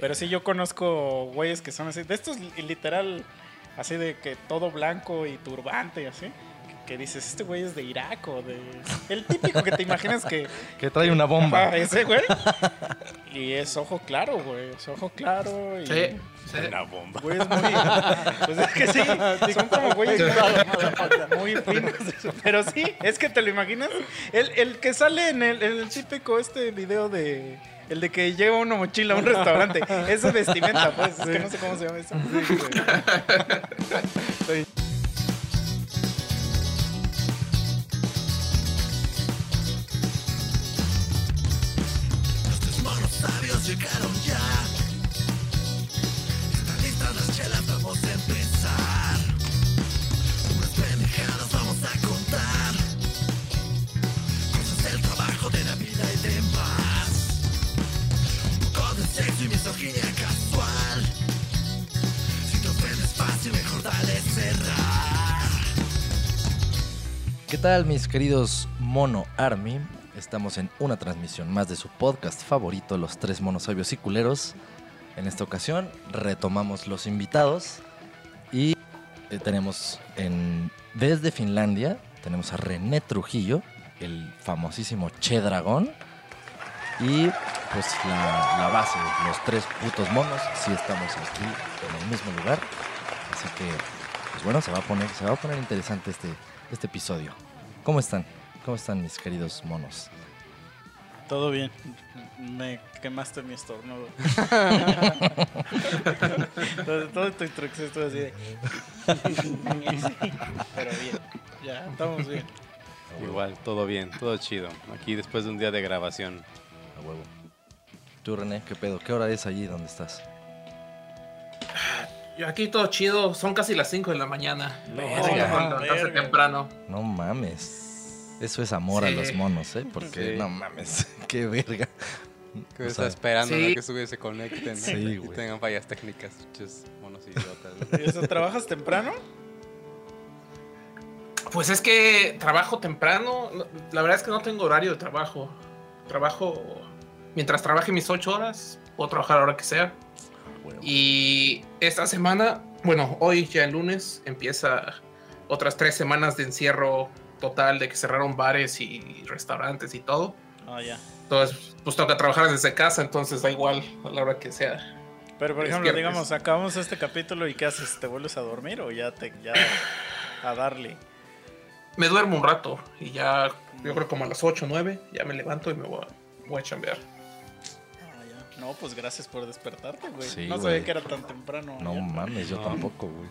Pero sí, yo conozco güeyes que son así. De estos li- literal, así de que todo blanco y turbante y así. Que dices, este güey es de Irak o de. El típico que te imaginas que. Que trae una bomba. Ajá, ese güey. Y es ojo claro, güey. Es ojo claro. Y, Sí, sí. Una bomba. Güey, es muy. Pues es que sí, son como güeyes muy finos. Pero sí, es que te lo imaginas. El, el que sale en el, en el típico este video de. El de que lleva una mochila a un restaurante. Esa vestimenta, pues. Es que no sé cómo se llama eso. ¿Qué tal mis queridos Mono Army? Estamos en una transmisión más de su podcast favorito, Los Tres Monos Sabios y Culeros. En esta ocasión retomamos los invitados y eh, tenemos en, desde Finlandia, tenemos a René Trujillo, el famosísimo Che Dragón. Y pues la, la base, los tres putos monos, sí estamos aquí en el mismo lugar. Así que, pues bueno, se va a poner, se va a poner interesante este, este episodio. ¿Cómo están? ¿Cómo están mis queridos monos? Todo bien. Me quemaste mi estornudo. todo, todo tu introducción estuvo así de. Pero bien. Ya, estamos bien. Igual, todo bien, todo chido. Aquí después de un día de grabación. A huevo. Tú, René, ¿qué pedo? ¿Qué hora es allí donde estás? Yo aquí todo chido, son casi las 5 de la mañana. Verga. Vamos a levantarse Verga. temprano. No mames. Eso es amor a los monos, ¿eh? Porque Sí. no mames. Qué verga. Que O está sea, esperando sí. ¿no? que sube se conecten Sí, y güey. tengan fallas técnicas. Muchos monos idiotas. ¿Y eso, ¿Trabajas temprano? Pues es que trabajo temprano. no- La verdad es que no tengo horario de trabajo. Trabajo mientras trabaje mis 8 horas, puedo trabajar a la hora que sea. Y esta semana, bueno, hoy ya el lunes empieza otras tres semanas de encierro total de que cerraron bares y restaurantes y todo. Ah, ya. Entonces, pues toca trabajar desde casa, entonces da igual a la hora que sea. Pero por ejemplo, digamos, acabamos este capítulo y ¿qué haces? ¿Te vuelves a dormir o ya te ya a darle? Me duermo un rato y ya, yo creo como a las 8 o 9, ya me levanto y me voy a, voy a chambear. No, pues gracias por despertarte, güey. Sí, no güey. sabía que era tan temprano. No ya. mames, yo No. tampoco, güey.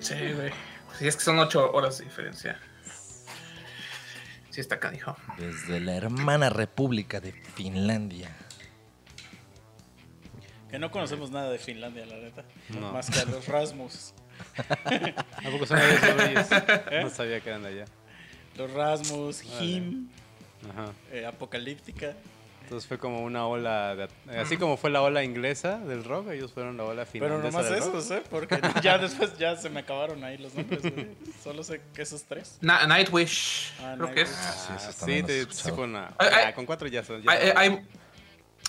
Sí, güey. Sí, es que son 8 horas de diferencia. Sí, está canijo. Desde la hermana república de Finlandia. Que no conocemos nada de Finlandia, la neta. No. Más que a los Rasmus. ¿A poco son de esos güeyes? No sabía que eran de allá. Los Rasmus. Him, Ajá. eh, Apocalíptica. Entonces fue como una ola, de- así como fue la ola inglesa del rock, ellos fueron la ola Pero finlandesa nomás del rock. esos, ¿eh? Porque ya después ya se me acabaron ahí los nombres. Solo sé que esos tres. Na- Nightwish, Ah, creo que es. Sí, Ah, sí, te- sí escuchado. fue una... Ay, ya, ay. con cuatro ya son... ya Hay, hay,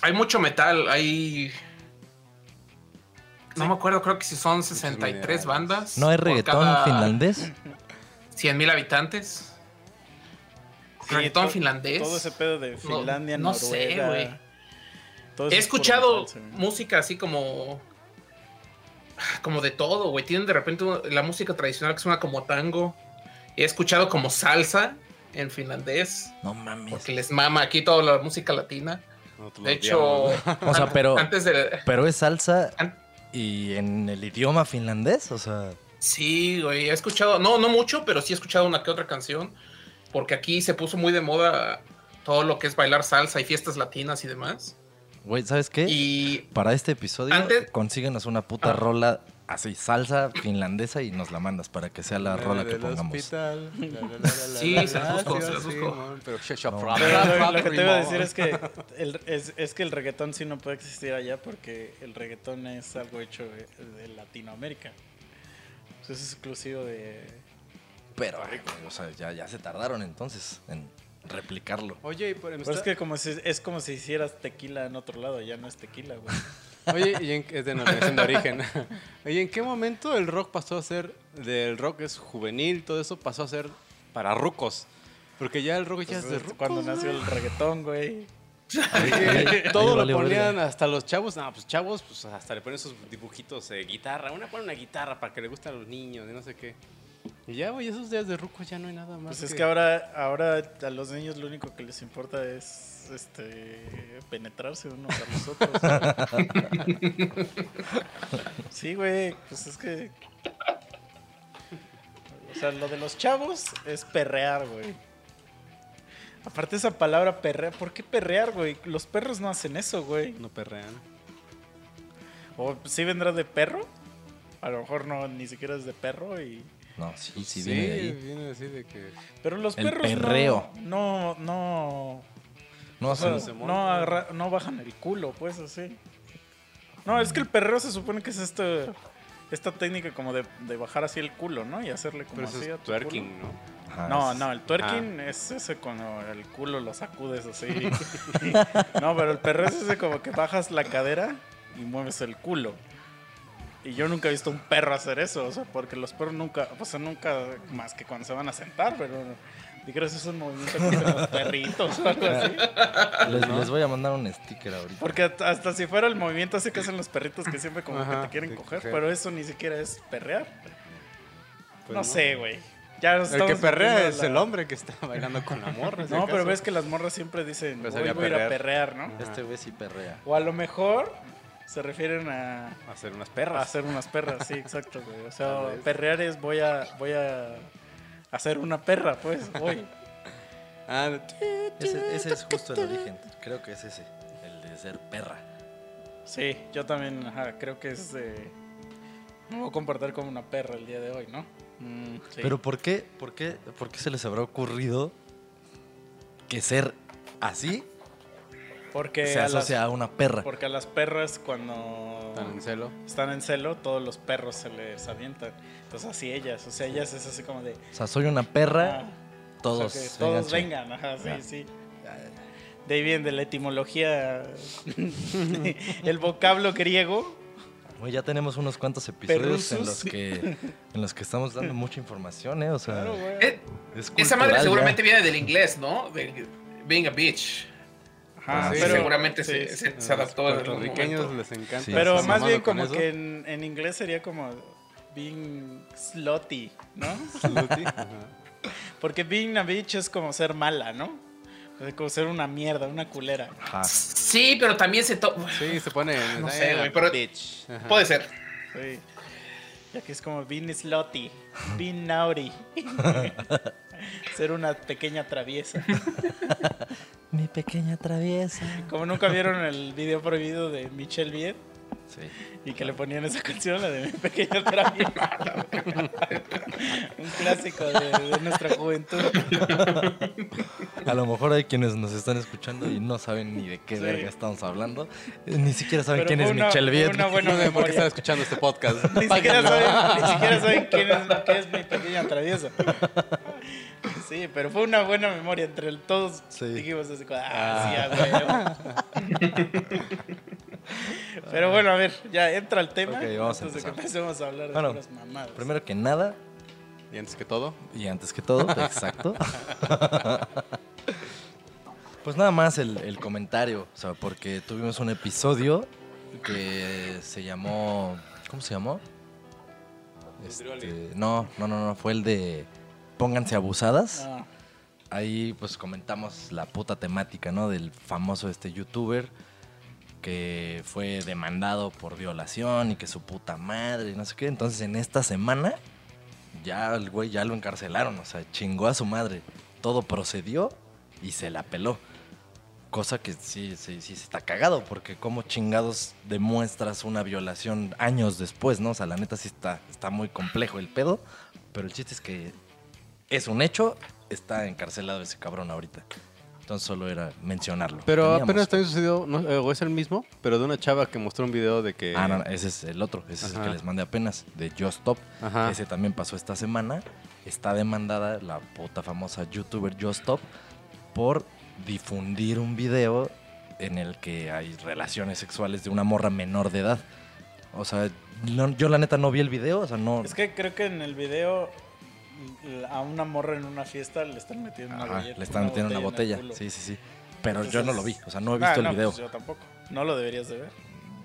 hay mucho metal, hay. No me acuerdo, creo que si son 63 minerales. bandas. ¿No hay reggaetón cada finlandés? 100 mil habitantes. Reggaetón to- finlandés. Todo ese pedo de Finlandia, no sé, Noruega. güey. He escuchado música así como. Como de todo, güey. Tienen de repente la música tradicional que suena como tango. He escuchado como salsa en finlandés. No mames. Porque les mama aquí toda la música latina. Nosotros De lo hecho, ¿no? O sea, pero- antes de. Pero es salsa y en el idioma finlandés, o sea, Sí, güey, he escuchado, no, no mucho, pero sí he escuchado una que otra canción, porque aquí se puso muy de moda todo lo que es bailar salsa y fiestas latinas y demás. güey, ¿sabes qué? Y Para este episodio, Antes- consíguenos una puta Ah. rola así, salsa finlandesa y nos la mandas para que sea la rola que pongamos. hospital, la, la, la, la, Sí, la, se la, las busco, se las busco. Pero No. Pero lo, que te iba a decir es que el, es, es que el reggaetón sí no puede existir allá porque el reggaetón es algo hecho de, de Latinoamérica. Pues es exclusivo de... Pero, o sea, ya, ya se tardaron entonces en replicarlo. Oye, y por- Pero es que como si, es como si hicieras tequila en otro lado, ya no es tequila, güey. Oye, y en, es denominación de origen. Oye, ¿en qué momento el rock pasó a ser, del rock es juvenil, todo eso pasó a ser para rucos? Porque ya el rock ya Pues es de es rucos. cuando nació el reggaetón, güey. Todo lo ponían verga. hasta los chavos. No, pues chavos, pues hasta le ponen esos dibujitos de guitarra. Una pone una guitarra para que le guste a los niños, de no sé qué. Y ya, güey, esos días de rucos ya no hay nada más. Pues es que ahora, ahora a los niños lo único que les importa es este penetrarse unos a los otros. sí, güey, pues es que. O sea, lo de los chavos es perrear, güey. Aparte esa palabra perrear, ¿por qué perrear, güey? Los perros no hacen eso, güey. No perrean. O sí vendrá de perro. A lo mejor no, ni siquiera es de perro y. No, sí, sí, Sí, viene de ahí. viene así de que. Pero los El perros no- perreo. no, no, No, O sea, sí, se no, montan. agarra- no bajan el culo, pues así. No, es que el perreo se supone que es este, esta técnica como de, de bajar así el culo, ¿no? Y hacerle como Pero así a es tu twerking, culo. ¿no? No, no, el twerking es ese cuando el culo lo sacudes así. no, pero el perreo es ese como que bajas la cadera y mueves el culo. Y yo nunca he visto un perro hacer eso, o sea, porque los perros nunca, o sea, nunca más que cuando se van a sentar, pero yo creo que eso es un movimiento que hacen los perritos o algo así. Les, les voy a mandar un sticker ahorita. Porque hasta- hasta si fuera el movimiento ese que hacen los perritos que siempre como que te quieren coger, coger. pero eso ni siquiera es perrear. Pues no, sé, güey. Ya El que perrea es la- el hombre que está bailando con la morra. No, pero ves que las morras siempre dicen, Pues "Hoy salí a voy a ir a perrear". perrear, ¿no? Este güey sí perrea. O a lo mejor se refieren a, Hacer unas a perras. hacer unas perras, sí, exacto, güey. O sea, perrear es voy a, voy a hacer una perra, pues, voy. Ah, Ese, ese es justo el origen. Creo que es ese. El de ser perra. Sí, yo también ajá, creo que es de... Me voy a comportar como una perra el día de hoy, ¿no? Mm, sí. Pero ¿por qué, por, qué, ¿por qué se les habrá ocurrido que ser así porque se a las- asocia a una perra? Porque a las perras cuando están en celo. están en celo, todos los perros se les avientan. Entonces así ellas, o sea, ellas es así como de... O sea, soy una perra, ah, todos, o sea, que todos vengan, ajá, sí, Ya. sí. De ahí viene de la etimología, el vocablo griego. Güey, ya tenemos unos cuantos episodios en los que en los que estamos dando mucha información, ¿eh? O sea, Claro, es esa madre cultural seguramente ya. viene del inglés, ¿no? De being a bitch. Ajá, sí, pero, seguramente sí, se, sí. se- se adaptó A los puertorriqueños les encanta. Sí, Pero más bien como eso. que en, en inglés sería como being slutty, ¿no? Slutty, ajá. Porque being a bitch es como ser mala, ¿no? Como ser una mierda, una culera. Ajá. Sí, pero también se to... Sí, se pone. No sé, güey, pero- Bitch. Ajá. Puede ser. Sí. Ya que es como being slutty, being naughty. Ser una pequeña traviesa. Mi pequeña traviesa. Como nunca vieron el video prohibido de Michelle Viet Sí. y que le ponían esa canción, la de Mi pequeña traviesa. Un clásico de, de nuestra juventud. A lo mejor hay quienes nos están escuchando y no saben ni de qué Sí. verga estamos hablando. Ni siquiera saben Pero quién es una- Michelle fue Viet. No por qué están escuchando este podcast. Ni siquiera, saben, ni siquiera saben quién es, qué es mi pequeña traviesa. Sí, pero fue una buena memoria entre el- todos. Sí. Dijimos así, como, ah, sí. Pero bueno, a ver, ya entra el tema. Ok, vamos a antes de que empezar. empecemos a hablar de Bueno, puras mamadas. Primero que nada, Y antes que todo, y antes que todo, exacto. pues nada más el, el comentario, o sea, porque tuvimos un episodio que se llamó. ¿Cómo se llamó? Este, no, no, no, no, fue el de Pónganse abusadas. Ah, Ahí pues comentamos la puta temática, ¿no? Del famoso este youtuber que fue demandado por violación y que su puta madre y no sé qué. Entonces en esta semana ya el güey ya lo encarcelaron, o sea, chingó a su madre. Todo procedió y se la peló. Cosa que sí, sí, sí está cagado, porque como chingados demuestras una violación años después, ¿no? O sea, la neta sí está, está muy complejo el pedo, pero el chiste es que es un hecho, está encarcelado ese cabrón ahorita. Entonces solo era mencionarlo. Pero Teníamos- apenas también sucedió, no, eh, o es el mismo, pero de una chava que mostró un video de que. Ah, no, no, ese es el otro, ese es el que les mandé apenas, de Just Stop. Ajá. Ese también pasó esta semana. Está demandada la puta famosa youtuber Just Stop por difundir un video en el que hay relaciones sexuales de una morra menor de edad. O sea, no- yo la neta no vi el video, o sea, no... Es que creo que en el video a una morra en una fiesta le están metiendo una botella. le están metiendo una botella. Sí, sí, sí. Pero yo no lo vi, o sea, no he visto Ah, el no, video. pues yo tampoco. No lo deberías de ver.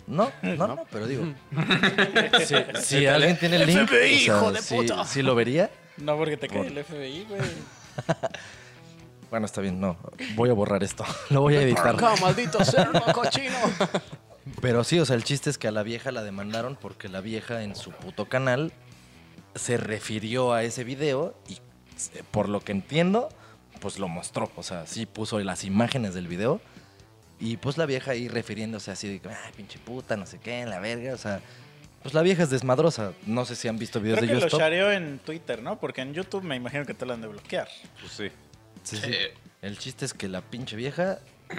No, no, no, pero digo. si si alguien tiene el link, FBI, o sea, hijo de puta. sí lo vería. No porque te cae Por- el FBI, güey. Bueno, está bien, no. Voy a borrar esto. Lo voy a editar. Acá, maldito cerdo cochino. Pero sí, o sea, el chiste es que a la vieja la demandaron porque la vieja en su puto canal se refirió a ese video y eh, por lo que entiendo, pues lo mostró. O sea, sí puso las imágenes del video y pues la vieja ahí refiriéndose así de, ay, pinche puta, no sé qué, en la verga. O sea, pues la vieja es desmadrosa. No sé si han visto videos Creo de que lo YouTube. shareó en Twitter, ¿no? Porque en YouTube me imagino que te lo han de bloquear. Pues sí. Sí, sí. El chiste es que la pinche vieja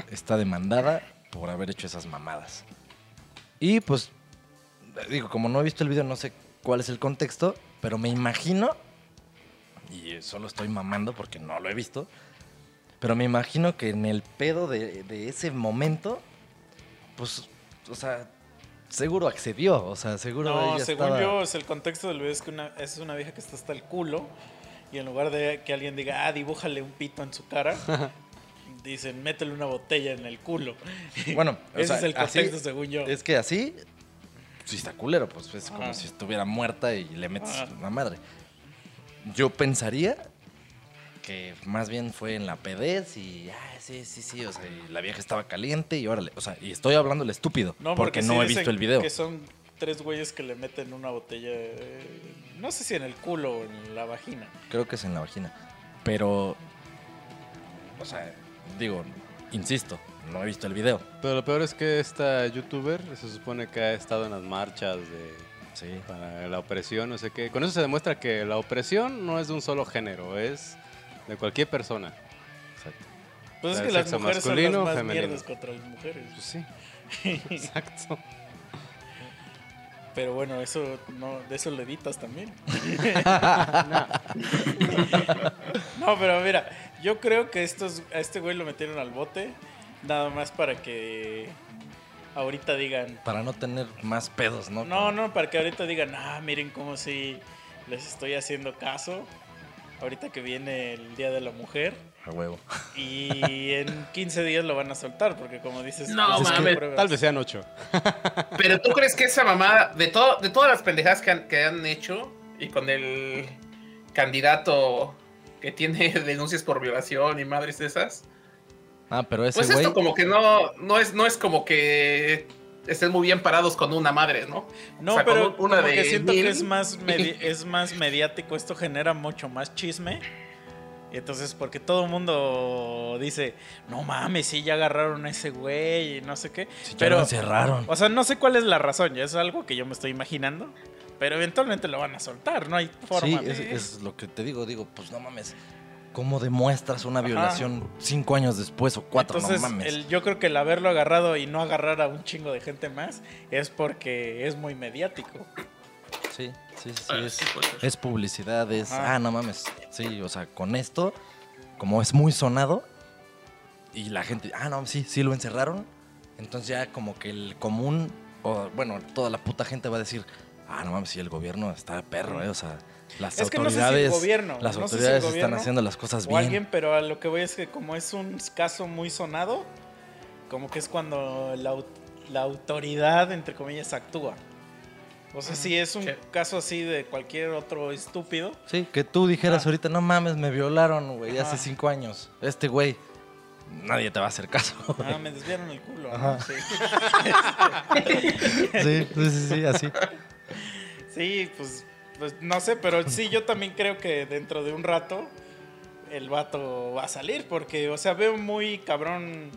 está demandada por haber hecho esas mamadas. Y pues, digo, como no he visto el video, no sé cuál es el contexto, pero me imagino, y solo estoy mamando porque no lo he visto, pero me imagino que en el pedo de, de ese momento, pues, o sea, seguro accedió, o sea, seguro No, ella según estaba- yo, es el contexto del video es que una, es una vieja que está hasta el culo y en lugar de que alguien diga, ah, dibújale un pito en su cara, dicen, métele una botella en el culo. Bueno, o Ese sea, es el así- contexto según yo. Es que así, sí está culero, pues es como Ajá. si estuviera muerta y le metes Ajá. una madre. Yo pensaría que más bien fue en la pedez y, ah, sí, sí, sí, o sea, y la vieja estaba caliente y órale, o sea, y estoy hablando el estúpido, porque, sí no he visto el video. Que son tres güeyes que le meten una botella, eh, no sé si en el culo o en la vagina. Creo que es en la vagina. Pero, o sea, digo, insisto, no he visto el video. Pero lo peor es que esta youtuber se supone que ha estado en las marchas de Sí. para la opresión, no sé qué. Con eso se demuestra que la opresión no es de un solo género, es de cualquier persona. Exacto. Pues es que las mujeres son masculino las o más femenino. mierdas contra las mujeres. Pues sí. Exacto. Pero bueno, eso no, de eso lo editas también. no, pero mira, yo creo que estos, a este güey lo metieron al bote nada más para que ahorita digan, Para no tener más pedos, ¿no? no, no, para que ahorita digan, ah, miren cómo si les estoy haciendo caso. Ahorita que viene el Día de la Mujer A huevo. y en 15 días lo van a soltar porque como dices, No, pues, es que. Tal vez sean ocho. Pero tú crees que esa mamada, de, todo, de todas las pendejadas que han, que han hecho, y con el candidato que tiene denuncias por violación y madres de esas, Ah, pero ese pues güey... esto como que no, no, es, no es como que estén muy bien parados con una madre, ¿no? No, O sea, con pero un- una como de que siento mil. que es más, medi- es más mediático, esto genera mucho más chisme. Y entonces, porque todo el mundo dice, no mames, sí, ya agarraron a ese güey y no sé qué. Sí, ya pero, lo encerraron. o sea, no sé cuál es la razón, ya es algo que yo me estoy imaginando. Pero eventualmente lo van a soltar, no hay forma Sí, de... es, es lo que te digo. Digo, pues no mames. ¿Cómo demuestras una Ajá. violación cinco años después o cuatro? Entonces, no mames. el- yo creo que el haberlo agarrado y no agarrar a un chingo de gente más es porque es muy mediático. Sí, sí, sí. Ah, es, publicidad, es. Ajá. Ah, no mames. Sí, o sea, con esto, como es muy sonado, y la gente. Ah, no, sí, sí lo encerraron. Entonces ya como que el común, o bueno, toda la puta gente va a decir. Ah, no mames, sí, el gobierno está perro, ¿eh? O sea, las Es que no sé si el autoridades. gobierno, las no sé si el autoridades gobierno están haciendo las cosas o bien. alguien, pero a lo que voy es que como es un caso muy sonado, como que es cuando la, la autoridad, entre comillas, actúa. O sea, si es un caso así de cualquier otro estúpido, Sí, que tú dijeras Ah. ahorita, no mames, me violaron, güey, hace cinco años. Este güey, nadie te va a hacer caso. ah, me desviaron el culo. ¿no? Sí, sí, sí, sí, así. Sí, pues, pues no sé, pero sí, yo también creo que dentro de un rato el vato va a salir, porque, o sea, veo muy cabrón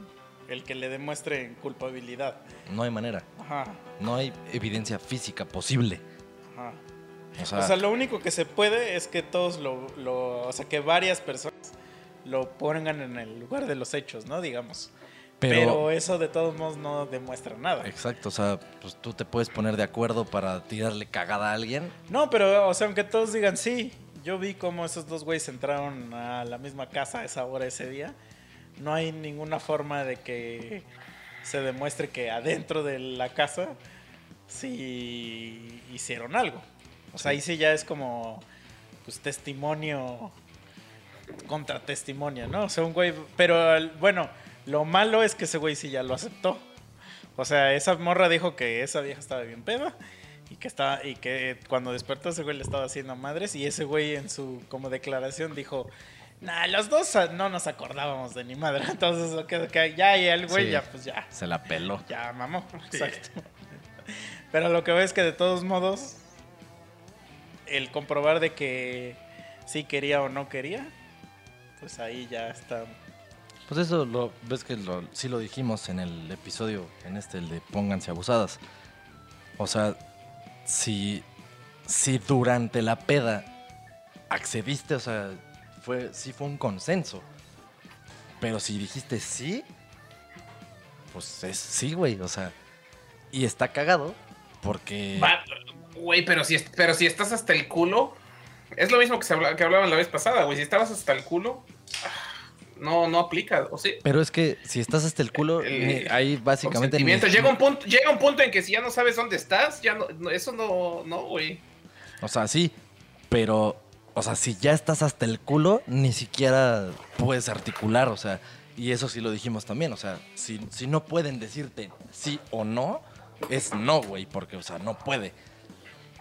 el que le demuestre culpabilidad. No hay manera. Ajá, No hay evidencia física posible. ajá. O sea, O sea, lo único que se puede es que todos lo, lo- o sea, que varias personas lo pongan en el lugar de los hechos, ¿no? Digamos. Pero, pero, eso de todos modos no demuestra nada. Exacto, o sea, pues tú te puedes poner de acuerdo para tirarle cagada a alguien. No, pero, o sea, aunque todos digan sí, yo vi cómo esos dos güeyes entraron a la misma casa a esa hora ese día. no hay ninguna forma de que se demuestre que adentro de la casa sí hicieron algo. O sea, ahí sí ya es como pues testimonio contra testimonio, ¿no? O sea, un güey, pero bueno, lo malo es que ese güey sí ya lo aceptó. O sea, esa morra dijo que esa vieja estaba bien peda y que estaba y que cuando despertó ese güey le estaba haciendo madres y ese güey en su como declaración dijo, "Nah, los dos no nos acordábamos de ni madre." Entonces, ya y el güey Sí. ya pues ya Se la peló. ya, mamó. Exacto. Pero lo que veo es que de todos modos, el comprobar de que sí quería o no quería, pues ahí ya está. Pues eso lo ves que lo, sí lo dijimos en el episodio, en este, el de Pónganse abusadas. O sea, si, si durante la peda accediste, o sea, fue, sí fue un consenso. Pero si dijiste sí, pues es sí, güey. O sea, y está cagado porque... Güey, pero si, pero si estás hasta el culo, es lo mismo que, se que hablaban la vez pasada, güey. Si estabas hasta el culo, ah, no, no aplica, ¿o sí? Pero es que si estás hasta el culo, El- ni- ahí básicamente... Llega un punto, llega un punto en que si ya no sabes dónde estás, ya no, no- eso no, no, güey. O sea, sí, pero, o sea, si ya estás hasta el culo, ni siquiera puedes articular, o sea, y eso sí lo dijimos también, o sea, si, si no pueden decirte sí o no, es no, güey, porque, o sea, no puede.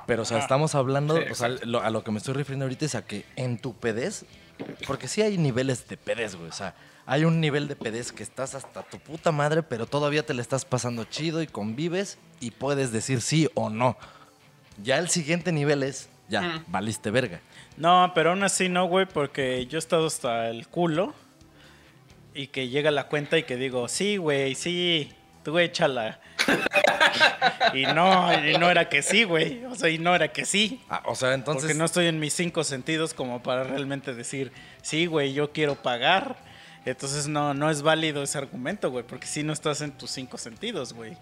Pero, o sea, estamos hablando, Sí, o sea, lo- a lo que me estoy refiriendo ahorita es a que en tu pedez, porque sí hay niveles de pedez, güey, o sea, hay un nivel de pedez que estás hasta tu puta madre, pero todavía te le estás pasando chido y convives y puedes decir sí o no. Ya el siguiente nivel es, ya, Mm. valiste verga. No, pero aún así no, güey, porque yo he estado hasta el culo y que llega la cuenta y que digo, sí, güey, sí, tú échala. y no, y no era que sí, güey. O sea, y no era que sí. Ah, o sea, entonces. porque no estoy en mis cinco sentidos como para realmente decir, sí, güey, yo quiero pagar. Entonces no, no es válido ese argumento, güey, porque si no estás en tus cinco sentidos, güey.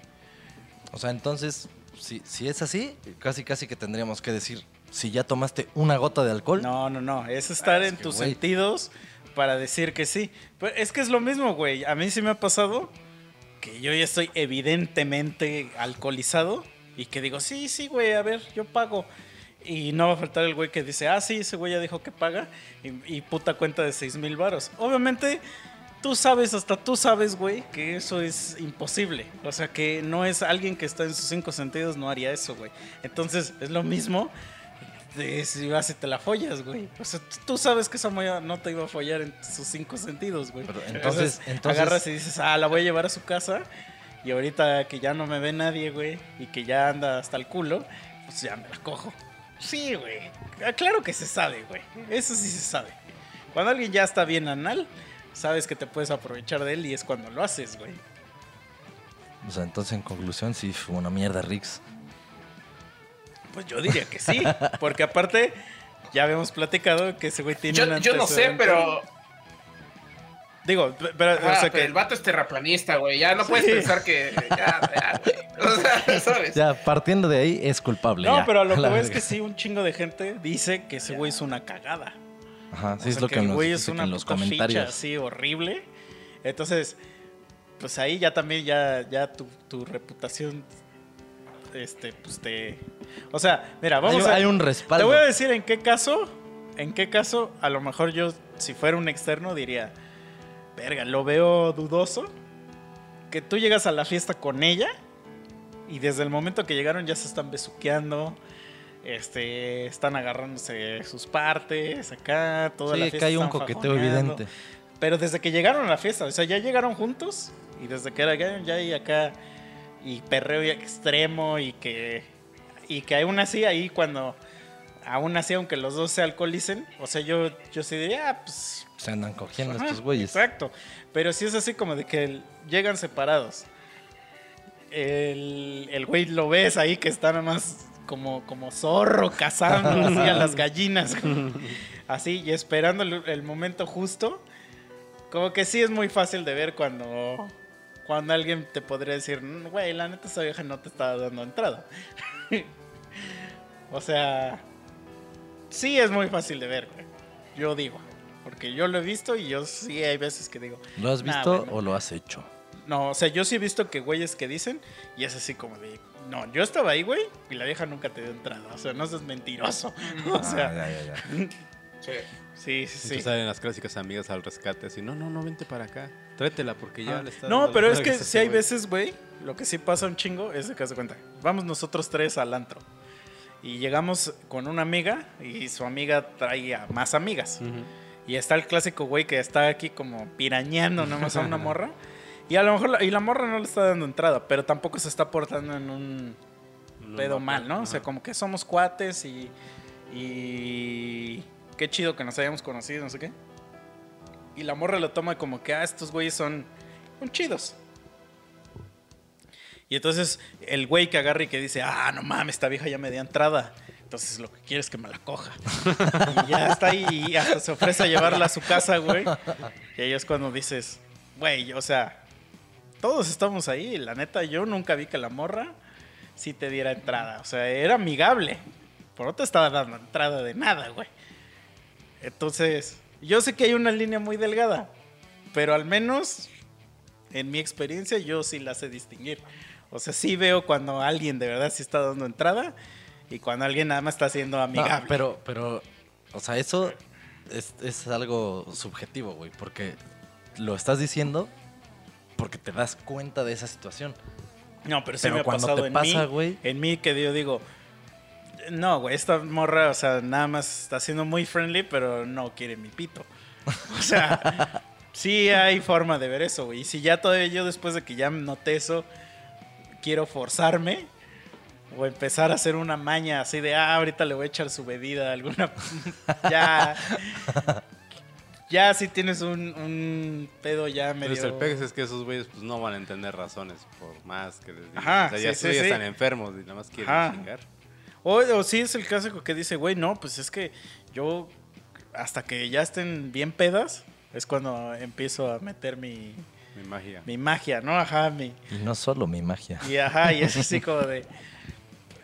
O sea, entonces, si, si es así, casi casi que tendríamos que decir, si ya tomaste una gota de alcohol. No, no, no. Es estar Ah, es en tus sentidos para decir que sí. Pero es que es lo mismo, güey. A mí sí me ha pasado que yo ya estoy evidentemente alcoholizado y que digo, sí, sí, güey, a ver, yo pago. Y no va a faltar el güey que dice, ah, sí, ese güey ya dijo que paga y, puta cuenta de 6 mil varos. Obviamente, tú sabes, hasta tú sabes, güey, que eso es imposible. O sea, que no es alguien que está en sus cinco sentidos, no haría eso, güey. Entonces, es lo mismo si vas y te la follas, güey. O sea, tú- tú sabes que esa moya no te iba a follar en sus cinco sentidos, güey. Pero entonces, entonces- entonces- agarras y dices, ah, la voy a llevar a su casa. Y ahorita que ya no me ve nadie, güey, y que ya anda hasta el culo, pues ya me la cojo. Sí, güey. Ah, Claro que se sabe, güey. Eso sí se sabe. Cuando alguien ya está bien anal, sabes que te puedes aprovechar de él y es cuando lo haces, güey. O sea, entonces en conclusión, sí, fue una mierda, Rix. Pues yo diría que sí. Porque aparte, ya habíamos platicado que ese güey tiene Yo, un yo no sé, pero. Digo, pe- pero, Ah, o sea pero que el vato es terraplanista, güey. Ya no puedes pensar que. Ya, ya, güey. O sea, ¿sabes? Ya, partiendo de ahí, es culpable. No, ya. pero lo que veo es que sí, un chingo de gente dice que ese güey es una cagada. Ajá, sí, O es lo que, el nos güey dice es que una en los puta ficha comentarios. así horrible. Entonces, pues ahí ya también ya, ya tu, tu reputación, este, pues te... O sea, mira, vamos hay, a... hay un Te respaldo. voy a decir en qué caso, en qué caso, a lo mejor yo, si fuera un externo, diría, verga, lo veo dudoso, que tú llegas a la fiesta con ella y desde el momento que llegaron ya se están besuqueando, este, están agarrándose sus partes, acá, toda la Sí, fiesta. que hay un coqueteo fajoneando. evidente. Pero desde que llegaron a la fiesta, o sea, ya llegaron juntos y desde que era ya hay acá y perreo y extremo y que y que aún así ahí cuando aún así aunque los dos se alcoholicen, o sea, yo yo sí diría, ah, pues Se andan cogiendo ajá, estos güeyes. Exacto. Pero si es así como de que llegan separados. El, el güey lo ves ahí que está nada más como, como zorro cazando así a las gallinas. Así, y esperando el, el momento justo. Como que sí es muy fácil de ver cuando, cuando alguien te podría decir, "Mm, güey, la neta esa vieja no te está dando entrada. o sea, sí es muy fácil de ver, güey. Yo digo. porque yo lo he visto y yo sí hay veces que digo, ¿Lo has Nah, visto o lo has hecho? no, o sea, yo sí he visto que güeyes que dicen y es así como de, no, yo estaba ahí, güey, y la vieja nunca te dio entrada, o sea, no seas mentiroso. O Ah, sea, ya, ya, ya. Sí. sí, sí, Sí. sí. salen las clásicas amigas al rescate así, no, no, no, vente para acá. Tráetela porque ya Ah. le está No, pero es que si hay güey". veces, güey, lo que sí pasa un chingo es de que haz de cuenta. Vamos nosotros tres al antro. Y llegamos con una amiga y su amiga trae a más amigas. Y está el clásico güey que está aquí como pirañando nomás a una morra. Y a lo mejor la, y la morra no le está dando entrada, pero tampoco se está portando en un No, pedo no, mal, ¿no? O sea, como que somos cuates y, y qué chido que nos hayamos conocido, no sé qué. Y la morra lo toma como que, ah, estos güeyes son, son chidos. Y entonces el güey que agarra y que dice, ah, no mames, esta vieja ya me dio entrada. Entonces lo que quiere es que me la coja. y ya está ahí y se ofrece a llevarla a su casa, güey. Y ahí es cuando dices, güey, o sea, todos estamos ahí. La neta, yo nunca vi que la morra sí te diera entrada. O sea, era amigable. Pero no te estaba dando entrada de nada, güey. Entonces, yo sé que hay una línea muy delgada. Pero al menos, en mi experiencia, yo sí la sé distinguir. O sea, sí veo cuando alguien de verdad sí está dando entrada y cuando alguien nada más está siendo No, amigable. pero, pero, o sea, eso es, es algo subjetivo, güey, porque lo estás diciendo porque te das cuenta de esa situación. No, pero sí Pero me ha cuando pasado te en pasa, mí. güey. En mí que yo digo, no, güey, esta morra, o sea, nada más está siendo muy friendly, pero no quiere mi pito. O sea, sí hay forma de ver eso, güey. Y si ya todavía yo después de que ya noté eso, quiero forzarme o empezar a hacer una maña así de, ah, ahorita le voy a echar su bebida, alguna... ya... Ya si tienes un, un pedo ya Pero medio... el pex es que esos güeyes pues, no van a entender razones por más que les digan. Ajá, o sea, ya, sí, ya sí, sí. están enfermos y nada más quieren Ajá. chingar. O, o sí es el clásico que dice, güey, no, pues es que yo hasta que ya estén bien pedas es cuando empiezo a meter mi, Mi magia. mi magia, ¿no? Ajá, mi... Y no solo mi magia. Y ajá, y es así como de...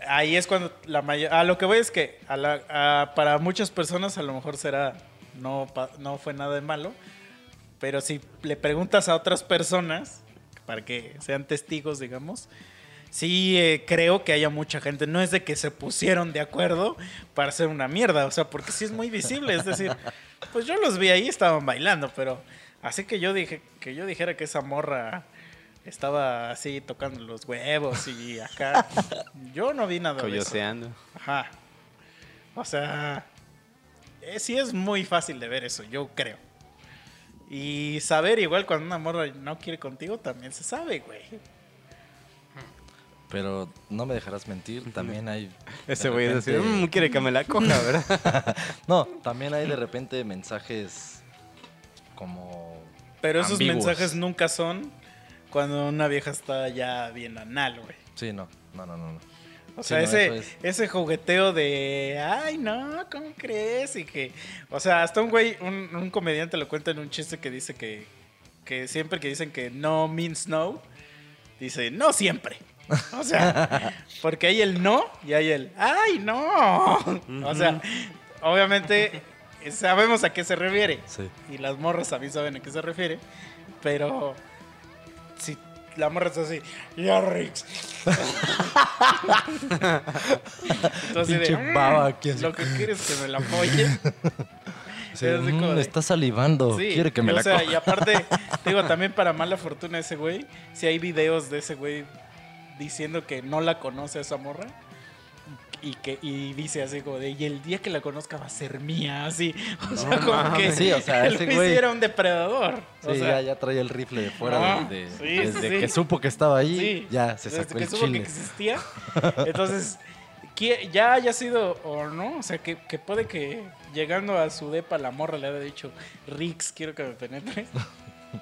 Ahí es cuando la mayor... A lo que voy es que a la- a- para muchas personas a lo mejor será... No, pa- no fue nada de malo. Pero si le preguntas a otras personas, para que sean testigos, digamos, sí eh, creo que haya mucha gente. No es de que se pusieron de acuerdo para hacer una mierda, o sea, porque sí es muy visible. Es decir, pues yo los vi ahí, estaban bailando, pero así que yo dije que yo dijera que esa morra estaba así tocando los huevos y acá. Yo no vi nada de eso. Coyoseando. Ajá. O sea, eh, sí es muy fácil de ver eso, yo creo. Y saber igual cuando una morra no quiere contigo también se sabe, güey. Pero no me dejarás mentir, también hay... Ese güey repente- "Mm, quiere que me la coja, ¿verdad? No, también hay de repente mensajes como... Pero esos ambiguos. mensajes nunca son cuando una vieja está ya bien anal, güey. Sí, no, no, no, no. no. O Sí, sea, no, ese, es. ese jugueteo de, ay, no, ¿cómo crees? Y que, o sea, hasta un güey, un, un comediante lo cuenta en un chiste que dice que, que siempre que dicen que no means no, dice, no siempre. O sea, porque hay el no y hay el, ay, no. O sea, obviamente sabemos a qué se refiere. Sí. Y las morras también saben a qué se refiere. Pero si la morra está así, ya Rix. Entonces, Pinche de, baba "Mm, aquí así". lo que quieres es que me la apoye. Sí, Es "Mm, de- está salivando, Sí, quiere que me o la sea, coja". y aparte, te digo, también para mala fortuna ese güey, si hay videos de ese güey diciendo que no la conoce a esa morra. Y que y dice así como de, y el día que la conozca va a ser mía, así. O sea, como que Sí, o sea, el ese güey era un depredador. Sí, o sea, ya, ya traía el rifle de fuera No, de- de- sí, desde sí, que supo que estaba ahí, Sí, ya se desde sacó que el supo que chile. existía. Entonces, que ya haya sido o no, o sea, que, que puede que llegando a su depa la morra le haya dicho, Rix, quiero que me penetres.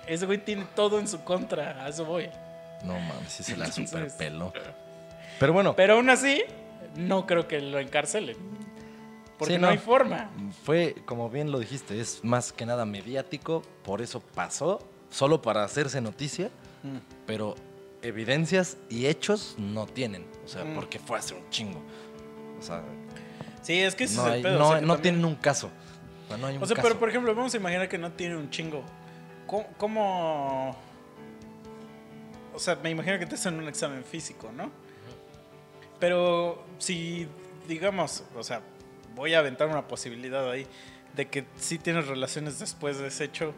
Ese güey tiene todo en su contra, a eso voy. No mames, sí se la Entonces- super peló. Pero bueno, Pero aún así, no creo que lo encarcelen. Porque Sí, no. no. hay forma. fue, como bien lo dijiste, es más que nada mediático, por eso pasó, solo para hacerse noticia, pero evidencias y hechos no tienen. O sea, Mm. porque fue hace un chingo. O sea, Sí, es que ese no, es hay- el pedo. no, o sea, que no también- tienen un caso. O sea, no hay un O sea, caso. pero por ejemplo, vamos a imaginar que no tiene un chingo. ¿Cómo, cómo- O sea, me imagino que te hacen un examen físico, ¿no? Pero si, digamos, o sea, voy a aventar una posibilidad ahí de que si tienes relaciones después de ese hecho,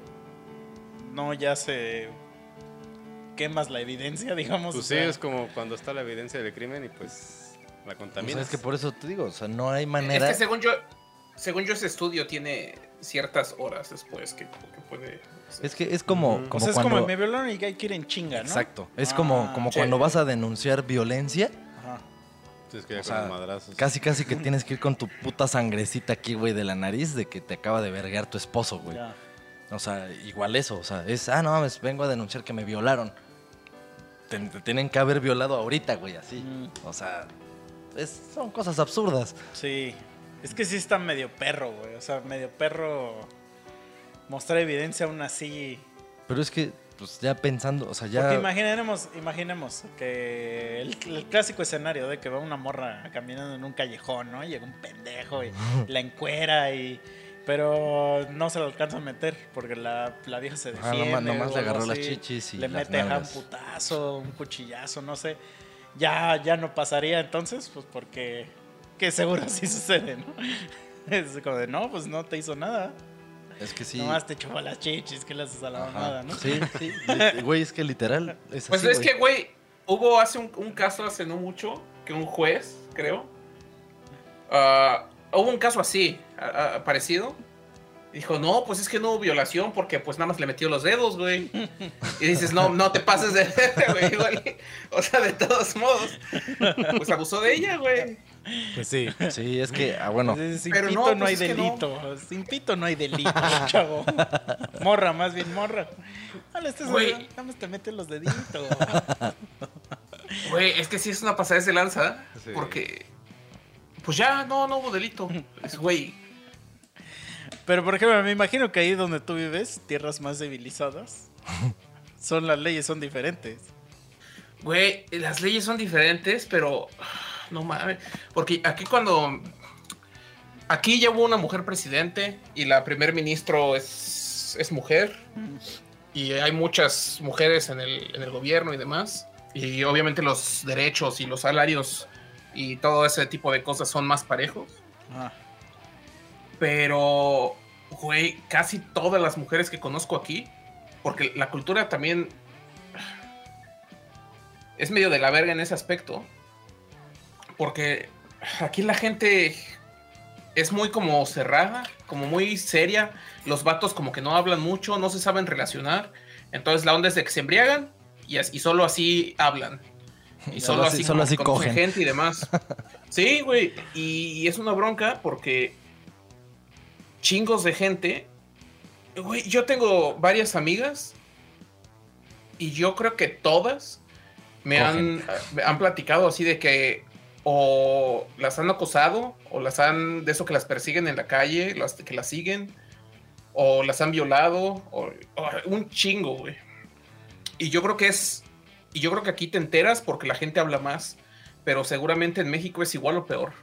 no ya se quemas la evidencia, digamos. Pues o sí, es como cuando está la evidencia del crimen y pues la O contaminas. sea, es que por eso te digo, o sea, no hay Es manera. que según yo, según yo ese estudio tiene ciertas horas después que, que puede... Es que es como, Ujú. o como sea, es cuando. como me violaron y hay que ir en chinga, ¿no? Exacto. Es Ah, como, como sí. cuando vas a denunciar violencia. Ajá. Tienes que O sea, madrazos. Casi, casi que tienes que ir con tu puta sangrecita aquí, güey, de la nariz de que te acaba de verguear tu esposo, güey. Ya. O sea, igual eso. O sea, es, ah, no mames, vengo a denunciar que me violaron. Te, te tienen que haber violado ahorita, güey, así. Mm. O sea, es- son cosas absurdas. Sí, es que sí está medio perro, güey. O sea, medio perro mostrar evidencia aún así. Pero es que, pues ya pensando, o sea, Porque ya. imaginemos, imaginemos que el, el clásico escenario de que va una morra caminando en un callejón, ¿no? Llega un pendejo y la encuera y... Pero no se lo alcanza a meter porque la, la vieja se Ah, defiende. nomás- nomás o le agarró las chichis y Le las mete ajá, un putazo, un cuchillazo, no sé. Ya, ya no pasaría entonces, pues porque... Que seguro sí sucede, ¿no? Es como de, no, pues no te hizo nada. Es que sí. Nomás te chupó las chichis, que le haces a la Ajá. mamada, ¿no? Sí, sí. Güey, es que literal. Es Pues así, es güey. que, güey, hubo hace un, un caso hace no mucho que un juez, creo, ah, hubo un caso así, parecido. Dijo, no, pues es que no hubo violación porque pues nada más le metió los dedos, güey. Y dices, no, no te pases de güey, igual. O sea, de todos modos, pues abusó de ella, güey. Pues sí. Sí, es que, ah, bueno. Sin Pero pito no, no, pues hay es que no. delito. Sin pito no hay delito, chavo. Morra, más bien morra. No le estés Güey. nada más te mete los deditos. Güey, es que sí es una pasada de lanza, Sí. porque pues ya, no, no hubo delito. Es, güey, Pero por ejemplo, me imagino que ahí donde tú vives, tierras más civilizadas, son las leyes son diferentes. Güey, las leyes son diferentes, pero no mames. Porque aquí cuando. Aquí ya hubo una mujer presidente y la primer ministro es, es mujer. Y hay muchas mujeres en el, en el gobierno y demás. Y obviamente los derechos y los salarios y todo ese tipo de cosas son más parejos. Ah, Pero, güey, casi todas las mujeres que conozco aquí, porque la cultura también es medio de la verga en ese aspecto, porque aquí la gente es muy como cerrada, como muy seria, los vatos como que no hablan mucho, no se saben relacionar, entonces la onda es de que se embriagan y, y solo así hablan. Y solo, así, solo así cogen. gente y demás. Sí, güey. Y, y es una bronca porque chingos de gente. Güey, yo tengo varias amigas y yo creo que todas me han, me han platicado así de que o las han acosado o las han de eso que las persiguen en la calle, las que las siguen o las han violado o, o un chingo, güey. Y yo creo que es y yo creo que aquí te enteras porque la gente habla más, pero seguramente en México es igual o peor.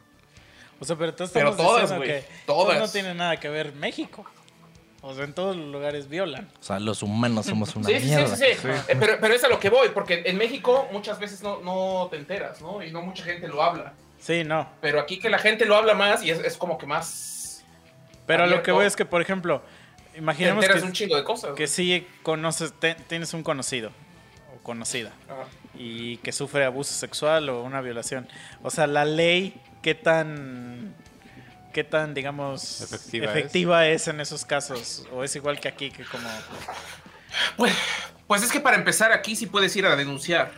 O sea, pero Pero todas, güey, todas. no tiene nada que ver México. O sea, en todos los lugares violan. O sea, los humanos somos una Sí, sí, sí, mierda. sí, sí. Eh, Pero, pero es a lo que voy, porque en México muchas veces no, no te enteras, ¿no? Y no mucha gente lo habla. Sí, no. Pero aquí que la gente lo habla más y es, es como que más... Pero a lo que Abierto. voy es que, por ejemplo, Te imaginemos enteras que, un chingo de cosas. que sí conoces, te- tienes un conocido o conocida Ajá. y que sufre abuso sexual o una violación. O sea, la ley, ¿qué tan, qué tan, digamos, Efectiva efectiva es. en esos casos? ¿O es igual que aquí, que como... Pues, pues es que para empezar aquí sí puedes ir a denunciar.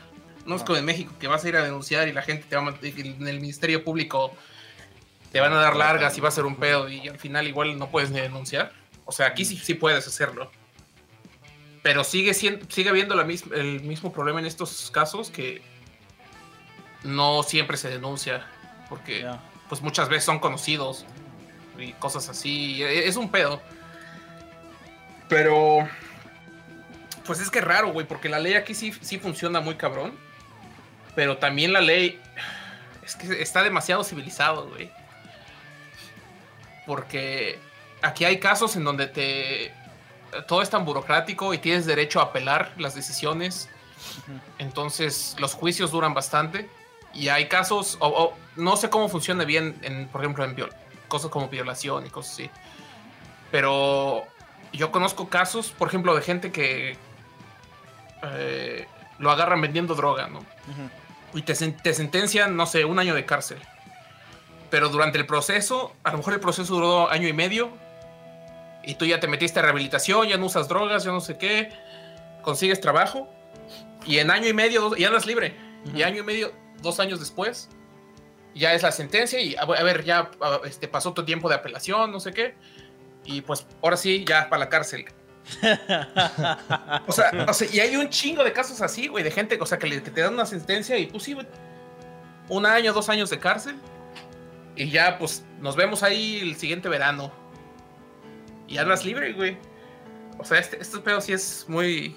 No es como en México que vas a ir a denunciar y la gente te va a mandar- en el Ministerio Público te van a dar largas y va a ser un pedo y al final igual no puedes ni denunciar. O sea, aquí sí, sí puedes hacerlo. Pero sigue siendo, sigue habiendo la mis- el mismo problema en estos casos que no siempre se denuncia. Porque. Pues muchas veces son conocidos y cosas así. e- Es un pedo. Pero pues es que es raro, güey, porque la ley aquí sí, sí funciona muy cabrón. Pero también la ley es que está demasiado civilizado, güey. Porque aquí hay casos en donde te todo es tan burocrático y tienes derecho a apelar las decisiones. Entonces los juicios duran bastante y hay casos, o, no sé cómo funciona bien, en, por ejemplo, en cosas como violación y cosas así. Pero yo conozco casos, por ejemplo, de gente que eh, lo agarran vendiendo droga, ¿no? Y te, te sentencian, no sé, un año de cárcel. Pero durante el proceso, a lo mejor el proceso duró año y medio, y tú ya te metiste a rehabilitación, ya no usas drogas, ya no sé qué, consigues trabajo, y en año y medio ya andas libre. Y año y medio, dos años después, ya es la sentencia, y a ver, ya este, pasó tu tiempo de apelación, no sé qué, y pues ahora sí, ya para la cárcel. o, sea, y hay un chingo de casos así, güey, de gente, o sea, que, te dan una sentencia y pues sí, un año, dos años de cárcel. Y ya, pues, nos vemos ahí el siguiente verano. Y andas libre, güey. O sea, este, este pedo sí es muy.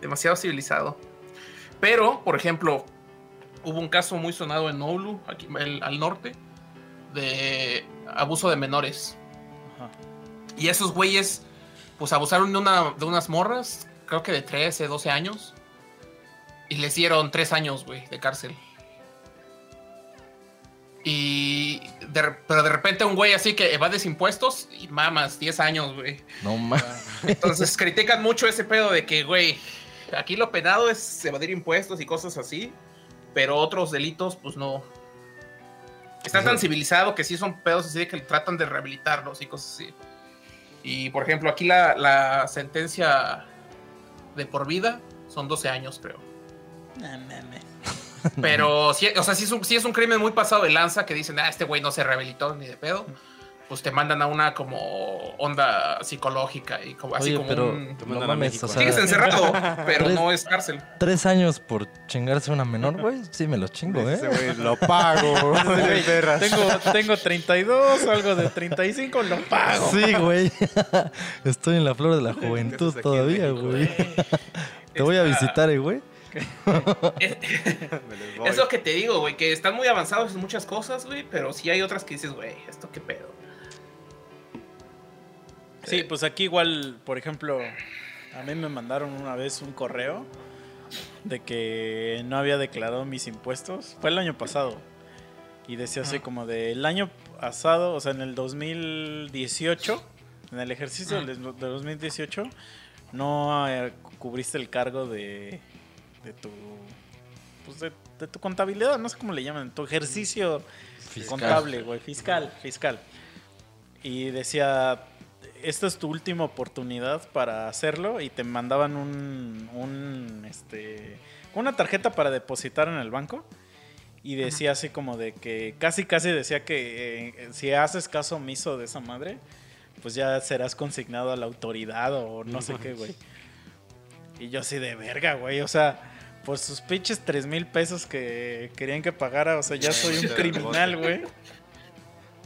demasiado civilizado. Pero, por ejemplo, hubo un caso muy sonado en Oulu, aquí al norte, de abuso de menores. Y esos güeyes, pues abusaron de, una, de unas morras, creo que de 13, 12 años. Y les dieron 3 años, güey, de cárcel. Y pero de repente un güey así que evades impuestos y mamas, 10 años, güey. No mames. Entonces critican mucho ese pedo de que, güey, aquí lo penado es evadir impuestos y cosas así, pero otros delitos, pues no. Está tan civilizado que sí son pedos así de que tratan de rehabilitarlos y cosas así. Y por ejemplo, aquí la, la sentencia de por vida son 12 años, creo. No mames. Pero, o sea, si es, un, es un crimen muy pasado de lanza que dicen, ah, este güey no se rehabilitó ni de pedo, pues te mandan a una como onda psicológica y como, así como pero un... no mames, o sea, Sigues encerrado, pero no es cárcel. Tres años por chingarse a una menor, güey, sí me lo chingo, ¿eh? güey, lo pago. tengo, tengo 32, algo de 35, lo pago. Sí, güey. Estoy en la flor de la juventud todavía, güey. Te voy a visitar, eh, güey. es lo que te digo, güey, que están muy avanzados en muchas cosas, güey, pero sí hay otras que dices, güey, esto qué pedo. Sí, pues aquí igual, por ejemplo, a mí me mandaron una vez un correo de que no había declarado mis impuestos. Fue el año pasado. Y decía así como de el año pasado, o sea, en el 2018, en el ejercicio del 2018, no eh, cubriste el cargo de de tu pues de, tu contabilidad, no sé cómo le llaman, tu ejercicio contable, güey, fiscal, fiscal. Y decía, esta es tu última oportunidad para hacerlo y te mandaban un, un este, una tarjeta para depositar en el banco y decía así como de que casi casi decía que eh, si haces caso omiso de esa madre, pues ya serás consignado a la autoridad o no sé qué, güey. Y yo así de verga, güey, o sea, por sus pinches 3 mil pesos que querían que pagara. O sea, ya soy un criminal, güey.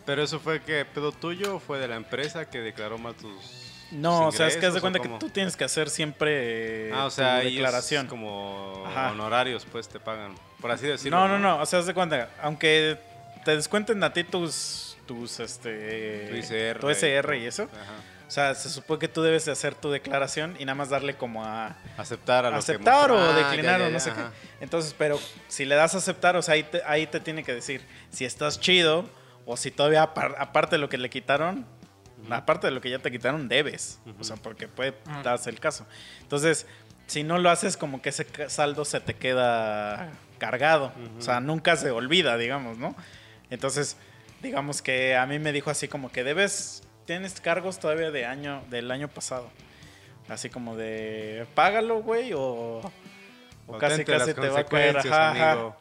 Pero eso fue que pedo tuyo o fue de la empresa que declaró mal tus. No, o sea, es que haz de cuenta que tú tienes que hacer siempre ah, o sea, tu declaración. como honorarios, pues te pagan, por así decirlo. No, no, no, o sea, haz de cuenta, aunque te descuenten a ti tus, tus, este, tu SR, y eso. Ajá o sea, se supone que tú debes de hacer tu declaración y nada más darle como a... Aceptar a lo Aceptar o ah, declinar o no sé qué. Entonces, pero si le das a aceptar, o sea, ahí te, ahí te tiene que decir si estás chido o si todavía, aparte de lo que le quitaron, aparte de lo que ya te quitaron, debes. O sea, porque puede darse el caso. Entonces, si no lo haces, como que ese saldo se te queda cargado. O sea, nunca se olvida, digamos, ¿no? Entonces, digamos que a mí me dijo así como que debes tienes cargos todavía de año, del año pasado. Así como de, págalo, güey, o, o, casi casi te va a caer. Ajá,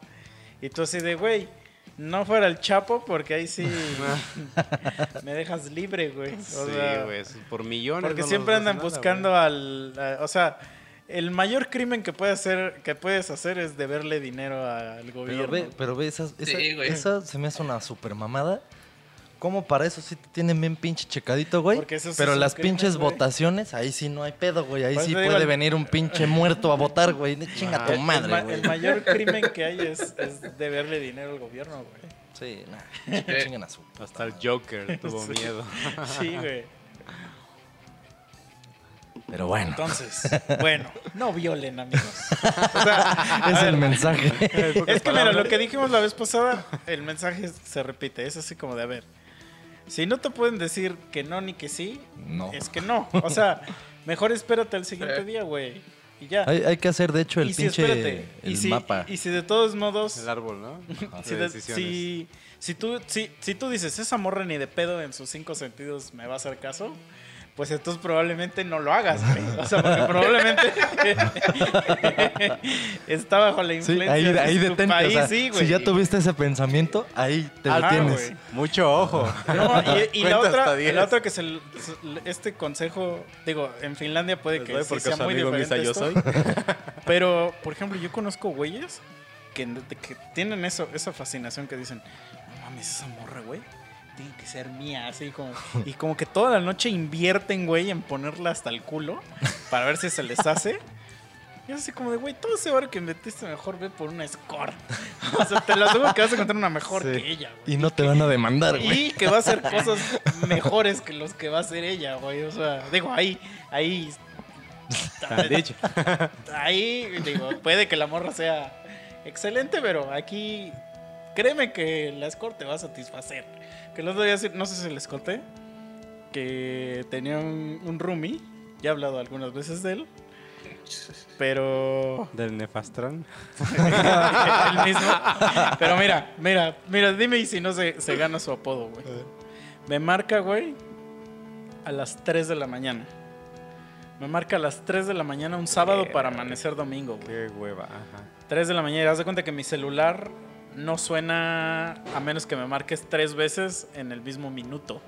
Y tú así de, güey, no fuera el Chapo, porque ahí sí me dejas libre, güey. sí, güey, por millones. Porque siempre andan buscando al, o sea, el mayor crimen que puedes hacer, que puedes hacer es deberle dinero al gobierno. Pero ve, pero ve esa, esa, esa se me hace una super mamada ¿Cómo para eso sí te tienen bien pinche checadito, güey? Porque esos sí Pero las crímenes, pinches güey. votaciones, ahí sí no hay pedo, güey. Ahí sí eso puede el- venir un pinche muerto a votar, güey. Chinga tu El, ma- madre, güey. el mayor crimen que hay es, es deberle dinero al gobierno, güey. Sí, nah. Eh. Chinguen a su. Hasta el Joker tuvo Sí. miedo. Sí, güey. Pero bueno, Entonces, bueno, no violen, amigos. O sea, es el mensaje. Es que mira, lo que dijimos la vez pasada, el mensaje se repite. Es así como de, a ver, si no te pueden decir que no ni que sí, No. es que no. O sea, mejor espérate al siguiente día, güey. Y ya. Hay, hay que hacer, de hecho, el y si, pinche espérate, el y si, mapa. Y si de todos modos... El árbol, ¿no? Si, De si, si tú, si, si tú dices, esa morra ni de pedo en sus cinco sentidos me va a hacer caso, pues entonces probablemente no lo hagas, güey. O sea, porque probablemente está bajo la Sí, influencia ahí, de ahí tu detente. o país, sea, sí, güey. si ya tuviste ese pensamiento, ahí te Ajá, detienes. güey. Mucho ojo. No, y, y la, otra, diez. la otra que se, este consejo, digo, en Finlandia puede que sí sea muy diferente Misa yo esto, soy. Pero, por ejemplo, yo conozco güeyes que, que tienen eso, esa fascinación que dicen, no mames, esa morra, güey, tiene que ser mía, así como... Y como que toda la noche invierten, güey, en ponerla hasta el culo para ver si se les hace. Y es así como de, güey, todo ese bar que metiste mejor ve por una escort. O sea, te lo aseguro que vas a encontrar una mejor Sí. que ella, güey. Y no te van a demandar, güey. Y que va a hacer cosas mejores que los que va a hacer ella, güey. O sea, digo, ahí, ahí. Han dicho. Ahí, digo, puede que la morra sea excelente, pero aquí créeme que la escort te va a satisfacer. Que el otro día, no sé si les conté, que tenía un, un roomie, ya he hablado algunas veces de él, pero Del Nefastrán. el mismo. Pero mira, mira, mira, dime y si no se, se gana su apodo, güey. Me marca, güey, a las 3 de la mañana. Me marca a las 3 de la mañana un sábado para amanecer domingo, güey. Qué hueva. Ajá. 3 de la mañana. Y haz de cuenta que mi celular no suena a menos que me marques tres veces en el mismo minuto.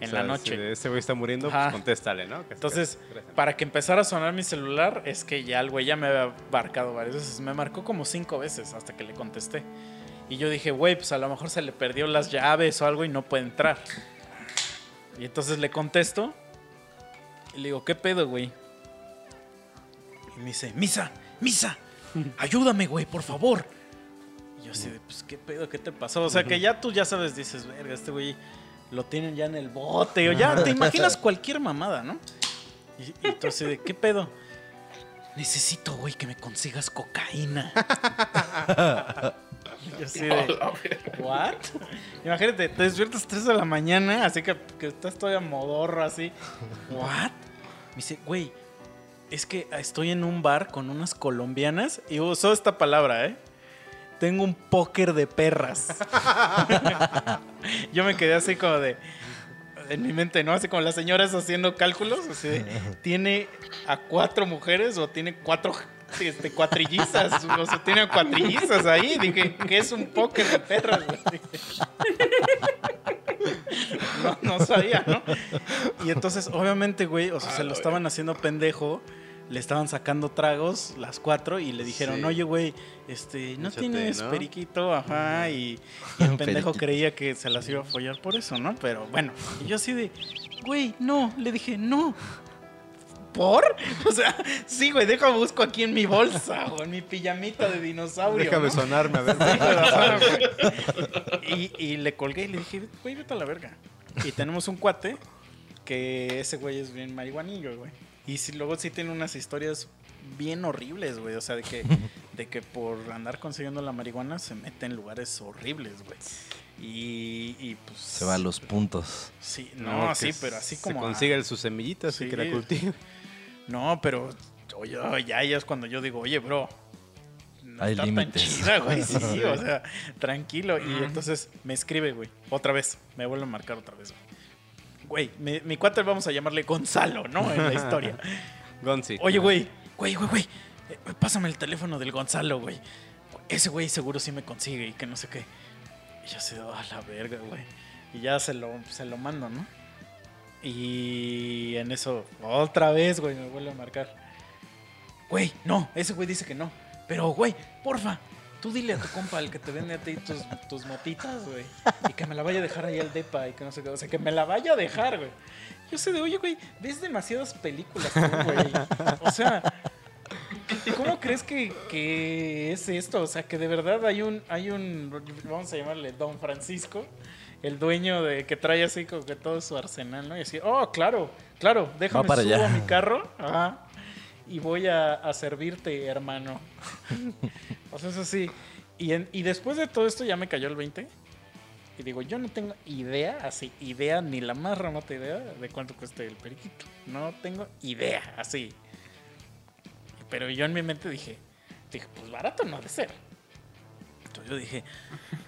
En la noche. Si ese güey está muriendo, Ajá. pues contéstale, ¿no? Entonces, para que empezara a sonar mi celular, es que ya el güey ya me había marcado varias veces. Me marcó como cinco veces hasta que le contesté. Y yo dije, güey, pues a lo mejor se le perdió las llaves o algo y no puede entrar. Y entonces le contesto y le digo, ¿qué pedo, güey? Y me dice, Misa, Misa, ayúdame, güey, por favor. Yo así de, pues, ¿qué pedo? ¿Qué te pasó? O sea, que ya tú ya sabes, dices, verga, este güey lo tienen ya en el bote. O ya te imaginas cualquier mamada, ¿no? Y, y tú así de, ¿qué pedo? Necesito, güey, que me consigas cocaína. Y yo así de, ¿what? Imagínate, te despiertas 3 de la mañana, así que, que estás todavía modorro, así. ¿What? Me dice, güey, es que estoy en un bar con unas colombianas y usó esta palabra, ¿eh? Tengo un póker de perras. Yo me quedé así como de. En mi mente, ¿no? Así como las señoras haciendo cálculos. Así de, ¿Tiene a cuatro mujeres o tiene cuatro este, cuatrillizas? O sea, tiene cuatrillizas ahí. Dije, ¿qué es un póker de perras? No, no sabía, ¿no? Y entonces, obviamente, güey, o sea, se lo estaban haciendo pendejo. Le estaban sacando tragos las cuatro y le dijeron, Sí. oye, güey, este, ¿no Échate, tienes ¿no? periquito? Ajá, y, y el pendejo creía que se las iba a follar por eso, ¿no? Pero bueno, y yo así de, güey, no, le dije, no. ¿Por? O sea, sí, güey, déjame busco aquí en mi bolsa o en mi pijamita de dinosaurio. Déjame ¿no? sonarme, a ver. Sí, y, y le colgué y le dije, güey, vete a la verga. Y tenemos un cuate que ese güey es bien marihuanillo, güey. Y si, luego sí tiene unas historias bien horribles, güey. O sea, de que, de que por andar consiguiendo la marihuana se mete en lugares horribles, güey. Y, y pues... Se va a los puntos. Sí, no, sí, pero así se como... a- consigue sus semillitas y que la cultive. No, pero oye, ya, ya es cuando yo digo, oye, bro. No Hay está tan chida, güey. Sí, o sea, tranquilo. Y entonces me escribe, güey. Otra vez. Me vuelve a marcar otra vez, güey. Güey, mi, mi cuate vamos a llamarle Gonzalo, ¿no? En la historia. Gonzi. Oye, güey, güey, güey, güey. eh, Pásame el teléfono del Gonzalo, güey. Ese güey seguro sí me consigue y que no sé qué. Y yo así, a la verga, güey. Y ya se lo, se lo mando, ¿no? Y en eso, otra vez, güey, me vuelve a marcar. Güey, no, ese güey dice que no. Pero, güey, porfa, tú dile a tu compa, el que te vende a ti tus, tus motitas, güey. Y que me la vaya a dejar ahí al depa y que no sé qué. O sea, que me la vaya a dejar, güey. Yo sé de, oye, güey, ves demasiadas películas güey. O sea, ¿cómo crees que, que es esto? O sea, que de verdad hay un, hay un, vamos a llamarle Don Francisco, el dueño de que trae así como que todo su arsenal, ¿no? Y así, oh, claro, claro, déjame para subo allá. a mi carro, ajá, y voy a, a servirte, hermano. o sea, eso sí. Y, en- y después de todo esto ya me cayó el 20. Y digo, yo no tengo idea, así, idea, ni la más remota idea de cuánto cuesta el periquito. No tengo idea, así. Pero yo en mi mente dije, dije, pues barato no ha de ser. Entonces yo dije,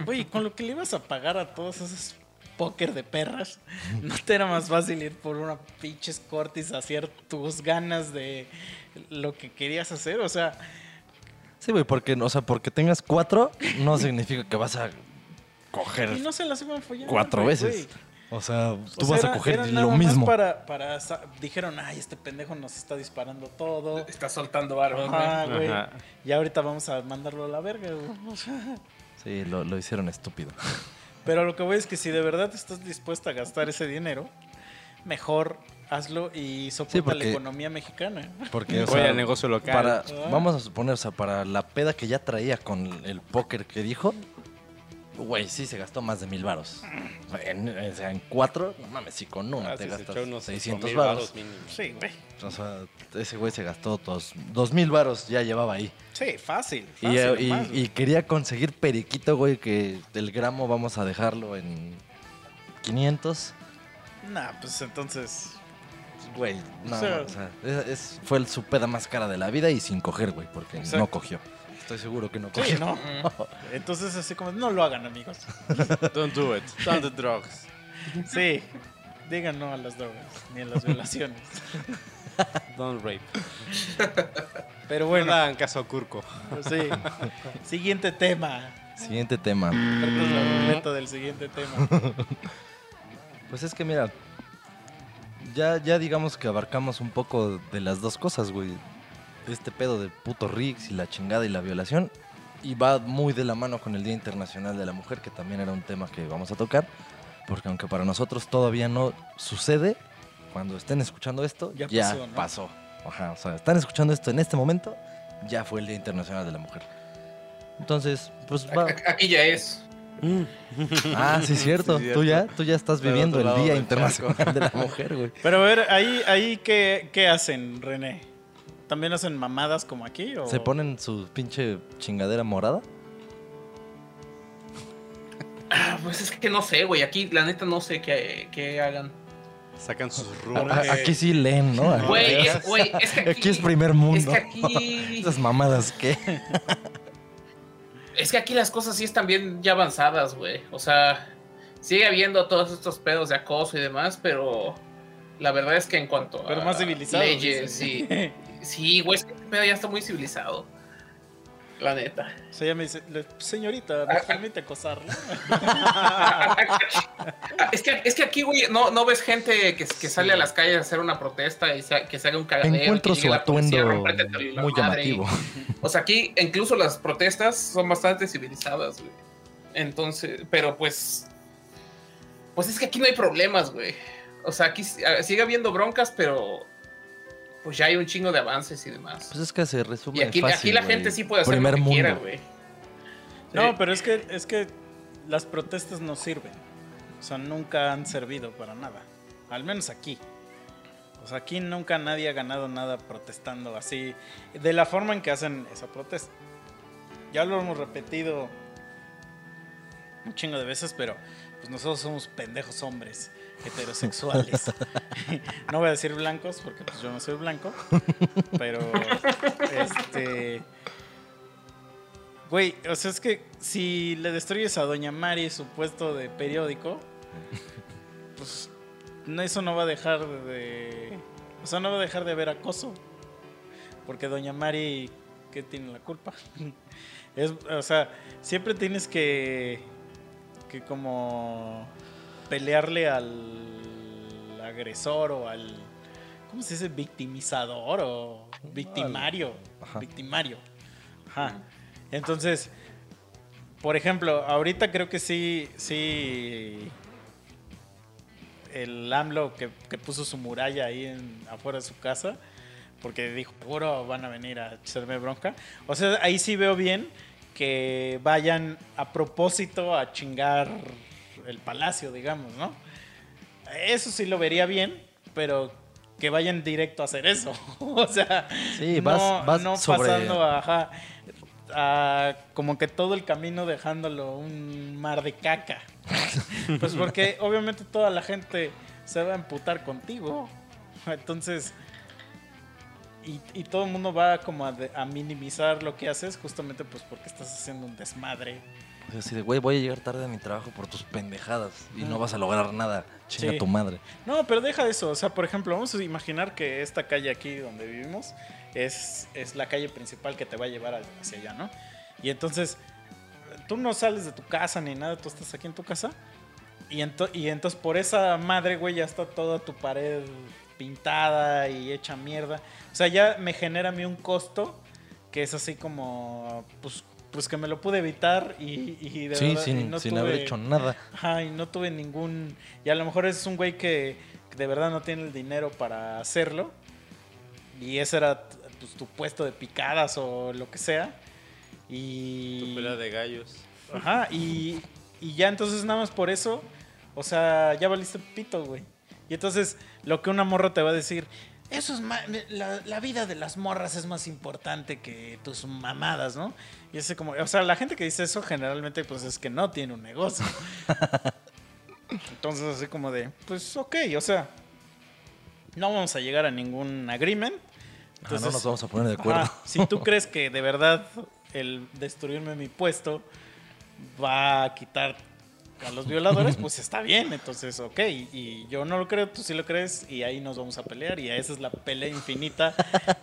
oye, con lo que le ibas a pagar a todos esos póker de perras, ¿no te era más fácil ir por una pinches cortis a hacer tus ganas de lo que querías hacer? O sea, Sí, güey, porque, o sea, porque tengas cuatro no significa que vas a coger y no se las iban a follar. cuatro veces. O sea, tú O sea, vas a coger era lo nada más mismo. Para, para dijeron, ay, este pendejo nos está disparando todo. Está soltando armas, güey. Ajá, güey. Ajá. Y ahorita vamos a mandarlo a la verga, güey. O sea, Sí, lo, lo hicieron estúpido. Pero lo que voy es que si de verdad estás dispuesta a gastar ese dinero, mejor hazlo y soporta la porque- economía mexicana. Porque, o Voy sea, al negocio local. para, Ah. vamos a suponer, o sea, para la peda que ya traía con el póker que dijo, güey, sí se gastó más de mil varos. En, o sea, en cuatro, no mames, si con una Ah, te se gastas unos 600 8,000 varos. Sí, güey. O sea, ese güey se gastó dos, dos mil varos, ya llevaba ahí. Sí, fácil. Y, fácil, eh, y- y quería conseguir periquito, güey, que el gramo vamos a dejarlo en 500. Nah, pues entonces. Güey, no, O sea- no, o sea, es, es- fue el- su peda más cara de la vida y sin coger, güey, porque Exacto. no cogió. Estoy seguro que no cogió. Sí, no. Entonces, así como, no lo hagan, amigos. Don't do it. Don't do drugs. Sí. Digan no a las drogas, ni a las violaciones. Don't rape. Pero Bueno, no hagan caso a Curco. sí. Siguiente tema. Siguiente tema. La ruleta del siguiente tema. Pues es que mira, ya, ya digamos que abarcamos un poco de las dos cosas, güey. Este pedo de puto Riggs y la chingada y la violación. Y va muy de la mano con el Día Internacional de la Mujer, que también era un tema que vamos a tocar. Porque aunque para nosotros todavía no sucede, cuando estén escuchando esto, Ya ya, pasó, pasó, ¿no? Ajá, o sea, están escuchando esto en este momento, ya fue el Día Internacional de la Mujer. Entonces, pues va. Aquí ya es. Ah, sí, cierto. Sí, Tú ya, cierto. tú ya estás viviendo el Día Internacional de la Mujer, güey. Pero a ver, ahí, ahí ¿qué, ¿qué hacen, René? ¿También hacen mamadas como aquí? O... ¿Se ponen su pinche chingadera morada? Ah, pues es que no sé, güey. Aquí, la neta, no sé qué, qué hagan. Sacan sus runas. Aquí sí leen, ¿no? Aquí, Güey, es, güey, es que aquí, aquí es primer mundo. Es que aquí. Esas mamadas, ¿qué? Es que aquí las cosas sí están bien ya avanzadas, güey. O sea, sigue habiendo todos estos pedos de acoso y demás, pero la verdad es que en cuanto Pero a más civilizado. leyes y sí, güey, es que este pedo ya está muy civilizado. La neta. O sea, ella me dice, "Le- señorita, ¿me permite acosarla? es, que, es que aquí, güey, no, no ves gente que, que sale a las calles a hacer una protesta y se- que se haga un cagadero. Encuentro su policía atuendo muy y- llamativo. O sea, aquí incluso las protestas son bastante civilizadas, güey. Entonces, pero pues. Pues es que aquí no hay problemas, güey. O sea, aquí ah, sigue habiendo broncas, pero. Pues ya hay un chingo de avances y demás. Pues es que se resume Y aquí, fácil, aquí la gente sí puede hacer Primer lo que mundo. quiera, güey. No, Sí. pero es que, es que las protestas no sirven. O sea, nunca han servido para nada. Al menos aquí. O sea, aquí nunca nadie ha ganado nada protestando así. De la forma en que hacen esa protesta. Ya lo hemos repetido un chingo de veces, pero pues nosotros somos pendejos hombres heterosexuales. no voy a decir blancos porque pues yo no soy blanco, pero este Güey, o sea, es que si le destruyes a Doña Mari su puesto de periódico, pues eso no va a dejar de. O sea, no va a dejar de haber acoso. Porque Doña Mari, ¿qué tiene la culpa? Es, o sea, siempre tienes que. que como. Pelearle al agresor o al. ¿Cómo se dice? Victimizador o victimario. Ajá. Victimario. Ajá. Entonces, por ejemplo, ahorita creo que sí, sí. El AMLO que, que puso su muralla ahí en, afuera de su casa, porque dijo, seguro van a venir a hacerme bronca. O sea, ahí sí veo bien que vayan a propósito a chingar el palacio, digamos, ¿no? Eso sí lo vería bien, pero que vayan directo a hacer eso. o sea, Sí, no, vas- vas no sobre- pasando a, ajá, a como que todo el camino dejándolo un mar de caca. pues porque obviamente toda la gente se va a emputar contigo. Entonces, y, y todo el mundo va como a, de- a minimizar lo que haces justamente pues porque estás haciendo un desmadre. Así de, güey, voy a llegar tarde a mi trabajo por tus pendejadas y no vas a lograr nada. Chinga Sí. tu madre. No, pero deja eso. O sea, por ejemplo, vamos a imaginar que esta calle aquí donde vivimos es, es la calle principal que te va a llevar hacia allá, ¿no? Y entonces, tú no sales de tu casa ni nada, tú estás aquí en tu casa. Y, ento- y entonces por esa madre, güey, ya está toda tu pared pintada y hecha mierda. O sea, ya me genera a mí un costo que es así como, pues, pues que me lo pude evitar y, y de Sí, verdad, y sin, no sin haber tuve- hecho nada. Ajá, y no tuve ningún. Y a lo mejor es un güey que, que de verdad no tiene el dinero para hacerlo. Y ese era pues, tu puesto de picadas o lo que sea. Y. Tu pelea de gallos. Ajá, y, y ya entonces nada más por eso. O sea, ya valiste pito, güey. Y entonces lo que una morra te va a decir. Eso es ma- la, la vida de las morras es más importante que tus mamadas, ¿no? Y ese como, o sea, la gente que dice eso generalmente pues es que no tiene un negocio. Entonces así como de, pues ok, o sea, no vamos a llegar a ningún agreement. Ajá, no nos vamos a poner de acuerdo. Ajá, si tú crees que de verdad el destruirme mi puesto va a quitar a los violadores, pues está bien, entonces ok. Y yo no lo creo, tú sí lo crees y ahí nos vamos a pelear y esa es la pelea infinita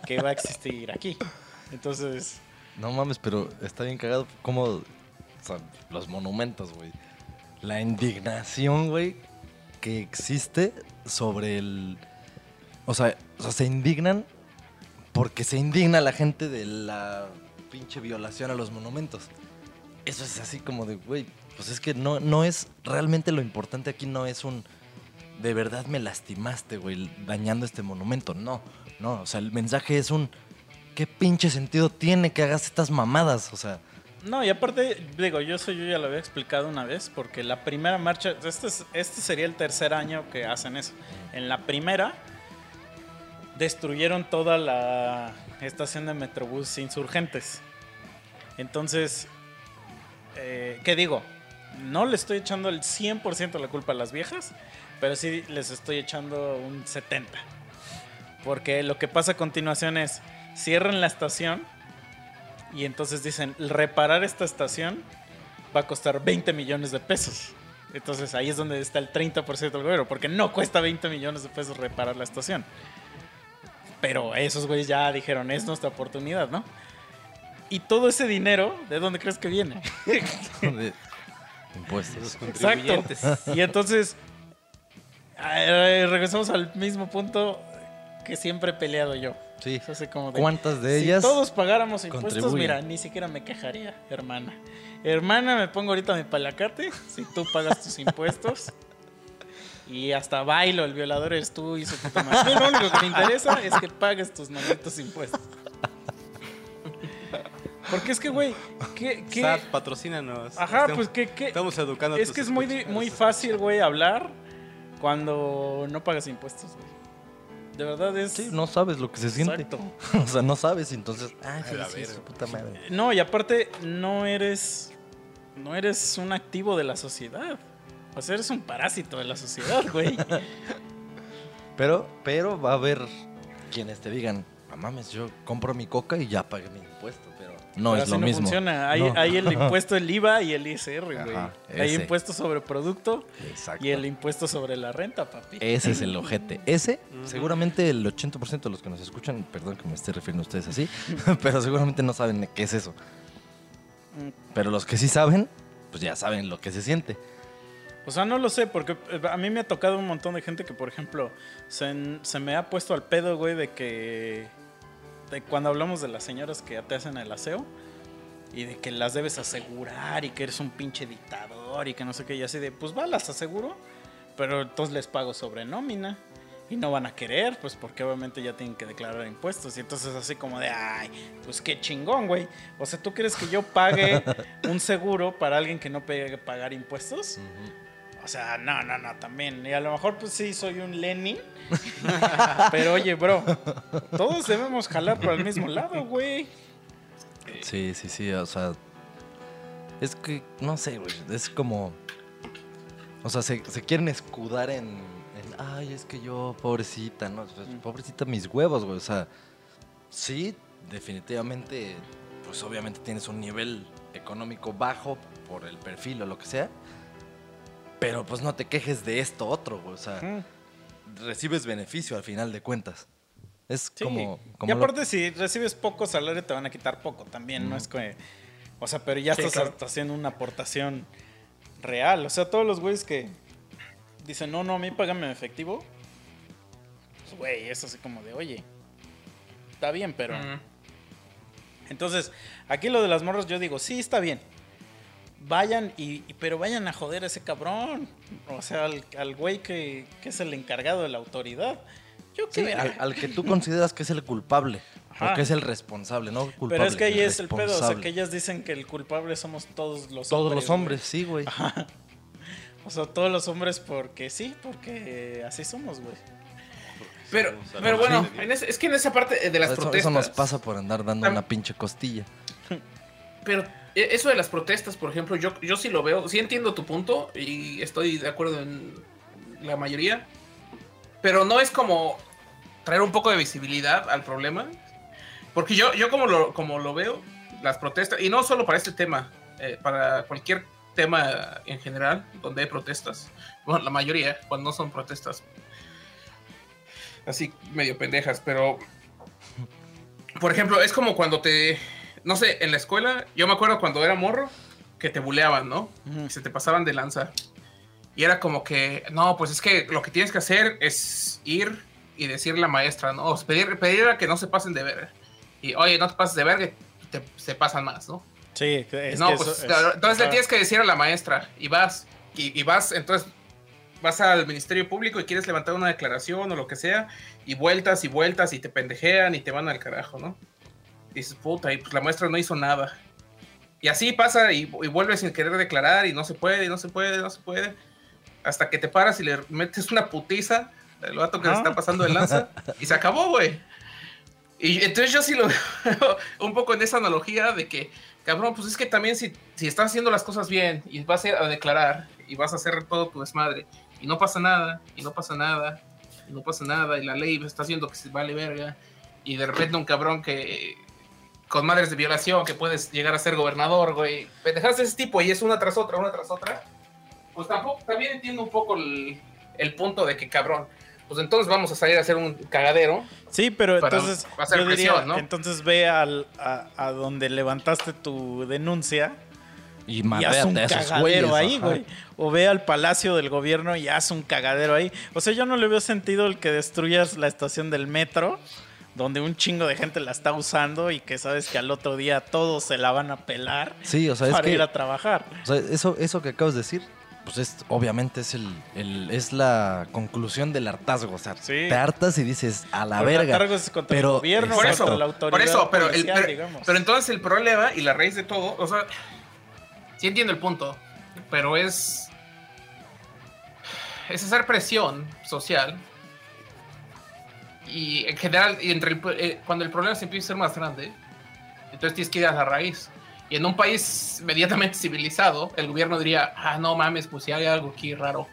que va a existir aquí. Entonces, No mames, pero está bien cagado como o sea, los monumentos, güey. La indignación, güey, que existe sobre el... O sea, o sea, se indignan porque se indigna la gente de la pinche violación a los monumentos. Eso es así como de, güey, pues es que no, no es... Realmente lo importante aquí no es un... De verdad me lastimaste, güey, dañando este monumento. No, no, o sea, el mensaje es un... ¿Qué pinche sentido tiene que hagas estas mamadas? O sea, no, y aparte, digo, yo eso yo ya lo había explicado una vez, porque la primera marcha, este, es- este sería el tercer año que hacen eso. En la primera, destruyeron toda la estación de Metrobús Insurgentes. Entonces, eh, ¿qué digo? No le estoy echando el 100% la culpa a las viejas, pero sí les estoy echando un 70%. Porque lo que pasa a continuación es, cierran la estación y entonces dicen, reparar esta estación va a costar 20 millones de pesos. Entonces ahí es donde está el 30% del gobierno, porque no cuesta 20 millones de pesos reparar la estación. Pero esos güeyes ya dijeron, es nuestra oportunidad, ¿no? Y todo ese dinero, ¿de dónde crees que viene? impuestos. Exacto. Y entonces, eh, regresamos al mismo punto que siempre he peleado yo. Sí. Es así como de, ¿Cuántas de si ellas? todos pagáramos impuestos, mira, ni siquiera me quejaría, hermana. Hermana, me pongo ahorita mi palacate si tú pagas tus impuestos. Y hasta bailo, el violador eres tú y su puta madre. Lo único que me interesa es que pagues tus malditos impuestos. Porque es que, güey, ¿qué, qué? SAT, patrocínanos. Ajá, Estamos- pues que, que- Estamos educando a es tus que es muy, escuchas. muy fácil, güey, hablar cuando no pagas impuestos, güey. De verdad es... Sí, no sabes lo que se siente. Exacto. o sea, no sabes, entonces. Ah, sí, sí, su puta madre. No, y aparte no eres no eres un activo de la sociedad. O sea, eres un parásito de la sociedad, güey. Pero, pero va a haber quienes te digan, no mames, yo compro mi coca y ya pagué mi impuesto, no Pero es así lo no mismo. funciona. Hay, No. hay el impuesto el IVA y el ISR, güey. Hay impuesto sobre producto Exacto. y el impuesto sobre la renta, papi. Ese es el ojete. Ese, seguramente el 80% de los que nos escuchan, perdón que me esté refiriendo a ustedes así, pero seguramente no saben de qué es eso. Mm. Pero los que sí saben, pues ya saben lo que se siente. O sea, no lo sé, porque eh, a mí me ha tocado un montón de gente que, por ejemplo, se, se me ha puesto al pedo, güey, de que de cuando hablamos de las señoras que te hacen el aseo, y de que las debes asegurar y que eres un pinche dictador y que no sé qué, y así de, pues va, las aseguro, pero entonces les pago sobre nómina. Y no van a querer, pues porque obviamente ya tienen que declarar impuestos. Y entonces así como de, ay, pues qué chingón, güey. O sea, ¿tú crees que yo pague un seguro para alguien que no pegue pagar impuestos? O sea, no, no, no, también. Y a lo mejor pues sí soy un Lenin. pero oye, bro, todos debemos jalar por el mismo lado, güey. Sí, sí, sí, o sea. Es que, no sé, güey. Es como. O sea, se, se quieren escudar en, en, Ay, es que yo, pobrecita, ¿no? Pues, Mm. pobrecita mis huevos, güey. O sea, sí, definitivamente. Pues obviamente tienes un nivel económico bajo por el perfil o lo que sea. Pero pues no te quejes de esto otro, güey. O sea, Mm. recibes beneficio al final de cuentas. Es Sí. como. y lo- aparte, si recibes poco salario, te van a quitar poco también. No es que. O sea, pero ya Sí, estás claro. haciendo una aportación real. O sea, todos los güeyes que dicen, no, no, a mí págame en efectivo. Pues, güey, es así como de, oye, está bien, pero. Mm. Entonces, aquí lo de las morras, yo digo, sí, está bien. Vayan, y, y- pero vayan a joder a ese cabrón. O sea, al, al güey que, que es el encargado de la autoridad. Yo qué Sí, verga. al, al que tú consideras que es el culpable. Ajá. O que es el responsable, no culpable. Pero es que ahí es el pedo, o sea, que ellas dicen que el culpable somos todos los Todos hombres. los hombres, güey. sí, güey. O sea, todos los hombres porque sí, porque así somos, güey. Pero, pero no, bueno, sí. en ese- es que en esa parte de las Eso, protestas. eso nos pasa por andar dando una pinche costilla. Pero eh, eso de las protestas, por ejemplo, yo, yo sí lo veo, sí entiendo tu punto y estoy de acuerdo en la mayoría, pero no es como traer un poco de visibilidad al problema, porque yo, yo como, lo, como lo veo, las protestas, y no solo para este tema, eh, para cualquier tema en general donde hay protestas, bueno, la mayoría, cuando no son protestas así medio pendejas, pero por ejemplo, es como cuando te, no sé, en la escuela, yo me acuerdo cuando era morro, que te buleaban, ¿no? Y se te pasaban de lanza. Y era como que, no, pues es que lo que tienes que hacer es ir y decirle a la maestra, ¿no? O pedir, pedir a que no se pasen de verga. Y, oye, no te pases de verga, te, se pasan más, ¿no? Sí, es no, que pues eso es- claro, entonces le tienes que decir a la maestra y vas, y, y vas, entonces vas al Ministerio Público y quieres levantar una declaración o lo que sea, y vueltas y vueltas y te pendejean y te van al carajo, ¿no? Dices, puta, y pues la maestra no hizo nada. Y así pasa y, y vuelves sin querer declarar y no se puede, y no se puede, no se puede. Hasta que te paras y le metes una putiza al vato que se Ajá. está pasando de lanza y se acabó, güey. Y entonces yo sí lo veo un poco en esa analogía de que, cabrón, pues es que también si, si estás haciendo las cosas bien y vas a ir a declarar y vas a hacer todo tu desmadre y no pasa nada, y no pasa nada, y no pasa nada, y la ley está haciendo que se vale verga, y de repente un cabrón que con madres de violación que puedes llegar a ser gobernador, güey, pendejadas de ese tipo y es una tras otra, una tras otra, pues tampoco, también entiendo un poco el, el punto de que cabrón, pues entonces vamos a salir a hacer un cagadero. Sí, pero entonces hacer yo diría, presión, ¿no? entonces ve al, a, a donde levantaste tu denuncia Y y haz un cagadero güeyes. ahí, güey. O ve al palacio del gobierno y haz un cagadero ahí. O sea, yo no le veo sentido el que destruyas la estación del metro, donde un chingo de gente la está usando y que sabes que al otro día todos se la van a pelar Sí, o sea, es para que. ir a trabajar. o sea, eso, eso que acabas de decir, pues es, obviamente es el, el- es la conclusión del hartazgo. O sea, Sí. te hartas y dices a la verga. contra Pero- el gobierno, Por eso, la autoridad por eso, pero, el- policial, pero, digamos. pero entonces el problema y la raíz de todo, o sea, sí entiendo el punto, pero es es hacer presión social y en general y entre el- eh, cuando el problema se empieza a ser más grande, entonces tienes que ir a la raíz. Y en un país medianamente civilizado, el gobierno diría, ah, no mames, pues si hay algo aquí raro.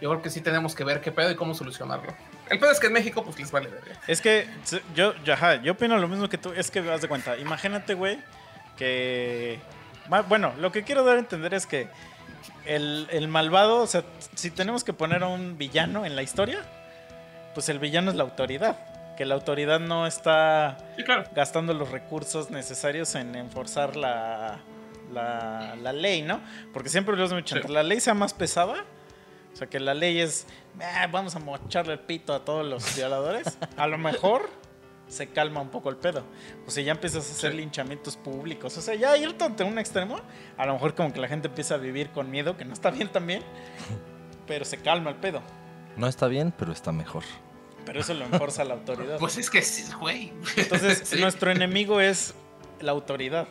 Yo creo que sí tenemos que ver qué pedo y cómo solucionarlo. El pedo es que en México, pues les vale. Es que yo, yo, ajá, yo opino lo mismo que tú. Es que haz de cuenta. Imagínate, güey, que. Bueno, lo que quiero dar a entender es que el, el malvado, o sea, si tenemos que poner a un villano en la historia, pues el villano es la autoridad. Que la autoridad no está Sí, claro. gastando los recursos necesarios en enforzar la, la, la ley, ¿no? Porque siempre lo hemos dicho, Sí. la ley sea más pesada, o sea, que la ley es, "Ah, vamos a mocharle el pito a todos los violadores, a lo mejor se calma un poco el pedo. O sea, ya empiezas a hacer linchamientos públicos. O sea, ya irte ante un extremo, a lo mejor como que la gente empieza a vivir con miedo, que no está bien también, pero se calma el pedo. No está bien, pero está mejor. Pero eso lo enforza la autoridad. Pues es que sí, güey. Entonces, Sí. nuestro enemigo es la autoridad,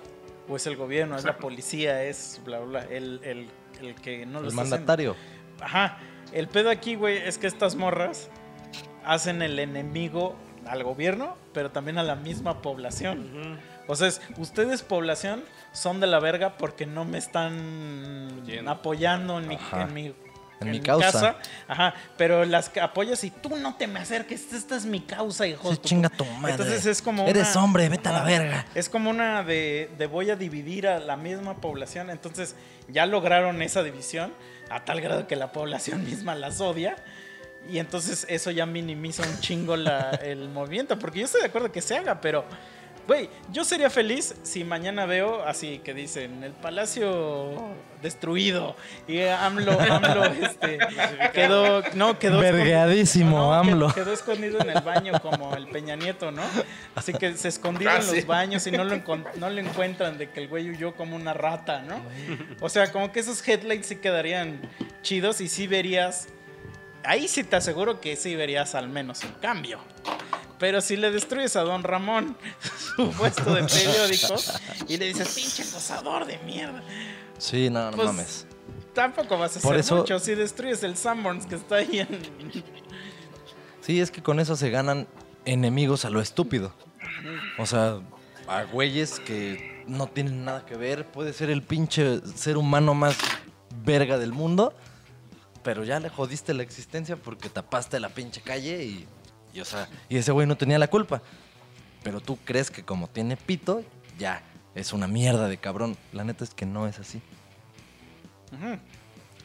o es el gobierno, es la policía, es bla, bla, bla, el, el, el que no lo El haciendo. mandatario. Ajá. El pedo aquí, güey, es que estas morras hacen el enemigo al gobierno, pero también a la misma población. O sea, es, ustedes, población, son de la verga porque no me están apoyando en mi, en mi, En mi causa. casa. Ajá. Pero las apoyas y tú no te me acerques, esta es mi causa, hijo. Sí, chinga pu-". tu madre. Entonces es como Eres hombre, vete a la verga. es como una de, de voy a dividir a la misma población. Entonces ya lograron esa división a tal grado que la población misma las odia. Y entonces eso ya minimiza un chingo la- el movimiento. Porque yo estoy de acuerdo que se haga, pero, güey, yo sería feliz si mañana veo así que dicen el palacio destruido. Y AMLO, AMLO, este, quedó, no, quedó Vergueadísimo, no, AMLO. Quedó escondido en el baño como el Peña Nieto, ¿no? Así que se escondió Ah, en sí. los baños y no lo, no lo encuentran de que el güey huyó como una rata, ¿no? O sea, como que esos headlines sí quedarían chidos y sí verías. Ahí sí te aseguro que sí verías al menos un cambio. Pero si le destruyes a Don Ramón su puesto de periódico y le dices, pinche acosador de mierda, Sí, no, no Pues, mames. tampoco vas a Por hacer eso- mucho. Si destruyes el Sanborns que está ahí en, Sí, es que con eso se ganan enemigos a lo estúpido. O sea, a güeyes que no tienen nada que ver. Puede ser el pinche ser humano más verga del mundo. Pero ya le jodiste la existencia porque tapaste la pinche calle y, y, o sea, y ese güey no tenía la culpa. Pero tú crees que como tiene pito, ya es una mierda de cabrón. La neta es que no es así.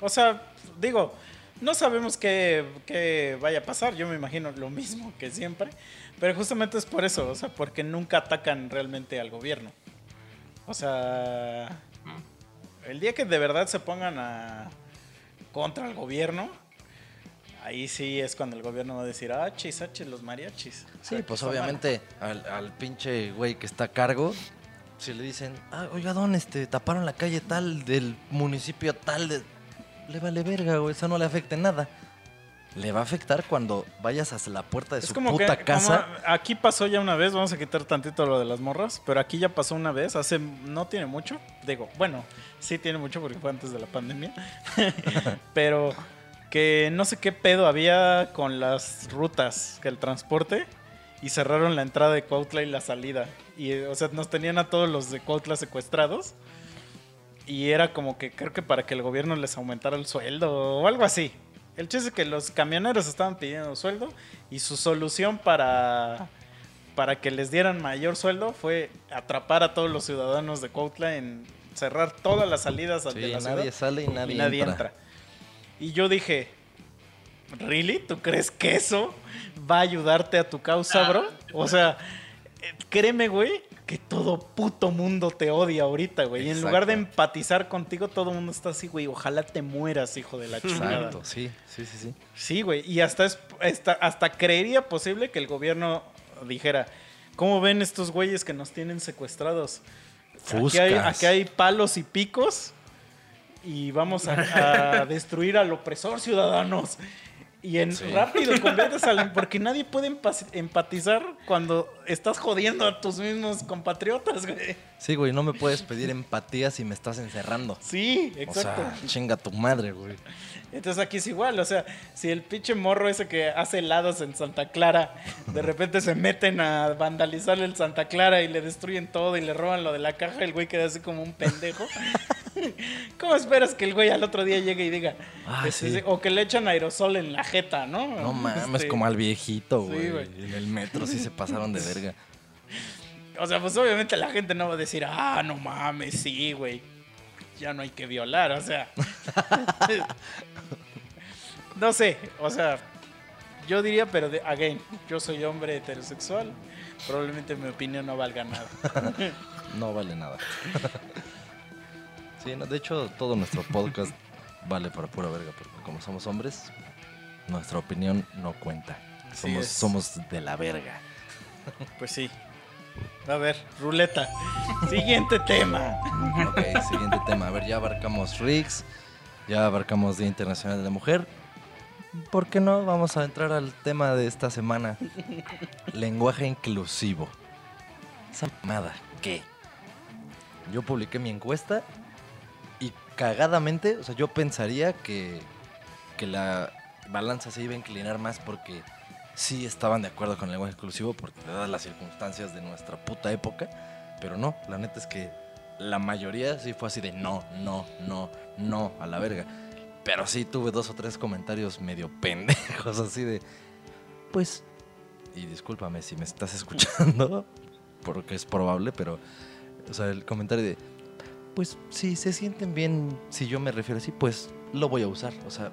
O sea, digo, no sabemos qué, qué vaya a pasar. Yo me imagino lo mismo que siempre. Pero justamente es por eso, o sea, porque nunca atacan realmente al gobierno. O sea, el día que de verdad se pongan a contra el gobierno, ahí sí es cuando el gobierno va a decir, ah, chis, ah, chis, los mariachis. Sí, pues son obviamente al, al pinche güey que está a cargo, si le dicen, ah, oiga, don, este, taparon la calle tal del municipio tal, de... le vale verga, güey, eso no le afecta en nada. Le va a afectar cuando vayas hasta la puerta de Es su como puta que casa. como aquí pasó ya una vez, vamos a quitar tantito lo de las morras, pero aquí ya pasó una vez, hace no tiene mucho, digo, bueno, sí tiene mucho porque fue antes de la pandemia, pero que no sé qué pedo había con las rutas, que el transporte y cerraron la entrada de Cuautla y la salida y o sea, nos tenían a todos los de Cuautla secuestrados. Y era como que creo que para que el gobierno les aumentara el sueldo o algo así. El chiste es que los camioneros estaban pidiendo sueldo y su solución para, para que les dieran mayor sueldo fue atrapar a todos los ciudadanos de Cuautla en cerrar todas las salidas de Sí, la nadie ciudad sale y nadie, y nadie entra. entra. Y yo dije, ¿really? ¿Tú crees que eso va a ayudarte a tu causa, bro? O sea, eh, créeme, güey, que todo puto mundo te odia ahorita, güey. Y en lugar de empatizar contigo, todo el mundo está así, güey. Ojalá te mueras, hijo de la chingada. Exacto, sí, sí, sí, sí. Sí, güey. Y hasta, es, hasta, hasta creería posible que el gobierno dijera, ¿cómo ven estos güeyes que nos tienen secuestrados? Aquí hay, aquí hay palos y picos y vamos a, a destruir al opresor, ciudadanos. Y en Sí. rápido conviertes al... Porque nadie puede empa- empatizar cuando estás jodiendo a tus mismos compatriotas, güey. Sí, güey, no me puedes pedir empatía si me estás encerrando. Sí, O exacto. sea, chinga tu madre, güey. Entonces aquí es igual, o sea, si el pinche morro ese que hace helados en Santa Clara, de repente se meten a vandalizar el Santa Clara y le destruyen todo y le roban lo de la caja, el güey queda así como un pendejo. ¿Cómo esperas que el güey al otro día llegue y diga? Ah, este, sí. O que le echan aerosol en la jeta, ¿no? No mames, Este, como al viejito, sí, güey. güey. en el metro sí se pasaron de verga. O sea, pues obviamente la gente no va a decir, ah, no mames, sí, güey. Ya no hay que violar, o sea. no sé, o sea, yo diría, pero de, again, yo soy hombre heterosexual. Probablemente mi opinión no valga nada. No vale nada. Sí, no, de hecho, todo nuestro podcast vale para pura verga, porque como somos hombres, nuestra opinión no cuenta. Somos, somos de la verga. Pues sí. A ver, ruleta. Siguiente tema. Ok, siguiente tema. A ver, ya abarcamos RICS, ya abarcamos Día Internacional de la Mujer. ¿Por qué no? Vamos a entrar al tema de esta semana. Lenguaje inclusivo. Esa mamada, ¿qué? Yo publiqué mi encuesta cagadamente, o sea, yo pensaría que, que la balanza se iba a inclinar más porque sí estaban de acuerdo con el lenguaje inclusivo, porque dadas las circunstancias de nuestra puta época, pero no, la neta es que la mayoría sí fue así de no, no, no, no, a la verga. Pero sí tuve dos o tres comentarios medio pendejos, así de, pues, y discúlpame si me estás escuchando, porque es probable, pero, o sea, el comentario de, pues, si se sienten bien, si yo me refiero así, pues, lo voy a usar. O sea,